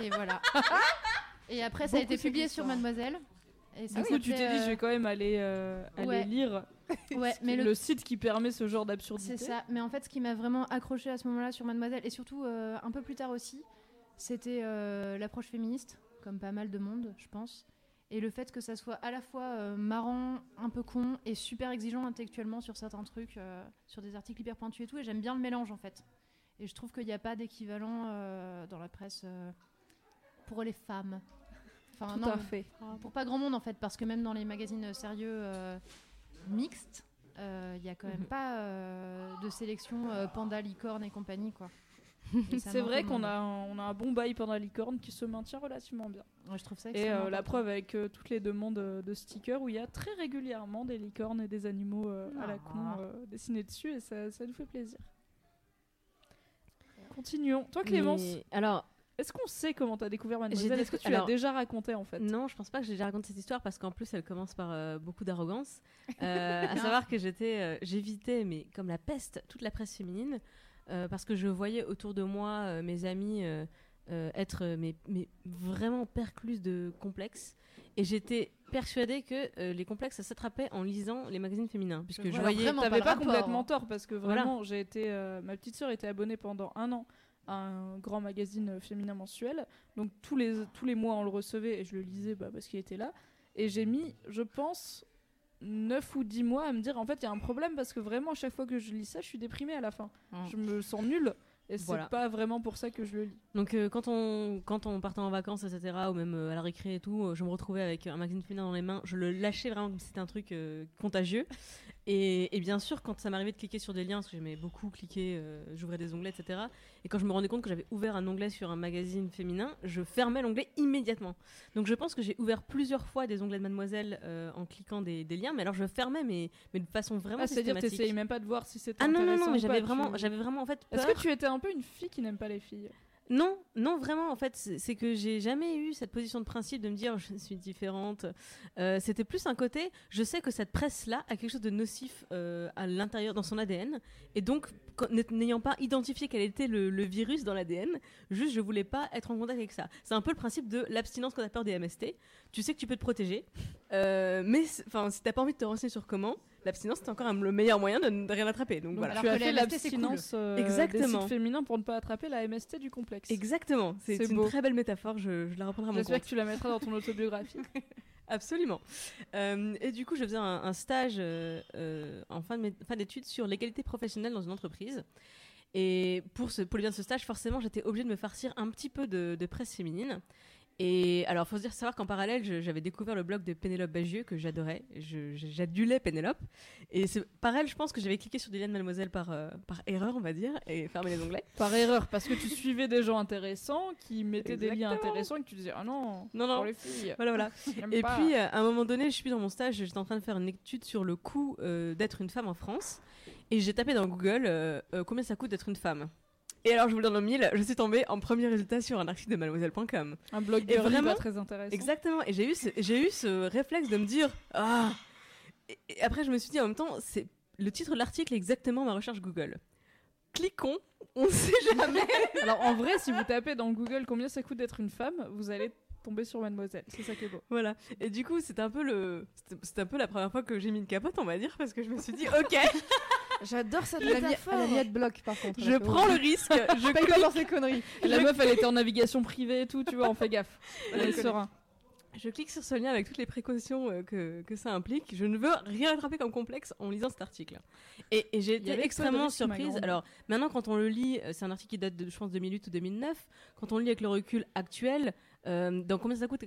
Et voilà. et après, ça a été publié sur. Mademoiselle. Et ça, Du coup, tu t'es dit, euh, je vais quand même aller, euh, aller ouais. lire Ouais, mais le... le- site qui permet ce genre d'absurdité. C'est ça. Mais en fait, ce qui m'a vraiment accroché à ce moment-là sur Mademoiselle, et surtout euh, un peu plus tard aussi, c'était euh, l'approche féministe, comme pas mal de monde, je pense. Et le fait que ça soit à la fois euh, marrant, un peu con, et super exigeant intellectuellement sur certains trucs, euh, sur des articles hyper pointus et tout. Et j'aime bien le mélange, en fait. Et je trouve qu'il n'y a pas d'équivalent euh, dans la presse euh, pour les femmes. Enfin, Tout non, à fait. Pour pas grand monde en fait, parce que même dans les magazines euh, sérieux euh, mixtes, euh, il y a quand même Mhm. pas euh, de sélection euh, panda, licorne et compagnie quoi. C'est vrai qu'on a, on a un bon bail pendant la licorne qui se maintient relativement bien. Ouais, je trouve ça Et euh, la preuve avec euh, toutes les demandes euh, de stickers où il y a très régulièrement des licornes et des animaux euh, à la con Ah. euh, dessinés dessus et ça, ça nous fait plaisir. Continuons. Toi Clémence, Mais- alors, est-ce qu'on sait comment t'as découvert J'ai Mademoiselle? Est-ce que tu l'as déjà raconté en fait? Non, je pense pas que j'ai déjà raconté cette histoire parce qu'en plus elle commence par euh, beaucoup d'arrogance. Euh, à savoir que j'étais, euh, j'évitais, mais comme la peste, toute la presse féminine euh, parce que je voyais autour de moi euh, mes amis euh, euh, être mais, mais vraiment perclus de complexes. Et j'étais persuadée que euh, les complexes ça s'attrapait en lisant les magazines féminins puisque je, Alors, voyais T'avais pas, complètement tort parce que Voilà. vraiment, j'ai été, euh, ma petite sœur était abonnée pendant un an à un grand magazine euh, féminin mensuel. Donc tous les tous les mois on le recevait et je le lisais bah, parce qu'il était là. Et j'ai mis, je pense, 9 ou 10 mois à me dire en fait il y a un problème parce que vraiment à chaque fois que je lis ça je suis déprimée à la fin. Je me sens nulle et c'est pas vraiment pour ça que je le lis. Donc euh, quand on quand on partait en vacances etc ou même euh, à la récré et tout, euh, je me retrouvais avec un magazine féminin dans les mains, je le lâchais vraiment comme si c'était un truc contagieux. Et, et bien sûr quand ça m'arrivait de cliquer sur des liens, parce que j'aimais beaucoup cliquer, euh, j'ouvrais des onglets etc. Et quand je me rendais compte que j'avais ouvert un onglet sur un magazine féminin, je fermais l'onglet immédiatement. Donc je pense que j'ai ouvert plusieurs fois des onglets de Mademoiselle euh, en cliquant des, des liens, mais alors je fermais mais mais de façon vraiment Ah, c'est-à-dire systématique. t'essayais même pas de voir si c'était Ah non non non, mais j'avais vraiment tu- j'avais vraiment en fait Est-ce que tu étais un peu une fille qui n'aime pas les filles? Non, non, vraiment, en fait, c'est que j'ai jamais eu cette position de principe de me dire je suis différente. Euh, C'était plus un côté, je sais que cette presse-là a quelque chose de nocif euh, à l'intérieur, dans son ADN. Et donc, n'ayant- pas identifié quel était le, virus dans l'ADN, juste je voulais pas être en contact avec ça. C'est un peu le principe de l'abstinence quand t'as peur des MST. Tu sais que tu peux te protéger, euh, mais enfin, si t'as pas envie de te renseigner sur comment, l'abstinence c'est encore le meilleur moyen de ne rien attraper. Donc, Donc voilà. tu as fait l'abstinence euh, des Exactement. sites féminins pour ne pas attraper la MST du complexe. Exactement, c'est une beau. très belle métaphore, je, je la reprendrai à mon J'espère compte. que tu la mettras dans ton autobiographie. Absolument. Euh, et du coup, je faisais un, un stage euh, euh, en fin d'études sur l'égalité professionnelle dans une entreprise. Et pour, ce, pour le bien de ce stage, forcément, j'étais obligée de me farcir un petit peu de, de presse féminine. Et alors, faut se dire, savoir qu'en parallèle, j'avais découvert le blog de Pénélope Bagieux que j'adorais. J'adulais Pénélope. Et c'est par elle, je pense que j'avais cliqué sur des liens de Mademoiselle par, euh, par erreur, on va dire, et fermé les onglets. Par erreur, parce que tu suivais des gens intéressants qui mettaient des liens intéressants et que tu disais ah non, Non, non. pour les filles. Voilà, voilà. Et pas. puis, euh, à un moment donné, je suis dans mon stage, j'étais en train de faire une étude sur le coût euh, d'être une femme en France. Et j'ai tapé dans Google euh, combien ça coûte d'être une femme. Et alors, je vous le donne en mille, je suis tombée en premier résultat sur un article de mademoiselle.com. Un blog girly vraiment, pas très intéressant. Exactement. Et j'ai eu, ce, j'ai eu ce réflexe de me dire Ah et, et après, je me suis dit en même temps, c'est le titre de l'article est exactement ma recherche Google. Cliquons, on ne sait jamais. Alors en vrai, si vous tapez dans Google combien ça coûte d'être une femme, vous allez tomber sur Mademoiselle. C'est ça qui est beau. Voilà. Et du coup, c'était un peu le, c'était un peu la première fois que j'ai mis une capote, on va dire, parce que je me suis dit, ok, J'adore cette Elle métaphore. Elle a mis adblock par contre. je prends le risque, je paye pas clique, dans ces conneries. La meuf, elle était en navigation privée et tout, tu vois, on fait gaffe. Elle est serein. je clique sur ce lien avec toutes les précautions euh, que, que ça implique. Je ne veux rien attraper comme complexe en lisant cet article. Et, et j'ai été extrêmement surprise. Alors maintenant, quand on le lit, euh, c'est un article qui date de, je pense, 2008 ou 2009. Quand on le lit avec le recul actuel, euh, dans combien ça coûte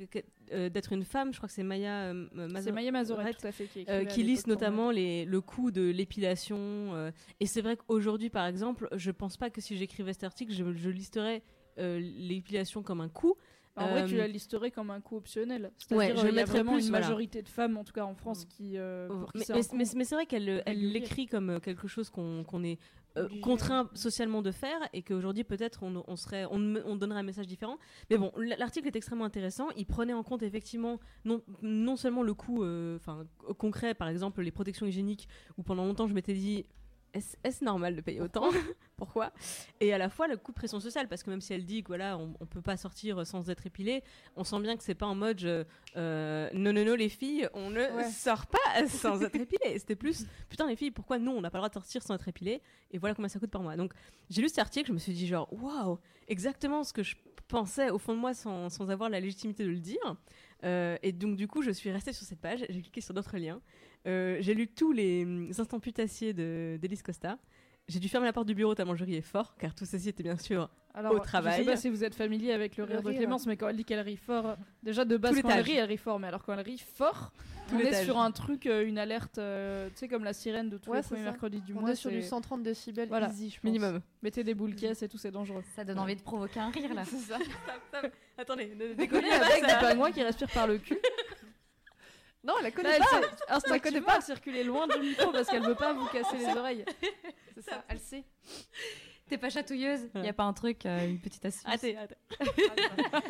euh, d'être une femme, je crois que c'est Maya, euh, Mazo- Maya Mazoret, Ouais, tout à fait, qui, euh, qui liste notamment les, le coût de l'épilation. et c'est vrai qu'aujourd'hui, par exemple, je pense pas que si j'écrivais cet article, je, je listerais l'épilation comme un coût. En vrai, tu la listerais comme un coût optionnel. Ouais, C'est-à-dire, je il y a vraiment plus, une voilà. majorité de femmes, en tout cas en France, qui. euh, pour qui mais, c'est mais- mais- vrai qu'elle l'écrit comme quelque chose qu'on qu'on est euh, contraint socialement de faire et qu'aujourd'hui peut-être on, on serait on, donnerait un message différent. Mais bon l'article est extrêmement intéressant. Il prenait en compte effectivement non, non seulement le coût euh, enfin concret par exemple les protections hygiéniques où pendant longtemps je m'étais dit est-ce normal de payer autant? Pourquoi? Et à la fois le coup de pression sociale, parce que même si elle dit que voilà, on, on peut pas sortir sans être épilé, on sent bien que c'est pas en mode euh, euh, non non non les filles, on ne Ouais. sort pas sans être épilé. C'était plus putain les filles, pourquoi nous on n'a pas le droit de sortir sans être épilé? Et voilà combien ça coûte par mois. Donc j'ai lu cet article, je me suis dit genre waouh, exactement ce que je pensais au fond de moi sans, sans avoir la légitimité de le dire. Euh, et donc du coup je suis restée sur cette page, j'ai cliqué sur d'autres liens, Euh, j'ai lu tous les hum, instants putassiers de d'Elise Costa. J'ai dû fermer la porte du bureau tellement je riais fort, car tout ceci était bien sûr Alors, au Je travail. sais pas si vous êtes familier avec le Le rire de. Clémence, mais quand elle dit qu'elle rit fort, euh, déjà de base, quand elle rit, elle rit fort. Mais alors quand elle rit fort, Tout on est sur un truc, euh, une alerte, euh, tu sais, comme la sirène de tous Ouais, les c'est premiers mercredis du On mois. est sur du c'est- 130 décibels Voilà. easy, je pense. Minimum. Mettez des boules caisses et tout, c'est dangereux. Ça donne envie de provoquer un rire là. C'est ça. Attendez, ne décollez pas, avec des pingouins qui respirent par le cul. Non, elle la Là, connaît elle pas. sait- instinctivement, elle circulait loin du micro parce qu'elle veut pas vous casser les oreilles. C'est ça, elle sait. T'es pas chatouilleuse Il y a pas un truc, euh, une petite astuce Attends, attends.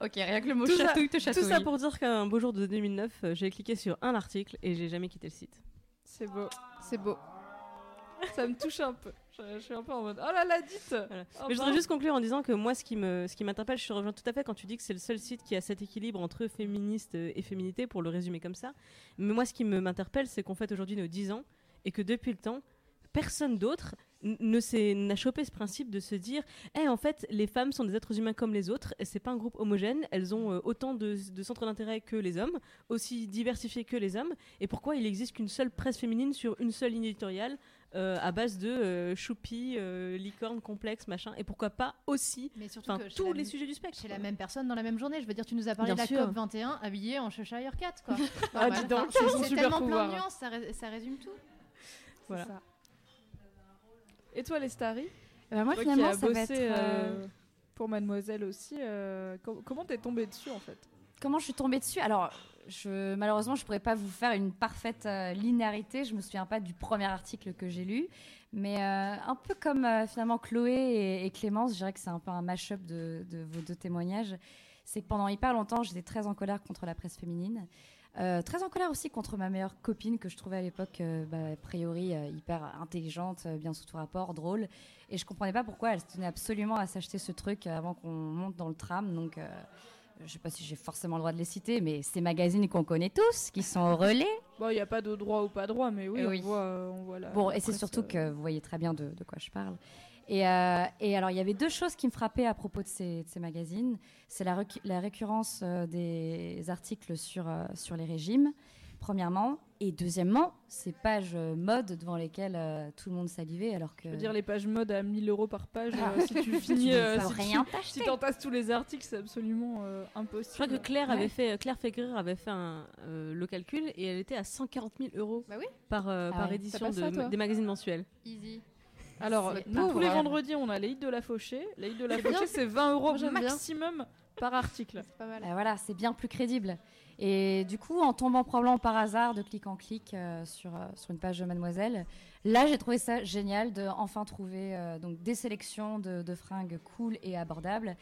Ok, rien que le mot Tout ça, chatouille te tout ça pour dire qu'un beau jour de 2009, euh, j'ai cliqué sur un article et j'ai jamais quitté le site. C'est beau, c'est beau. Ça me touche un peu. Je, je suis un peu en mode. Oh là là, dites Voilà. Oh Mais je voudrais juste conclure en disant que moi, ce qui me, ce qui m'interpelle, je te rejoins tout à fait quand tu dis que c'est le seul site qui a cet équilibre entre féministe et féminité, pour le résumer comme ça. Mais moi, ce qui me m'interpelle, c'est qu'on fête aujourd'hui nos 10 ans et que depuis le temps, personne d'autre ne n'a chopé ce principe de se dire Eh, en fait les femmes sont des êtres humains comme les autres et c'est pas un groupe homogène elles ont euh, autant de, de centres d'intérêt que les hommes aussi diversifiés que les hommes et pourquoi il existe qu'une seule presse féminine sur une seule ligne éditoriale euh, à base de euh, choupi euh, licorne complexe machin et pourquoi pas aussi Mais surtout que tous les même- sujets du spectre Chez la même personne dans la même journée. Je veux dire, tu nous as parlé Bien de la sûr. COP 21 habillée en Cheshire Cat, quoi. Ah, dis donc, Enfin, c'est tellement pouvoir. plein de nuances, ça, ré- ça résume tout. Voilà. ça. Et toi, les Starry Eh ben, moi, Toi finalement, qui ça va bossé être, euh, euh, pour Mademoiselle aussi, euh, com- comment t'es tombée dessus en fait? Comment je suis tombée dessus? Alors, malheureusement, je pourrais pas vous faire une parfaite euh, linéarité. Je me souviens pas du premier article que j'ai lu, mais euh, un peu comme euh, finalement Chloé et, Clémence, je dirais que c'est un peu un mash-up de, vos deux témoignages. C'est que pendant hyper longtemps, j'étais très en colère contre la presse féminine. Très en colère aussi contre ma meilleure copine que je trouvais à l'époque, bah, a priori, hyper intelligente, bien sous tout rapport, drôle. Et je comprenais pas pourquoi elle tenait absolument à s'acheter ce truc avant qu'on monte dans le tram. Donc, je sais pas si j'ai forcément le droit de les citer, mais ces magazines qu'on connaît tous, qui sont au relais. Bon, il n'y a pas de droit ou pas droit, mais oui, on, oui. Voit, euh, on voit la. Bon, et c'est surtout euh, que vous voyez très bien de, de quoi je parle. Et, euh, et alors, il y avait deux choses qui me frappaient à propos de ces, de ces magazines. C'est la, récurrence des articles sur, euh, sur les régimes, premièrement. Et deuxièmement, ces pages euh, mode devant lesquelles euh, tout le monde salivait, alors que... Je veux dire, les pages mode à 1000 euros par page, Ah. euh, si tu finis. Tu euh, si rien tu si t'entasses tous les articles, c'est absolument euh, impossible. je crois que Claire Ouais. avait fait Claire Féguer avait fait un, euh, le calcul et elle était à 140 000 euros Bah oui. par, euh, Ah par ouais. édition ça, des magazines mensuels Easy. Alors, nous, tous les vendredis, on a les hits de la Fauchée. Les hits de la. Fauchée, c'est 20 euros maximum par article. C'est pas mal. Bah voilà, c'est bien plus crédible. Et du coup, en tombant probablement par hasard de clic en clic euh, sur, euh, sur une page de Mademoiselle, là j'ai trouvé ça génial de enfin trouver euh, donc des sélections de, de fringues cool et abordables.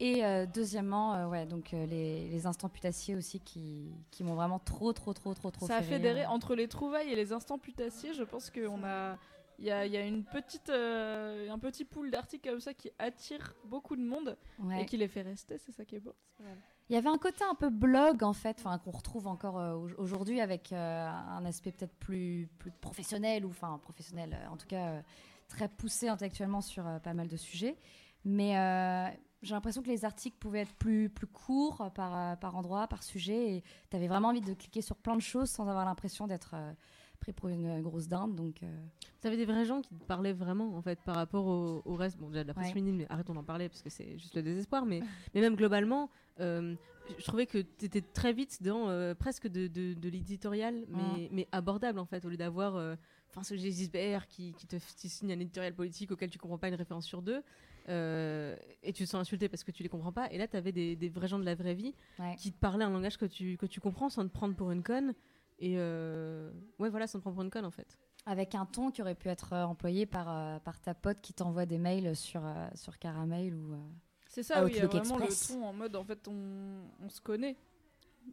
Et euh, deuxièmement, euh, ouais, donc euh, les, les instants putassiers aussi qui, qui m'ont vraiment trop, trop, trop, trop, trop Ça a fédéré entre les trouvailles et les instants putassiers. Je pense qu'on a. Il y a, il y a une petite, euh, un petit pool d'articles comme ça qui attire beaucoup de monde Ouais. et qui les fait rester, c'est ça qui est beau. Il y avait un côté un peu blog en fait, enfin qu'on retrouve encore euh, au- aujourd'hui avec euh, un aspect peut-être plus, plus professionnel ou enfin professionnel, en tout cas très poussé intellectuellement sur pas mal de sujets. Mais j'ai l'impression que les articles pouvaient être plus plus courts par par endroit, par sujet, et tu avais vraiment envie de cliquer sur plein de choses sans avoir l'impression d'être pris pour une grosse dinde. Donc euh, Tu avais des vrais gens qui te parlaient vraiment en fait par rapport au, au reste. Bon, déjà de la presse Ouais. féminine, mais arrêtons d'en parler parce que c'est juste le désespoir. Mais, mais même globalement, euh, je trouvais que tu étais très vite dans euh, presque de, de, de l'éditorial, mais, mais abordable en fait, au lieu d'avoir euh, enfin ce Gisbert qui, qui te qui signe un éditorial politique auquel tu comprends pas une référence sur deux. euh, et tu te sens insulté parce que tu les comprends pas. Et là, tu avais des, des vrais gens de la vraie vie Ouais. qui te parlaient un langage que tu, que tu comprends sans te prendre pour une conne. Et euh, ouais, voilà, sans prendre une conne en fait. avec un ton qui aurait pu être euh, employé par, euh, par ta pote qui t'envoie des mails sur, euh, sur Caramel ou. euh, C'est ça, oui, il y a vraiment Express. le ton en mode en fait on, on se connaît.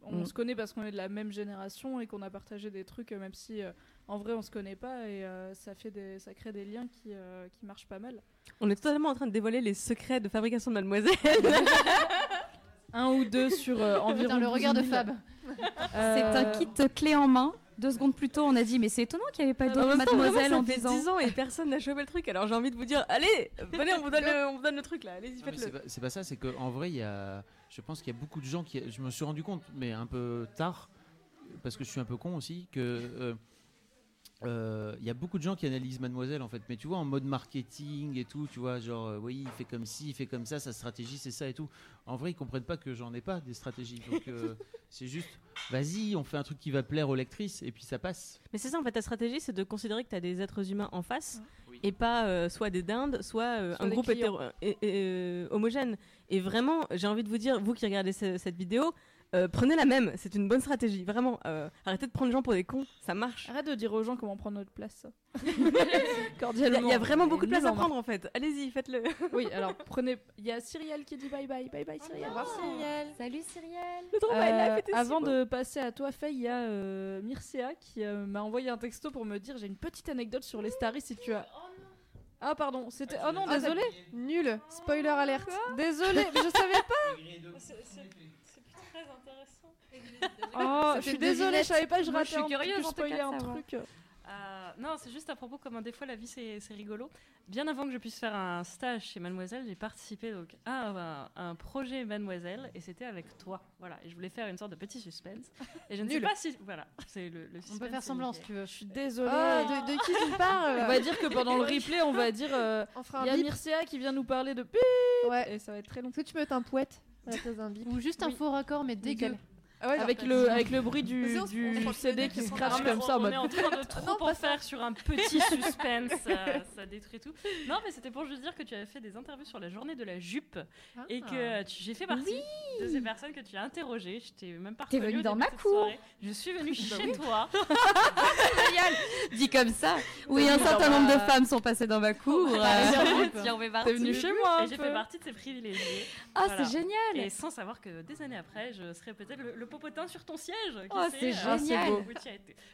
On Mm. se connaît parce qu'on est de la même génération et qu'on a partagé des trucs, même si euh, en vrai on se connaît pas et euh, ça, fait des, ça crée des liens qui, euh, qui marchent pas mal. On est totalement en train de dévoiler les secrets de fabrication de Mademoiselle. Un ou deux sur euh, environ. Putain, le regard de 12 000. Fab. C'est un Euh, kit clé en main. Deux secondes plus tôt, on a dit mais c'est étonnant qu'il n'y avait pas En d'autres mademoiselles vraiment, en ça fait 10 ans. 10 ans et personne n'a chopé le truc. Alors j'ai envie de vous dire, allez, venez, on vous donne le, on vous donne le truc là. Allez-y, C'est faites-le. pas, c'est pas ça, c'est qu'en vrai, il y a, je pense qu'il y a beaucoup de gens qui. Je me suis rendu compte, mais un peu tard, parce que je suis un peu con aussi, que. Euh, euh, il y a beaucoup de gens qui analysent Mademoiselle en fait, mais tu vois en mode marketing et tout, tu vois, genre euh, oui, il fait comme ci, il fait comme ça, sa stratégie c'est ça et tout. En vrai, ils comprennent pas que j'en ai pas des stratégies, donc euh, c'est juste, vas-y, on fait un truc qui va plaire aux lectrices et puis ça passe. Mais c'est ça, en fait, ta stratégie, c'est de considérer que tu as des êtres humains en face et pas euh, soit des dindes, soit, euh, Soit un groupe clients. hétéro- et- et, euh, homogène. Et vraiment, j'ai envie de vous dire, vous qui regardez ce- cette vidéo, euh, prenez la même, c'est une bonne stratégie, vraiment. euh, arrêtez de prendre les gens pour des cons, ça marche. Arrête de dire aux gens comment prendre notre place. Il y a- Cordialement. il y a vraiment beaucoup de place à prendre en fait. Allez-y, faites-le. Oui, alors prenez. Il y a Cyrielle qui dit bye bye, bye bye Cyrielle. revoir, Cyrielle. Salut Cyrielle. Le drama, elle a Euh, avant de passer à toi, Faye, il y a euh, Mircea qui euh, m'a envoyé un texto pour me dire j'ai une petite anecdote sur les Starry si tu as. Ah pardon, c'était. Oh non, Ah, désolé. Nul. Spoiler alerte. Désolé, mais je savais pas. C'est plus très intéressant. Oh, je suis désolée, je savais pas, je ratais je suis un- curieuse truc. Euh, non, c'est juste à propos comment des fois la vie c'est rigolo. Bien avant que je puisse faire un stage chez Mademoiselle, j'ai participé donc à un, à un projet Mademoiselle et c'était avec toi. Voilà, et je voulais faire une sorte de petit suspense. Et je ne sais pas si voilà, c'est le, le On peut faire semblant nickel. si tu veux. Je suis désolée. Ah, de, de qui tu parles On va dire que pendant le replay, on va dire. euh, On fera un Il y a bip. Mircea qui vient nous parler de Ouais. et ça va être très long. Est-ce que tu peux mettre un poète à la place d'un bip Ou juste un Oui. faux raccord, mais dégueu. Ah ouais, avec, le, avec le bruit du, on- du on- on- CD qui on- scratch Non, mais comme on- ça en on mode. est en train de trop en faire sur un petit suspense, ça, ça détruit tout. Non, mais c'était pour juste dire que tu avais fait des interviews sur la journée de la jupe et Ah. que tu- j'ai fait partie de ces personnes que tu as interrogées. Je t'ai même pas T'es venue dans ma cour. soirée. Je suis venue chez toi. Dit comme ça. Oui, un venue certain nombre de ma- femmes sont passées dans ma cour. Euh, Tu en fais T'es partie. venu chez moi j'ai fait partie de ces privilégiés. Ah, c'est génial. Et sans savoir que des années après, je serais peut-être le popotin sur ton siège. qui Oh, c'est euh, génial.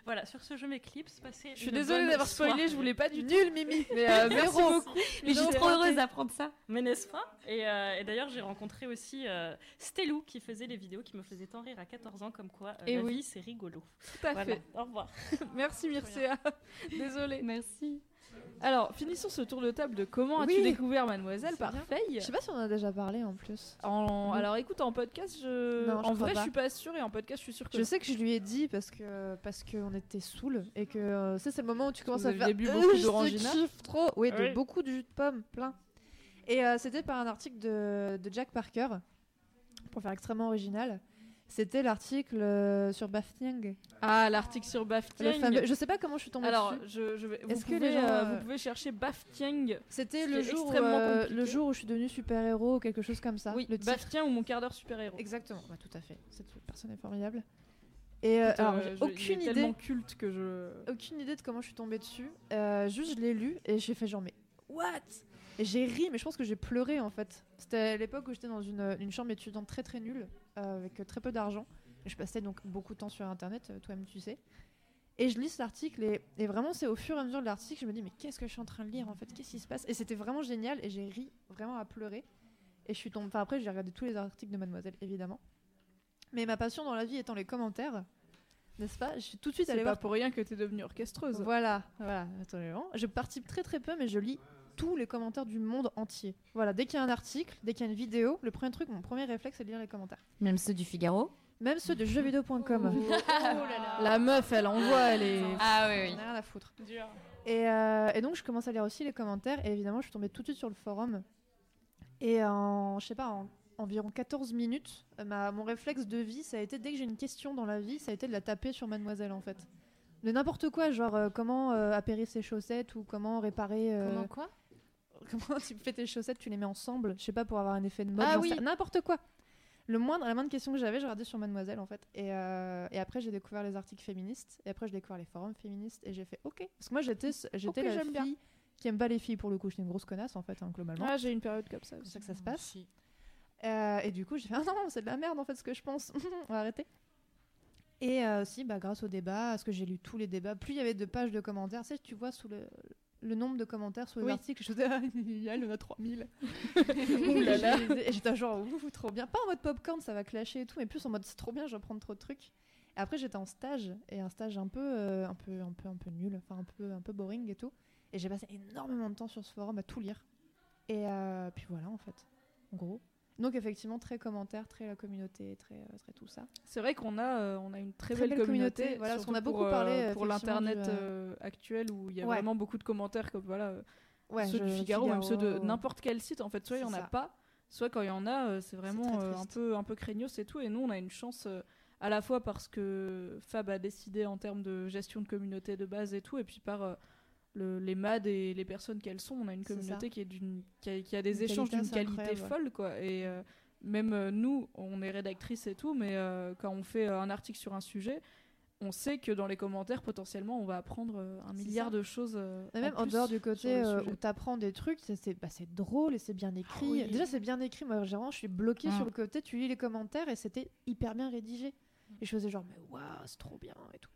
Voilà, sur ce, je m'éclipse. Passez Je suis désolée d'avoir spoilé, je voulais pas du. Nul, Mimi. Mais euh, merci beaucoup. Mais je suis trop heureuse d'apprendre ça. Mais n'est-ce pas? Et, euh, et d'ailleurs, j'ai rencontré aussi euh, Stelou qui faisait les vidéos qui me faisaient tant rire à 14 ans, comme quoi euh, Eh la oui. vie c'est rigolo. Tout à Voilà, fait. au revoir. Merci Mircea. Désolée. Merci. Alors, finissons ce tour de table de comment Oui. as-tu découvert Mademoiselle C'est par bien. Faye. Je sais pas si on en a déjà parlé en plus. En- Oui. Alors écoute, en podcast, je... Non, je en crois vrai, pas. je suis pas sûre et en podcast, je suis sûre que. Je sais que je lui ai dit parce que parce qu'on était saoul et que euh, ça c'est le moment où tu commences vous à faire bu Euh, beaucoup je te d'orangina kiffe trop. Oui, de Oui. beaucoup de jus de pomme, plein. Et euh, c'était par un article de, de Jack Parker pour faire extrêmement original. C'était l'article euh, sur Bafting. Ah, l'article sur Le Baftiang. fameux- Je sais pas comment je suis tombée Alors, dessus. je, je vais. Vous Est-ce que pouvez, les gens, euh, euh, vous pouvez chercher Baftiang. C'était le jour, euh, le jour où je suis devenue super-héros ou quelque chose comme ça. Oui, le titre. Baftiang ou mon quart d'heure super héros. Exactement, bah, tout à fait. Cette personne est formidable. Et euh, alors, j'ai aucune tellement idée, culte que je. aucune idée de comment je suis tombée dessus. Juste, je l'ai lu et j'ai fait genre, mais what? Et j'ai ri, mais je pense que j'ai pleuré en fait. C'était à l'époque où j'étais dans une, une chambre étudiante très très nulle, avec euh, très peu d'argent. Je passais donc beaucoup de temps sur internet, euh, toi-même tu sais. Et je lis cet article et, et vraiment c'est au fur et à mesure de l'article je me dis mais qu'est-ce que je suis en train de lire en fait? Qu'est-ce qui se passe? Et c'était vraiment génial et j'ai ri vraiment à pleurer. Et je suis tombée. Enfin après j'ai regardé tous les articles de Mademoiselle évidemment. Mais ma passion dans la vie étant les commentaires, n'est-ce pas? Je suis tout de suite C'est allée pas voir. pour rien que t'es devenue orchestreuse. Voilà, voilà, absolument. Je participe très très peu, mais je lis tous les commentaires du monde entier. Voilà, dès qu'il y a un article, dès qu'il y a une vidéo, le premier truc, mon premier réflexe, c'est de lire les commentaires. Même ceux du Figaro. Même ceux de jeuxvideo.com. La meuf, elle envoie, elle est. Ah oui, oui. J'en ai rien à foutre. Dur. Et, euh, et donc je commence à lire aussi les commentaires et évidemment je suis tombée tout de suite sur le forum et en je sais pas en environ 14 minutes euh, ma, mon réflexe de vie ça a été dès que j'ai une question dans la vie ça a été de la taper sur mademoiselle en fait de n'importe quoi genre euh, comment euh, appairer ses chaussettes ou comment réparer euh, Comment quoi? comment tu fais tes chaussettes tu les mets ensemble je sais pas pour avoir un effet de mode Ah oui. n'importe quoi le moindre, la moindre question que j'avais, je regardais sur Mademoiselle en fait. Et, euh, et après, j'ai découvert les articles féministes. Et après, j'ai découvert les forums féministes. Et j'ai fait OK. Parce que moi, j'étais, j'étais Ok, la fille bien. qui aime pas les filles pour le coup. J'étais une grosse connasse en fait, hein, globalement. Ah, j'ai une période comme ça. C'est ça que ça se passe. Euh, et du coup, j'ai fait Ah non, c'est de la merde en fait ce que je pense. On va arrêter. Et euh, aussi, bah, grâce au débat, à ce que j'ai lu tous les débats, plus il y avait de pages de commentaires, tu sais, tu vois sous le, le nombre de commentaires sous les Oui. articles, je faisais Ah, il y en a 3000. Ouh là là. Et j'étais genre, ouh, trop bien. Pas en mode popcorn, ça va clasher et tout, mais plus en mode c'est trop bien, je vais prendre trop de trucs. Et après, j'étais en stage, et un stage un peu, euh, un peu, un peu, un peu nul, enfin un peu, un peu boring et tout. Et j'ai passé énormément de temps sur ce forum à tout lire. Et euh, puis voilà, en fait, en gros. Donc effectivement, très commentaire, très la communauté, très, euh, très tout ça. C'est vrai qu'on a, euh, on a une très, Très belle, belle communauté. communauté, voilà, parce qu'on a pour, beaucoup parlé, euh, pour l'internet du, euh, euh, actuel où il y a Ouais. vraiment beaucoup de commentaires comme voilà Ouais, ceux je- du Figaro, même ceux de Figaro. n'importe quel site. En fait, soit il y en C'est a ça. pas, soit quand il y en a, c'est vraiment un peu un peu craignos et tout. Et nous, on a une chance à la fois parce que Fab a décidé en termes de gestion de communauté de base et tout, et puis par le- les MAD et les personnes qu'elles sont, on a une communauté qui est d'une qui a, qui a des Une échanges d'une qualité folle quoi. Et euh, même euh, nous, on est rédactrice et tout, mais euh, quand on fait un article sur un sujet, on sait que dans les commentaires potentiellement on va apprendre un milliard ça. de choses. Mais même en dehors du côté où t'apprends des trucs, c'est bah, c'est drôle et c'est bien écrit. oui. Déjà, c'est bien écrit. Moi, vraiment, je suis bloquée Mm. sur le côté. Tu lis les commentaires et c'était hyper bien rédigé. Et je faisais genre, mais waouh, c'est trop bien et tout.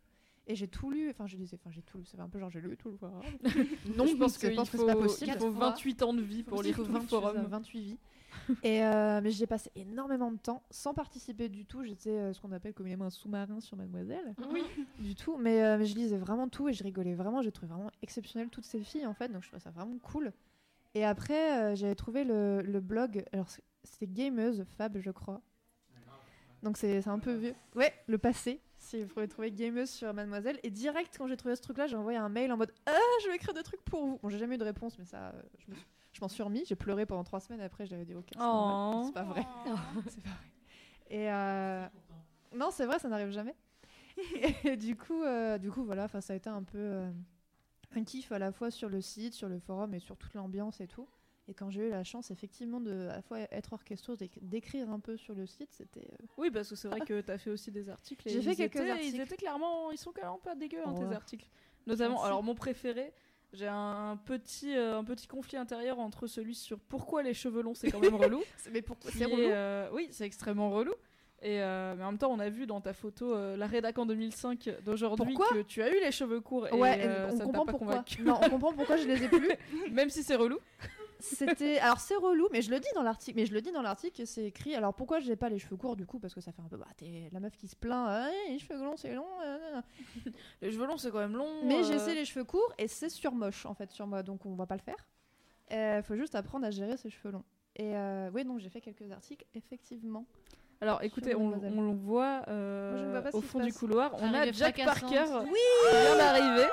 Et j'ai tout lu. Enfin, je disais, enfin, j'ai tout lu. C'est un peu genre, j'ai lu tout le forum. non, je pense que, c'est pas possible. Il faut 28 ans de vie pour lire tout le 28, forum. 28 vies. et euh, mais j'ai passé énormément de temps sans participer du tout. J'étais euh, ce qu'on appelle communément un sous-marin sur Mademoiselle. Oui. Du tout. Mais, euh, mais je lisais vraiment tout et je rigolais vraiment. J'ai trouvé vraiment exceptionnel toutes ces filles en fait. Donc je trouvais ça vraiment cool. Et après, euh, j'avais trouvé le, le blog. Alors c'était Gameuse Fab, je crois. Donc c'est c'est un peu vieux. Ouais, le passé. Si vous pouvez trouver Gameuse sur Mademoiselle. Et direct, quand j'ai trouvé ce truc-là, j'ai envoyé un mail en mode Ah, je vais écrire des trucs pour vous. Bon, j'ai jamais eu de réponse, mais ça, euh, je me suis- je m'en suis remis. J'ai pleuré pendant trois semaines. Après, j'avais dit Ok, c'est. Oh. c'est pas vrai. c'est pas vrai. Et euh, non, c'est vrai, ça n'arrive jamais. Et du coup, euh, du coup, voilà, ça a été un peu euh, un kiff à la fois sur le site, sur le forum et sur toute l'ambiance et tout. Et quand j'ai eu la chance, effectivement, de à la fois être orchestreuse et d'écrire un peu sur le site, c'était. euh, Oui, parce que c'est vrai que tu as fait aussi des articles. et J'ai fait ils quelques étaient- Ils articles. étaient clairement, ils sont même pas dégueux hein, tes articles. Notamment, Merci. alors mon préféré, j'ai un petit, euh, un petit conflit intérieur entre celui sur pourquoi les cheveux longs c'est quand même relou. Mais pourquoi c'est est, relou euh, Oui, c'est extrêmement relou. Et euh, mais en même temps, on a vu dans ta photo la rédac en 2005 d'aujourd'hui que tu as eu les cheveux courts. Et, Ouais, euh, on ça comprend pas pourquoi. convaincu. Non, on comprend pourquoi je les ai plus. Même si c'est relou. C'était alors c'est relou, mais je le dis dans l'article. Mais je le dis dans l'article, c'est écrit. Alors pourquoi j'ai pas les cheveux courts du coup Parce que ça fait un peu bah t'es la meuf qui se plaint. Ah, les cheveux longs c'est long. euh. Les cheveux longs c'est quand même long. Mais euh, j'ai essayé les cheveux courts et c'est sur moche en fait sur moi, donc on va pas le faire. Il faut juste apprendre à gérer ses cheveux longs. Et euh, oui, donc j'ai fait quelques articles effectivement. Alors écoutez, on, le voit euh, Moi, au fond du couloir. On a Jack. Parker Oui qui vient d'arriver.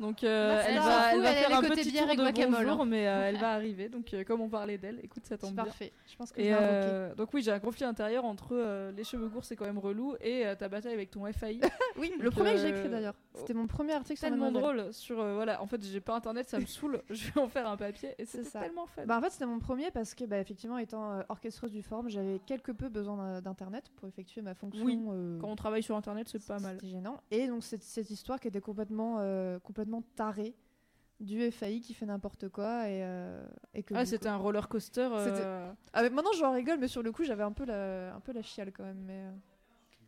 Donc euh, Merci, elle va, elle elle faire un petit tour de guacamole, bonjour, hein. mais euh, elle va arriver. Donc euh, comme on parlait d'elle, écoute, ça tombe C'est bien. parfait. Je pense que Et je euh, donc oui, j'ai un conflit intérieur entre euh, les cheveux courts, c'est quand même relou, et euh, ta bataille avec ton FAI. Oui, le premier que j'ai euh, écrit d'ailleurs. C'était mon premier article sur tellement Mademoiselle. drôle sur euh, voilà. En fait, j'ai pas internet, ça me saoule. Je vais en faire un papier et C'est c'est tellement fun. Bah, en fait, c'était mon premier parce que, bah, effectivement, étant euh, orchestreuse du forum, j'avais quelque peu besoin d'internet pour effectuer ma fonction. Oui, euh, quand on travaille sur internet, c'est pas mal. C'était gênant. Et donc, c'est cette histoire qui était complètement, euh, complètement tarée du FAI qui fait n'importe quoi. Et, euh, et que Ah, c'était un roller coaster. Euh, Ah, maintenant, je en rigole, mais sur le coup, j'avais un peu la, un peu la chiale quand même. Mais, euh,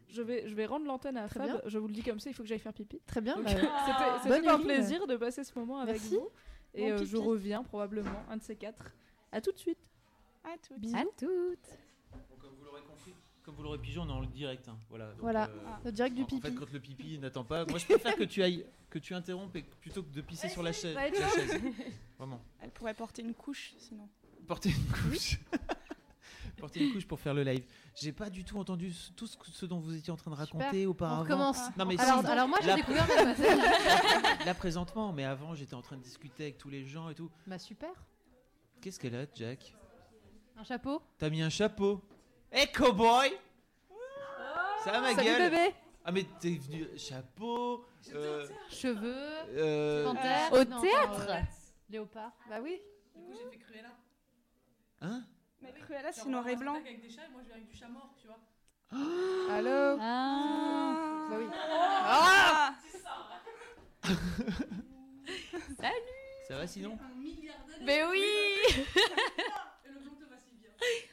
Je vais, je vais rendre l'antenne à Très Fab. bien. Je vous le dis comme ça, il faut que j'aille faire pipi. Très bien. Bah, c'était un plaisir de passer ce moment avec Merci. vous. Et Bon euh, je reviens probablement, un de ces quatre. À tout de suite. À toutes. Bisous. À toutes. Comme vous l'aurez compris, comme vous l'aurez pigé, on est en direct. hein. Voilà. donc, Voilà, euh, le direct du en- En fait, pipi. quand le pipi n'attend pas, moi je préfère que tu ailles, que tu interrompes et que- plutôt que de pisser sur la, chaise- la. Vraiment. Elle pourrait porter une couche sinon. Porter une couche. Porter une couche pour faire le live. J'ai pas du tout entendu ce- tout ce, que- ce dont vous étiez en train de raconter Super. auparavant. On recommence. Non mais Alors- si, alors moi, j'ai là- découvert Mademoiselle. là présentement, mais avant j'étais en train de discuter avec tous les gens et tout. Bah super. Qu'est-ce qu'elle a, Jack? Un chapeau? T'as mis un chapeau. Hey cowboy Ça va ma Salut, gueule? bébé. Ah mais t'es venu chapeau. euh, Cheveux. Euh, panthère. Au non, théâtre? euh, Léopard. Bah oui. Du coup, j'ai fait Cruella. Hein? Mais Cruella, c'est noir et blanc. avec des chats et moi je viens avec du chat mort, tu vois. Allô? Ah. Bah oui. Ah Salut. Ça va sinon? Un. Mais oui Et le blond te va si bien.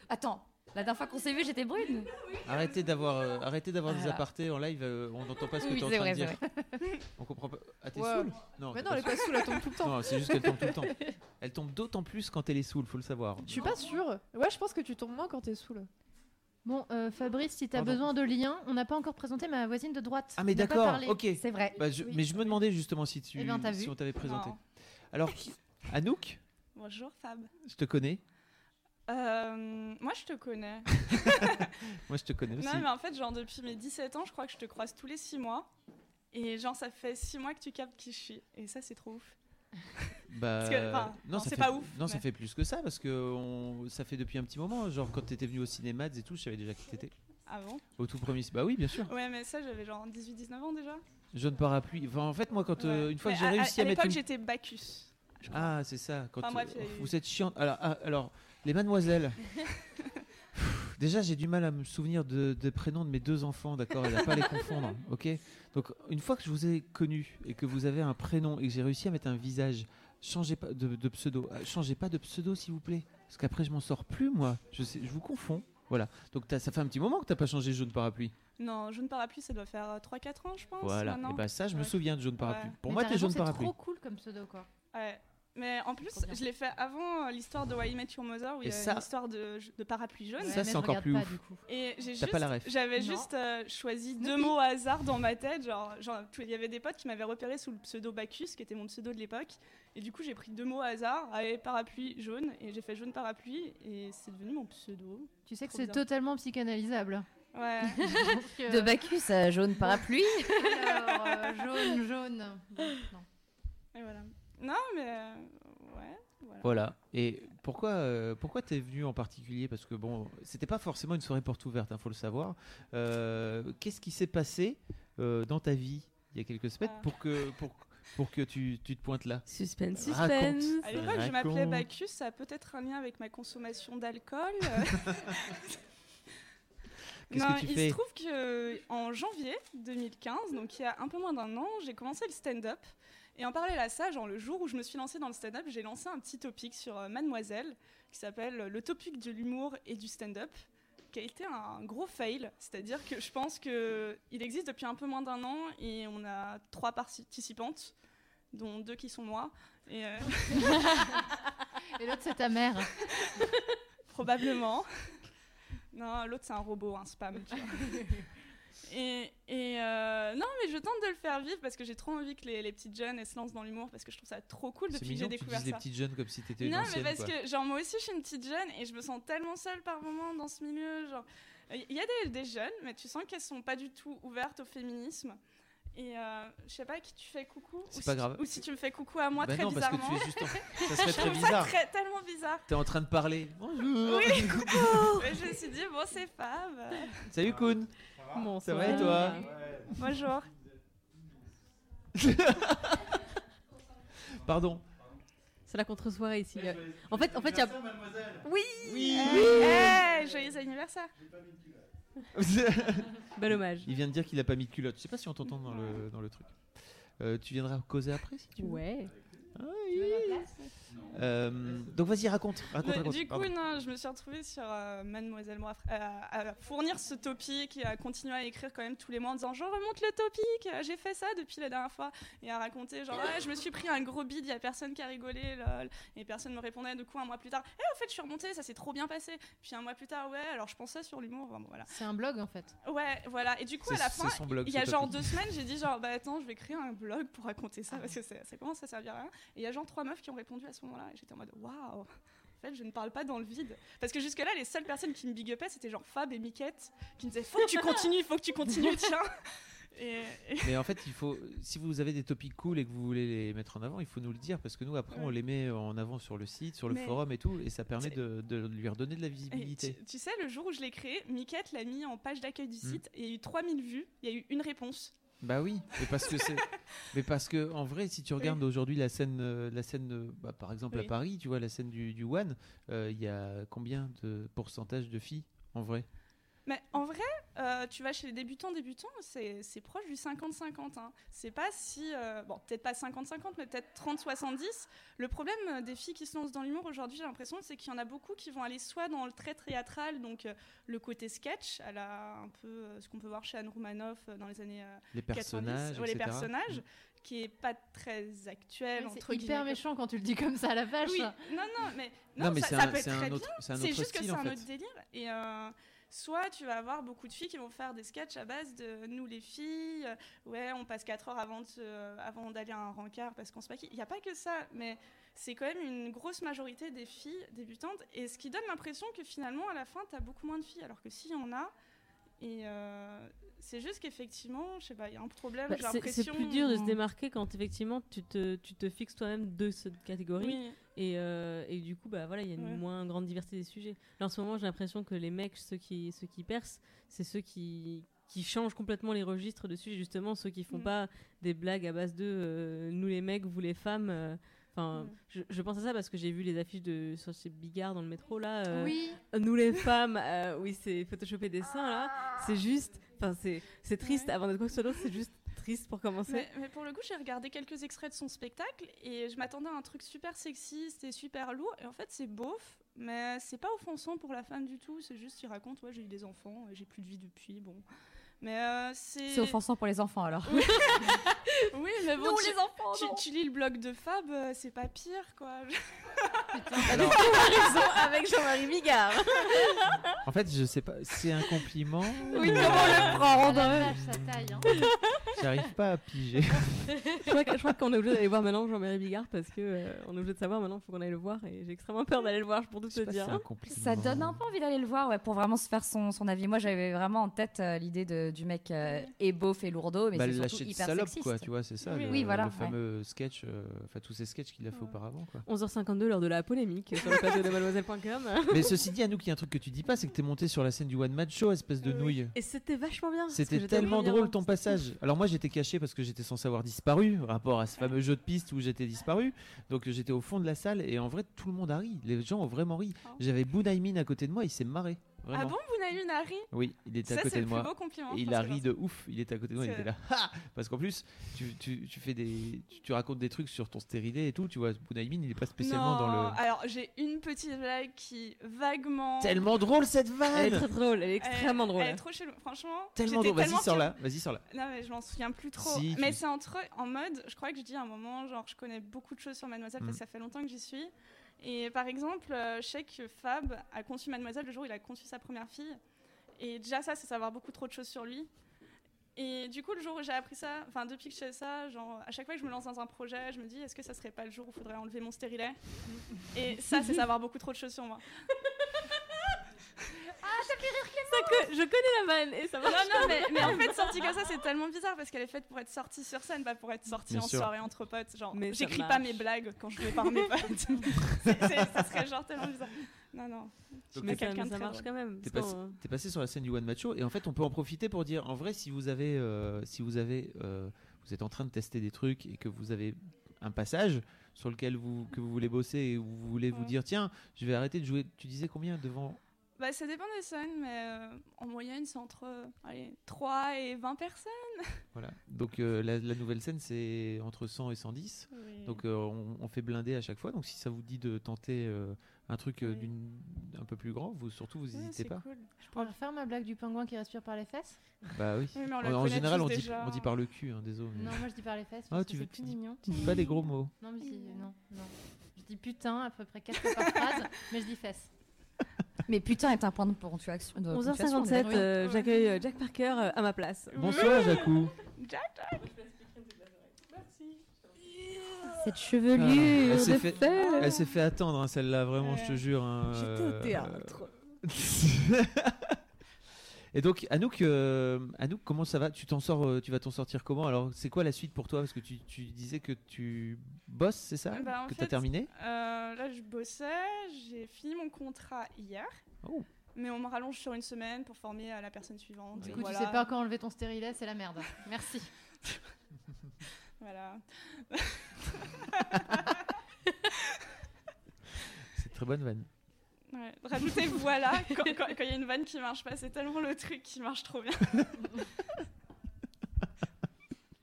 Attends, la dernière fois qu'on s'est vu, j'étais brune. Arrêtez d'avoir euh, arrêtez d'avoir des apartés en live, euh, on n'entend pas ce que Oui, tu es en c'est train de vrai, dire. c'est On comprend pas. Ah t'es Ouais. saoule Non. Mais t'es non, elle est pas saoule, elle tombe tout le temps. Non, c'est juste qu'elle tombe tout le temps. Elle tombe d'autant plus quand elle est saoule, faut le savoir. Je suis pas sûre. Ouais, je pense que tu tombes moins quand t'es saoul. Bon, euh, Fabrice, si t'as Pardon. besoin de liens, on n'a pas encore présenté ma voisine de droite. Ah mais On n'a pas d'accord, parlé. ok. C'est vrai. Bah, je- Mais je me demandais justement si tu Eh ben, t'as si on t'avait présenté. Non. Alors qui- Anouk, Bonjour Fab. je te connais. Euh, moi, je te connais. Moi, je te connais aussi. Non, mais en fait, genre, depuis mes 17 ans, je crois que je te croise tous les 6 mois. Et genre, ça fait 6 mois que tu captes qui je suis. Et ça, c'est trop ouf. Bah, Parce que, enfin, non, c'est pas ouf, Non, ça fait plus que ça parce que on- ça fait depuis un petit moment. Genre quand t'étais venu au cinéma et tout, je savais déjà qui t'étais. Ah bon? Au tout premier. Bah oui, bien sûr. Ouais, mais ça, j'avais genre 18-19 ans déjà. Jaune parapluie. Enfin, en fait, moi, quand euh, une fois Mais que j'ai à- réussi à, à, mettre l'époque, une... j'étais Bacchus. Ah, c'est ça. Quand Enfin, bref, euh, vous êtes chiante. Alors, ah, alors, les mademoiselles. Déjà, j'ai du mal à me souvenir de- des prénoms de mes deux enfants, d'accord Et à pas les confondre, ok Donc, une fois que je vous ai connu et que vous avez un prénom et que j'ai réussi à mettre un visage, changez pas de, de pseudo. Euh, Changez pas de pseudo, s'il vous plaît. Parce qu'après, je m'en sors plus, moi. Je, sais, je vous confonds. Voilà. Donc, t'as- ça fait un petit moment que t'as pas changé jaune parapluie. Non, jaune parapluie, ça doit faire euh, 3-4 ans, je pense. Voilà. maintenant. Et bah, ça, je me Ouais. souviens de jaune parapluie. Ouais. Pour Mais moi, t'es jaune parapluie. C'est trop cool comme pseudo, quoi. Ouais. Mais en plus, je l'ai fait avant euh, l'histoire de Why I Met Your Mother où il Et y a ça- une histoire de, de parapluie jaune. Ça, c'est encore plus ouf. Et j'ai T'as juste, pas la ref. j'avais Non. juste euh, choisi deux mots au hasard dans ma tête. Genre, il y avait des potes qui m'avaient repéré sous le pseudo Bacchus, qui était mon pseudo de l'époque. Et du coup, j'ai pris deux mots au hasard, allez, parapluie jaune, et j'ai fait jaune parapluie, et c'est devenu mon pseudo. Tu sais que c'est totalement psychanalysable. Ouais. Donc, De euh, Bacchus à jaune parapluie. Alors, euh, jaune, jaune. Bon, non. Et voilà. Non, mais euh, ouais. Voilà. Voilà. Et pourquoi, euh, pourquoi t'es venu en particulier? Parce que bon, c'était pas forcément une soirée porte ouverte, il faut le savoir. Euh, Qu'est-ce qui s'est passé euh, dans ta vie il y a quelques semaines Ah. pour que pour, pour que tu, tu te pointes là? Suspense, Raconte. suspense. À l'époque, je m'appelais Raconte. Bacchus, ça a peut-être un lien avec ma consommation d'alcool. Non, que tu il fais? se trouve que en janvier 2015, donc il y a un peu moins d'un an, j'ai commencé le stand-up. Et en parallèle à ça, genre le jour où je me suis lancée dans le stand-up, j'ai lancé un petit topic sur euh, Mademoiselle qui s'appelle le topic de l'humour et du stand-up, qui a été un gros fail. C'est-à-dire que je pense que il existe depuis un peu moins d'un an et on a trois participantes, dont deux qui sont moi. Et, euh, Et l'autre, c'est ta mère. Probablement. Non, l'autre c'est un robot, un spam. tu vois. Et, et, euh, non, mais je tente de le faire vivre parce que j'ai trop envie que les, les petites jeunes elles se lancent dans l'humour parce que je trouve ça trop cool depuis que j'ai que tu découvert dises les ça. petites jeunes comme si t'étais une non, mais parce quoi. que genre moi aussi je suis une petite jeune et je me sens tellement seule par moment dans ce milieu. Genre, il y a des, des jeunes, mais tu sens qu'elles sont pas du tout ouvertes au féminisme. Et euh, je sais pas à qui tu fais coucou. C'est ou pas si- grave. Ou si tu me fais coucou à moi Bah très non, parce que tu bizarrement. es juste en- ça serait Je très bizarre. Ça très, tellement bizarre. T'es en train de parler. Bonjour. Oui, coucou. Je me suis dit bon c'est Fab. Salut Koun. Ça va et toi Bonjour. Pardon. C'est la contre-soirée ici. En fait, en fait, il y a. Oui. Oui. Eh, joyeux anniversaire. Bel hommage. Il vient de dire qu'il a pas mis de culotte. Je sais pas si on t'entend dans le, dans le truc. Euh, tu viendras causer après si tu veux. Ouais. Euh, donc vas-y, raconte. raconte, Mais raconte. du coup, non, je me suis retrouvée sur euh, Mademoiselle Moi à, à fournir ce topic et à continuer à écrire quand même tous les mois en disant je remonte le topic, euh, j'ai fait ça depuis la dernière fois et à raconter genre ouais, je me suis pris un gros bide, il y a personne qui a rigolé lol et personne me répondait du coup un mois plus tard eh en fait je suis remontée, ça s'est trop bien passé. Puis un mois plus tard ouais, alors je pensais sur l'humour, Enfin, bon, voilà. C'est un blog en fait. Ouais, voilà. Et du coup, à la fin, il y a genre topic. deux semaines, j'ai dit genre, bah attends, je vais créer un blog pour raconter ça parce que ça, ça commence à servir à rien. Et il y a genre trois meufs qui ont répondu à ce moment-là. Et j'étais en mode, waouh, en fait, je ne parle pas dans le vide. Parce que jusque-là, les seules personnes qui me big upaient, c'était genre Fab et Miquette qui me disaient, faut que tu continues, faut que tu continues, tiens. Et, et- Mais en fait, il faut, si vous avez des topics cool et que vous voulez les mettre en avant, il faut nous le dire parce que nous, après, on les met en avant sur le site, sur le Mais- forum et tout, et ça permet de, de lui redonner de la visibilité. tu, tu sais, le jour où je l'ai créé, Miquette l'a mis en page d'accueil du Hmm. site et il y a eu 3000 vues, il y a eu une réponse. Bah oui, mais parce que c'est, mais parce que en vrai, si tu regardes aujourd'hui la scène, euh, la scène, euh, bah, par exemple à. Paris, tu vois la scène du, du One, euh, il y a combien de pourcentage de filles en vrai? Mais en vrai, euh, tu vas chez les débutants, débutants, c'est c'est proche du 50-50. hein. C'est pas si. euh, bon, peut-être pas 50-50, mais peut-être 30-70. Le problème euh, des filles qui se lancent dans l'humour aujourd'hui, j'ai l'impression, c'est qu'il y en a beaucoup qui vont aller soit dans le très théâtral, donc euh, le côté sketch, à la, un peu euh, ce qu'on peut voir chez Anne Roumanoff euh, dans les années euh, Les 90, personnages, ouais, les personnages, Mm. qui est pas très actuel. Entre c'est hyper guillemets. méchant quand tu le dis comme ça à la vache. Oui, non, non, mais, Non, non, mais ça, c'est ça un- peut être très autre- bien. c'est un C'est autre juste que c'est en un autre délire. Et euh, soit tu vas avoir beaucoup de filles qui vont faire des sketchs à base de nous les filles, euh, ouais, on passe 4 heures se- avant d'aller à un rencard parce qu'on se maquille. Il n'y a pas que ça, mais c'est quand même une grosse majorité des filles débutantes. Et ce qui donne l'impression que finalement, à la fin, tu as beaucoup moins de filles. Alors que s'il y en a, et euh, c'est juste qu'effectivement, je sais pas, il y a un problème. Bah, j'ai c'est- l'impression. c'est plus dur de se démarquer quand effectivement tu te, tu te fixes toi-même de cette catégorie. Oui. Et, euh, et du coup, bah, voilà, il y a une Ouais. moins grande diversité des sujets. Là, en ce moment, j'ai l'impression que les mecs, ceux qui, ceux qui percent, c'est ceux qui, qui changent complètement les registres de sujets. Justement, ceux qui font Mm. pas des blagues à base de euh, nous les mecs, vous les femmes. euh, Enfin, Mm. je, je pense à ça parce que j'ai vu les affiches de sur chez Bigard dans le métro là. euh, Oui. Nous les femmes, euh, oui, c'est photoshopé des seins là. C'est juste, enfin, c'est c'est triste. Avant d'être quoi que ce soit d'autre, c'est juste triste pour commencer. Mais, mais pour le coup, j'ai regardé quelques extraits de son spectacle et je m'attendais à un truc super sexiste et super lourd. Et en fait, c'est beauf, mais c'est pas offensant pour la femme du tout. C'est juste, il raconte, ouais, j'ai eu des enfants et j'ai plus de vie depuis. Bon. Mais euh, c'est. C'est offensant pour les enfants alors. Oui, mais bon, Nous, tu, les enfants, tu, non. tu lis le blog de Fab, euh, c'est pas pire, quoi. Alors- raison avec Jean-Marie Bigard. En fait, je sais pas, c'est un compliment. Oui, ou- comment le prendre J'arrive pas à piger. je crois je qu'on est obligé d'aller voir maintenant Jean-Marie Bigard parce que euh, on est obligé de savoir maintenant, il faut qu'on aille le voir et j'ai extrêmement peur d'aller le voir pour tout te dire. Ça donne un peu envie d'aller le voir, ouais, pour vraiment se faire son, son avis. Moi, j'avais vraiment en tête euh, l'idée de- du mec euh, et beauf et lourdeau, mais Bah, c'est surtout hyper salope, sexiste. quoi, tu vois, c'est ça. Oui, le, oui, voilà. le ouais. fameux sketch, euh, enfin tous ces sketchs qu'il a fait auparavant, quoi. 11h52 lors de la polémique sur le plateau de mademoiselle.com. Mais ceci dit, Anouk, il y a un truc que tu dis pas, c'est que t'es monté sur la scène du One Man Show, espèce de nouille. Et c'était vachement bien. C'était tellement drôle ton passage. Alors moi j'étais caché parce que j'étais censé avoir disparu, rapport à ce fameux jeu de piste où j'étais disparu. Donc j'étais au fond de la salle et en vrai tout le monde a ri. Les gens ont vraiment ri. J'avais Bounaïmin à côté de moi, il s'est marré. Ah bon, Bounaïmin a ri Oui, il était Ça, à côté c'est de le moi. plus beau compliment, il a ri de ouf. Il était à côté de moi. Il était là. Ha Parce qu'en plus, tu, tu, tu fais des, tu, tu racontes des trucs sur ton stérilé et tout. Tu vois, Bounaïmin, il est pas spécialement non, dans le. Alors, j'ai une petite blague qui vaguement. Tellement drôle cette vanne. Elle est très drôle, elle est extrêmement drôle. Elle est trop chelou. Franchement. Tellement drôle. Vas-y, sors-la. fière- Vas-y, sors-la. Non, mais je m'en souviens plus trop. Si, mais tu- c'est entre en mode, je crois que je dis à un moment, genre, je connais beaucoup de choses sur Mademoiselle parce Mm. que ça fait longtemps que j'y suis. Et par exemple, euh, je sais que Fab a conçu Mademoiselle le jour où il a conçu sa première fille. Et déjà, ça, c'est savoir beaucoup trop de choses sur lui. Et du coup, le jour où j'ai appris ça, enfin, depuis que je fais ça, genre, à chaque fois que je me lance dans un projet, je me dis, est-ce que ça serait pas le jour où il faudrait enlever mon stérilet? Et ça, c'est savoir beaucoup trop de choses sur moi. Ça fait rire Ça que je connais la vanne et ça Non, marche. non, mais, mais en fait, sortie comme ça, c'est tellement bizarre parce qu'elle est faite pour être sortie sur scène, pas pour être sortie Bien en sûr. soirée entre potes. Genre, Mais j'écris pas mes blagues quand je vais par mes potes. C'est- c'est- ça serait genre tellement bizarre. Non, non. Donc, ça- quelqu'un de ça marche quand même. T'es passé, passé sur la scène du One Match Show et en fait on peut en profiter pour dire en vrai si vous avez euh, si vous avez euh, vous êtes en train de tester des trucs et que vous avez un passage sur lequel vous que vous voulez bosser et vous voulez vous dire tiens je vais arrêter de jouer tu disais combien devant Bah, ça dépend des scènes, mais euh, en moyenne, c'est entre euh, allez, 3 et 20 personnes. voilà donc euh, la, la nouvelle scène c'est entre 100 et 110 Oui. donc euh, on, on fait blinder à chaque fois donc si ça vous dit de tenter euh, un truc euh, d'une un peu plus grand vous surtout vous n'hésitez pas Je pourrais refaire ma blague du pingouin qui respire par les fesses bah oui, Oui, mais on en, général on dit, déjà. on dit par le cul hein, désolé mais- Non, moi je dis par les fesses Ah, tu que veux- c'est plus tu dis- mignon. tu dis pas les gros mots Non, mais si, non, non. Je dis putain à peu près 4 fois par phrase, mais je dis fesses. Mais putain est un point de ponctuation. de ponctuation, on est 11h57, d'accord. euh, j'accueille euh, Jack Parker euh, à ma place. bonsoir Jacou Jack, Jack. Cette Ah, chevelure elle s'est de fait, feu. elle s'est fait attendre, hein, celle-là, vraiment, je te jure. hein, J'étais au euh, théâtre. Et donc, Anouk, euh, Anouk, comment ça va? Tu t'en sors, euh, tu vas t'en sortir comment? Alors, c'est quoi la suite pour toi? Parce que tu, tu disais que tu bosses, c'est ça? Bah, en Que tu as terminé? euh, Là, je bossais, j'ai fini mon contrat hier. Oh. Mais on me rallonge sur une semaine pour former à la personne suivante. Du coup, voilà. tu sais pas quand enlever ton stérilet, c'est la merde. Merci. Voilà. C'est une très bonne vanne. Ouais. Rajoutez voilà quand il quand, quand il y a une vanne qui marche pas, c'est tellement le truc qui marche trop bien.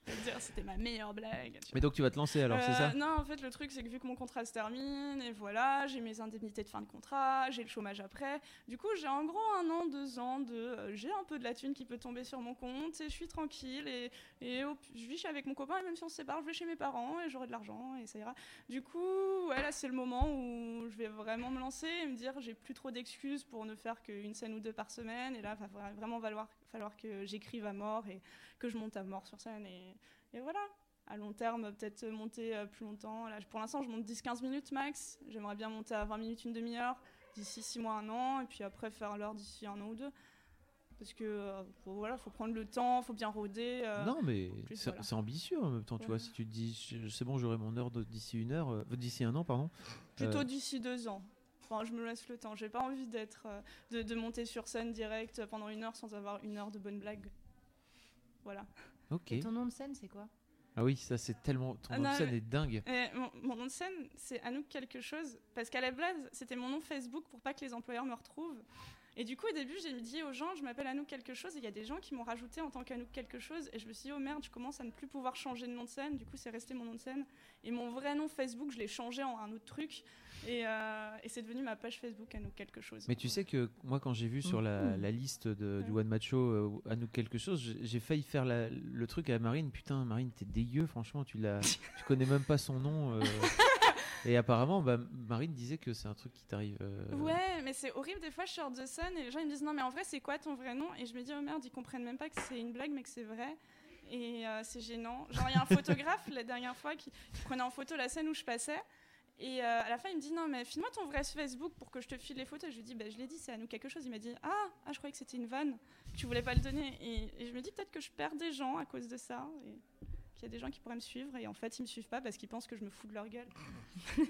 Dire, C'était ma meilleure blague. Mais donc, tu vas te lancer alors, c'est Euh, ça Non, en fait, le truc, c'est que vu que mon contrat se termine, et voilà, j'ai mes indemnités de fin de contrat, j'ai le chômage après. Du coup, j'ai en gros un an, deux ans de. euh, j'ai un peu de la thune qui peut tomber sur mon compte, et je suis tranquille, et, et au- je vis avec mon copain, et même si on se sépare, je vais chez mes parents, et j'aurai de l'argent, et ça ira. Du coup, ouais, là, c'est le moment où je vais vraiment me lancer et me dire, j'ai plus trop d'excuses pour ne faire qu'une scène ou deux par semaine, et là, va vra- vraiment falloir, falloir que j'écrive à mort, et que je monte à mort sur scène, et, et voilà. à long terme, peut-être monter euh, plus longtemps. Là, pour l'instant, je monte 10-15 minutes max. J'aimerais bien monter à 20 minutes, une demi-heure d'ici 6 mois, un an, et puis après faire l'heure d'ici un an ou deux. Parce que euh, faut, voilà, faut prendre le temps, faut bien rôder. euh, Non, mais c'est voilà. ambitieux en même temps, tu vois. Si tu te dis, c'est bon, j'aurai mon heure d'ici une heure, euh, d'ici un an, pardon. Plutôt d'ici deux ans. Enfin, je me laisse le temps. J'ai pas envie d'être, euh, de, de monter sur scène direct pendant une heure sans avoir une heure de bonne blague. Voilà. Ok. Et ton nom de scène, c'est quoi? Ah oui, ça c'est tellement. Ton Ah nom de non, scène mais- est dingue. Eh, mon, mon nom de scène, c'est Anouk quelque chose. Parce qu'à la base, c'était mon nom Facebook pour pas que les employeurs me retrouvent. Et du coup, au début, j'ai dit aux gens, je m'appelle Anouk quelque chose. Et il y a des gens qui m'ont rajouté en tant qu'Anouk quelque chose. Et je me suis dit, oh merde, je commence à ne plus pouvoir changer de nom de scène. Du coup, c'est resté mon nom de scène. Et mon vrai nom Facebook, je l'ai changé en un autre truc. Et, euh, et c'est devenu ma page Facebook Anouk quelque chose. Mais tu sais que moi, quand j'ai vu sur la, la liste de, du One Match Show euh, à nous quelque chose, j'ai- failli faire la- le truc à Marine. Putain, Marine, t'es dégueu, franchement, tu tu connais même pas son nom. euh. Et apparemment, bah, Marine disait que c'est un truc qui t'arrive. euh, Ouais, mais c'est horrible. Des fois, je sors de scène et les gens me disent non, mais en vrai, c'est quoi ton vrai nom? Et je me dis oh merde, ils comprennent même pas que c'est une blague, mais que c'est vrai. Et euh, c'est gênant. Genre, il y a un photographe la dernière fois qui, prenait en photo la scène où je passais. Et euh, à la fin, il me dit non, mais file-moi ton vrai Facebook pour que je te file les photos. Je lui dis bah, je l'ai dit, c'est à nous quelque chose. Il m'a dit ah, ah, je croyais que c'était une vanne, tu voulais pas le donner. Et, et je me dis peut-être que je perds des gens à cause de ça. Et qu'il y a des gens qui pourraient me suivre et en fait, ils me suivent pas parce qu'ils pensent que je me fous de leur gueule.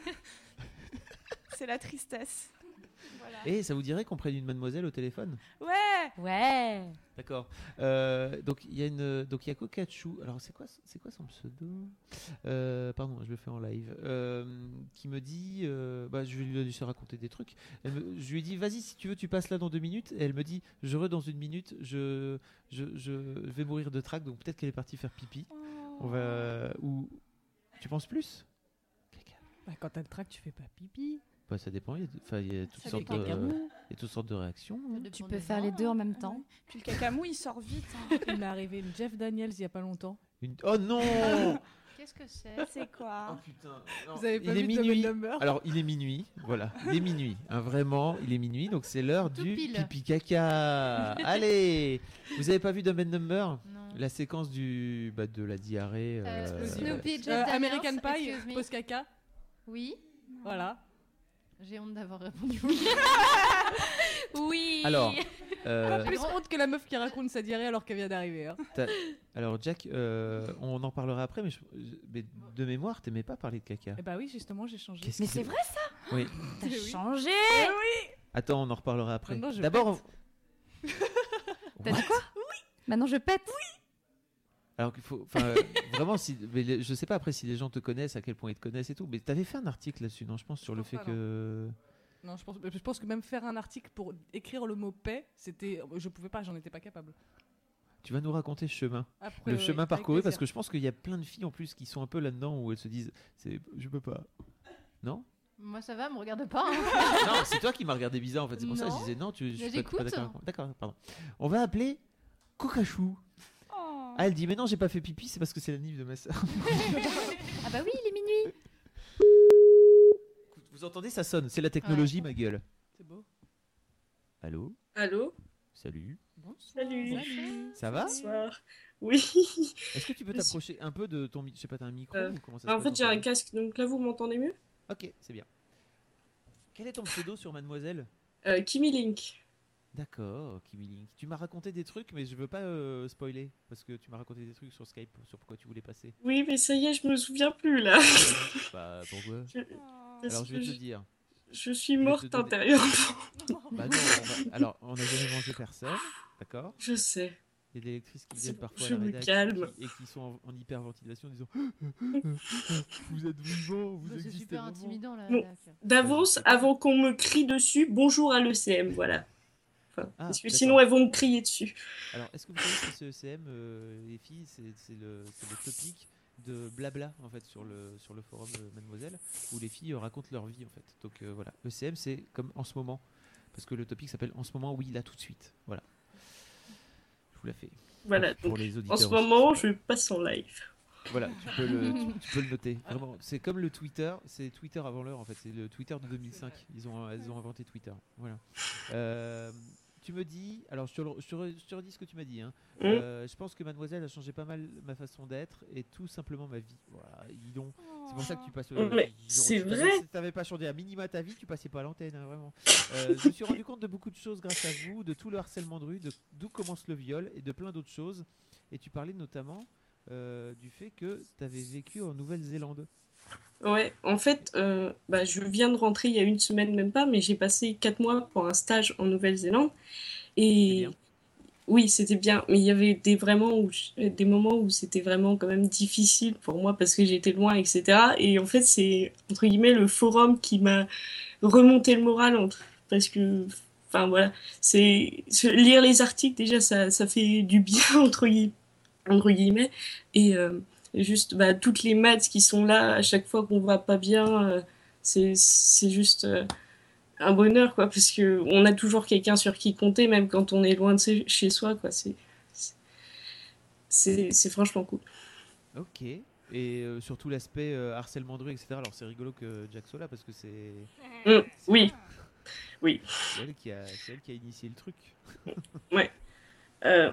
c'est la tristesse. Voilà. Et ça vous dirait qu'on prenne une mademoiselle au téléphone? Ouais Ouais D'accord. Euh, donc il y a une donc il y a Kokachou. Alors c'est quoi c'est quoi son pseudo? Euh, Pardon, je le fais en live. Euh, qui me dit euh, bah, je vais lui laisser raconter des trucs. Elle me- je lui ai dit vas-y si tu veux tu passes là dans deux minutes. Et elle me dit je re dans une minute. Je je, je vais mourir de trac donc peut-être qu'elle est partie faire pipi. On va ou tu penses plus? Bah, quand t'as le trac, tu fais pas pipi. Bah, ça dépend. Il y a, enfin, il y a toutes Ça sortes dépend. de Cacamou. il y a toutes sortes de réactions. hein. Tu peux faire les deux en même temps. Puis le cacamou, il sort vite. hein. Il m'est arrivé une Jeff Daniels il y a pas longtemps. Une- Oh non Qu'est-ce que c'est? C'est quoi? Vous avez pas il est vu minuit. Dumber Alors, il est minuit. Voilà, il est minuit. Hein, vraiment, il est minuit. Donc, c'est l'heure du pile. pipi caca. Allez Vous avez pas vu Dumb and Dumber Non. La séquence du, bah, de la diarrhée. euh, Snoopy, Jeff Euh, Daniels, American Pie, me. pause caca. Oui. Voilà. J'ai honte d'avoir répondu oui. oui. Alors, euh, Plus honte que la meuf qui raconte sa diarrhée alors qu'elle vient d'arriver. hein. t'as- alors, Jack, euh, on en parlera après, mais, je- mais de mémoire, t'aimais pas parler de caca. Eh bah oui, justement, j'ai changé. Qu'est-ce Mais c'est vrai, ça Oui. T'as changé Attends, on en reparlera après. Maintenant, je D'abord, T'as dit quoi Oui. Maintenant je pète. Alors qu'il faut, enfin, euh, vraiment, si, mais les- je sais pas après si les gens te connaissent, à quel point ils te connaissent et tout, mais t'avais fait un article là-dessus, non Je pense sur le fait pas, que. Non, je pense, je pense que même faire un article pour écrire le mot paix, c'était, je pouvais pas, j'en étais pas capable. Tu vas nous raconter chemin, Après, le oui, chemin parcouru, parce que je pense qu'il y a plein de filles en plus qui sont un peu là-dedans où elles se disent, c'est, je peux pas. Non? Moi ça va, me regarde pas. hein. Non, c'est toi qui m'as regardé bizarre en fait. C'est pour ça que je disais non, tu. je Mais suis pas- pas j'écoute. d'accord pardon. On va appeler Kokachou. Ah, elle dit mais non, j'ai pas fait pipi, c'est parce que c'est la nive de ma sœur. ah bah oui, il est minuit. Vous entendez, ça sonne. C'est la technologie, ma gueule. C'est beau. Allô? Allô? Salut. Salut. Ça va? Bonsoir. Oui. Est-ce que tu peux t'approcher un peu de ton, mi- je sais pas, t'as un micro Euh, ou comment ça bah, se en fait, j'ai ton un casque, donc là, vous m'entendez mieux? Ok, c'est bien. Quel est ton pseudo sur Mademoiselle? Euh, Kimi Link. D'accord, Kimi Link. Tu m'as raconté des trucs, mais je veux pas euh, spoiler parce que tu m'as raconté des trucs sur Skype sur pourquoi tu voulais passer. Oui, mais ça y est, je me souviens plus là. Bah pourquoi Je- parce Alors je vais te je- dire. Je suis morte donner- intérieurement. Bah non, on va- alors on n'a jamais mangé personne, d'accord? Je sais. Il y a des électrices qui viennent parfois je à la me rédac calme. qui- et qui sont en, en hyperventilation en disant Vous êtes vivant, vous Bah, c'est existez super intimidant là. Bon, D'avance, avant qu'on me crie dessus, bonjour à l'ECM, voilà. Enfin, Ah, parce que sinon, elles vont me crier dessus. Alors, est-ce que vous savez que ce CECM, euh, les filles, c'est le, le topic de blabla en fait sur le sur le forum Mademoiselle où les filles euh, racontent leur vie en fait. Donc euh, voilà, ECM c'est comme en ce moment parce que le topic s'appelle en ce moment oui là tout de suite. Voilà. Je vous la fais. Voilà, Pour, les en auditeurs. ce aussi. moment, je passe en live. Voilà, tu peux le, tu, tu peux le noter. Vraiment, c'est comme le Twitter, c'est Twitter avant l'heure en fait. C'est le Twitter de 2005. Ils ont, elles ont inventé Twitter. Voilà. Euh, tu me dis, alors je te, le- je te re- je te redis ce que tu m'as dit. hein. Mm. Euh, je pense que Mademoiselle a changé pas mal ma façon d'être et tout simplement ma vie. Voilà. C'est pour ça que tu passes. Mais dis donc, c'est vrai. Si t'avais pas changé à minima ta vie, tu passais pas à l'antenne, hein, vraiment. Euh, je me suis rendu compte de beaucoup de choses grâce à vous, de tout le harcèlement de rue, de d'où commence le viol et de plein d'autres choses. Et tu parlais notamment euh, du fait que tu avais vécu en Nouvelle-Zélande. Ouais, en fait, euh, bah, je viens de rentrer il y a une semaine, même pas, mais j'ai passé quatre mois pour un stage en Nouvelle-Zélande. Et oui, c'était bien, mais il y avait des, vraiment où je- des moments où c'était vraiment quand même difficile pour moi parce que j'étais loin, etc. Et en fait, c'est entre guillemets le forum qui m'a remonté le moral entre- parce que, enfin voilà, c'est lire les articles déjà, ça, ça fait du bien entre guillemets, entre guillemets. Et euh, juste bah, toutes les maths qui sont là à chaque fois qu'on va pas bien, euh, c'est juste euh, un bonheur quoi, parce que on a toujours quelqu'un sur qui compter, même quand on est loin de chez- soi quoi. C'est franchement cool. Ok. Et euh, surtout l'aspect euh, harcèlement de rue, etc. Alors c'est rigolo que Jack soit là parce que c'est. Mm, c'est- oui. Oui. C'est elle, qui a, c'est elle qui a initié le truc. Ouais. Euh,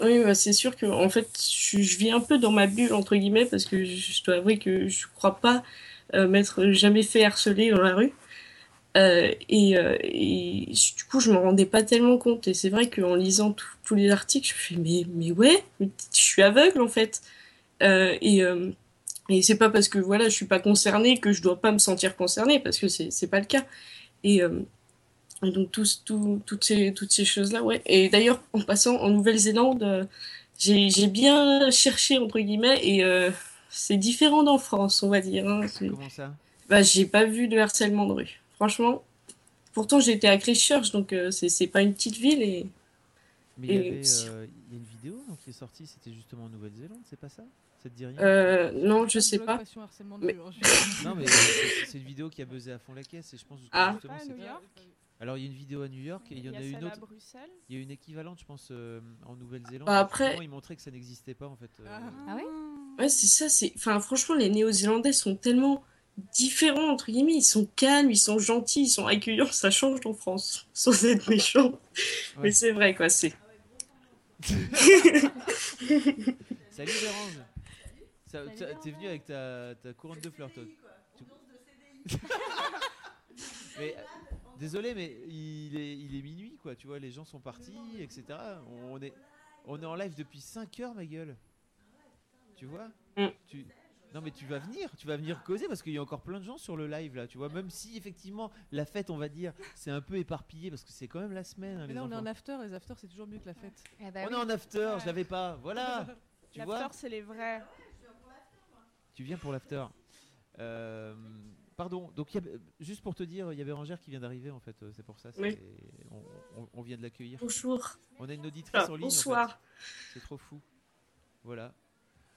oui, bah, c'est sûr que en fait, je, vis un peu dans ma bulle entre guillemets parce que je, dois avouer que je crois pas euh, m'être jamais fait harceler dans la rue. Euh, et, du coup, je me rendais pas tellement compte. Et c'est vrai qu'en lisant tous- les articles, je me fais mais mais ouais, je suis aveugle en fait. Et et c'est pas parce que voilà, je suis pas concernée que je dois pas me sentir concernée parce que c'est c'est pas le cas. Et donc tous, tout- toutes ces, toutes ces choses-là, ouais. Et d'ailleurs, en passant en Nouvelle-Zélande, euh, j'ai j'ai bien cherché, entre guillemets, et euh, c'est différent d'en France, on va dire. hein. Comment ça? Bah, j'ai pas vu de harcèlement de rue. Franchement, pourtant j'étais à Christchurch, donc euh, c'est c'est pas une petite ville. Et, Mais il y et- avait euh, il y a une vidéo donc, qui est sortie, c'était justement en Nouvelle-Zélande, c'est pas ça? Ça te dit rien? Euh, non, je sais pas. Mais- Non, mais c'est une vidéo qui a buzzé à fond la caisse et je pense que Ah. justement, c'est- New York? Alors il y a une vidéo à New York et il y en Il y a, a une autre. Bruxelles. Il y a une équivalente, je pense, euh, en Nouvelle-Zélande. Bah, après- Ils montraient que ça n'existait pas en fait. euh, Ah ouais Ouais, c'est ça. C'est, enfin, franchement, les Néo-Zélandais sont tellement différents entre guillemets. Ils sont calmes, ils sont gentils, ils sont accueillants. Ça change en France, sans être méchant. Mais c'est vrai, quoi. C'est. Salut Bérange Ça- ça- T'es venu avec ta, ta couronne de fleurs, toi. Tu- mais désolé, mais il est, il est minuit, quoi. Tu vois, les gens sont partis, etc. On est, on est en live depuis 5 heures, ma gueule. Tu vois Mm. tu... Non, mais tu vas venir, tu vas venir causer parce qu'il y a encore plein de gens sur le live là, tu vois. Même si effectivement la fête, on va dire, c'est un peu éparpillé parce que c'est quand même la semaine. hein, Mais les là, on est en after, les after, c'est toujours mieux que la fête. Eh ben on est en after, je l'avais pas. Voilà. tu L'after, c'est les vrais. Tu viens pour l'after. Euh, pardon, donc y a- juste pour te dire, il y a Bérangère qui vient d'arriver en fait, euh, c'est pour ça. Oui. On, on- on vient de l'accueillir. Bonjour. On a une auditrice Ah, en ligne. en fait. bonsoir. C'est trop fou. Voilà.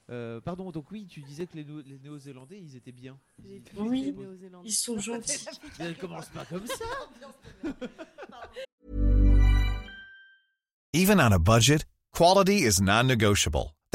Euh, pardon, donc oui, tu disais que les, No- les Néo-Zélandais, ils étaient bien. Ils- Oui, ils- ils sont gentils. Mais elle commence pas comme ça. Even on a budget, quality is non-negotiable.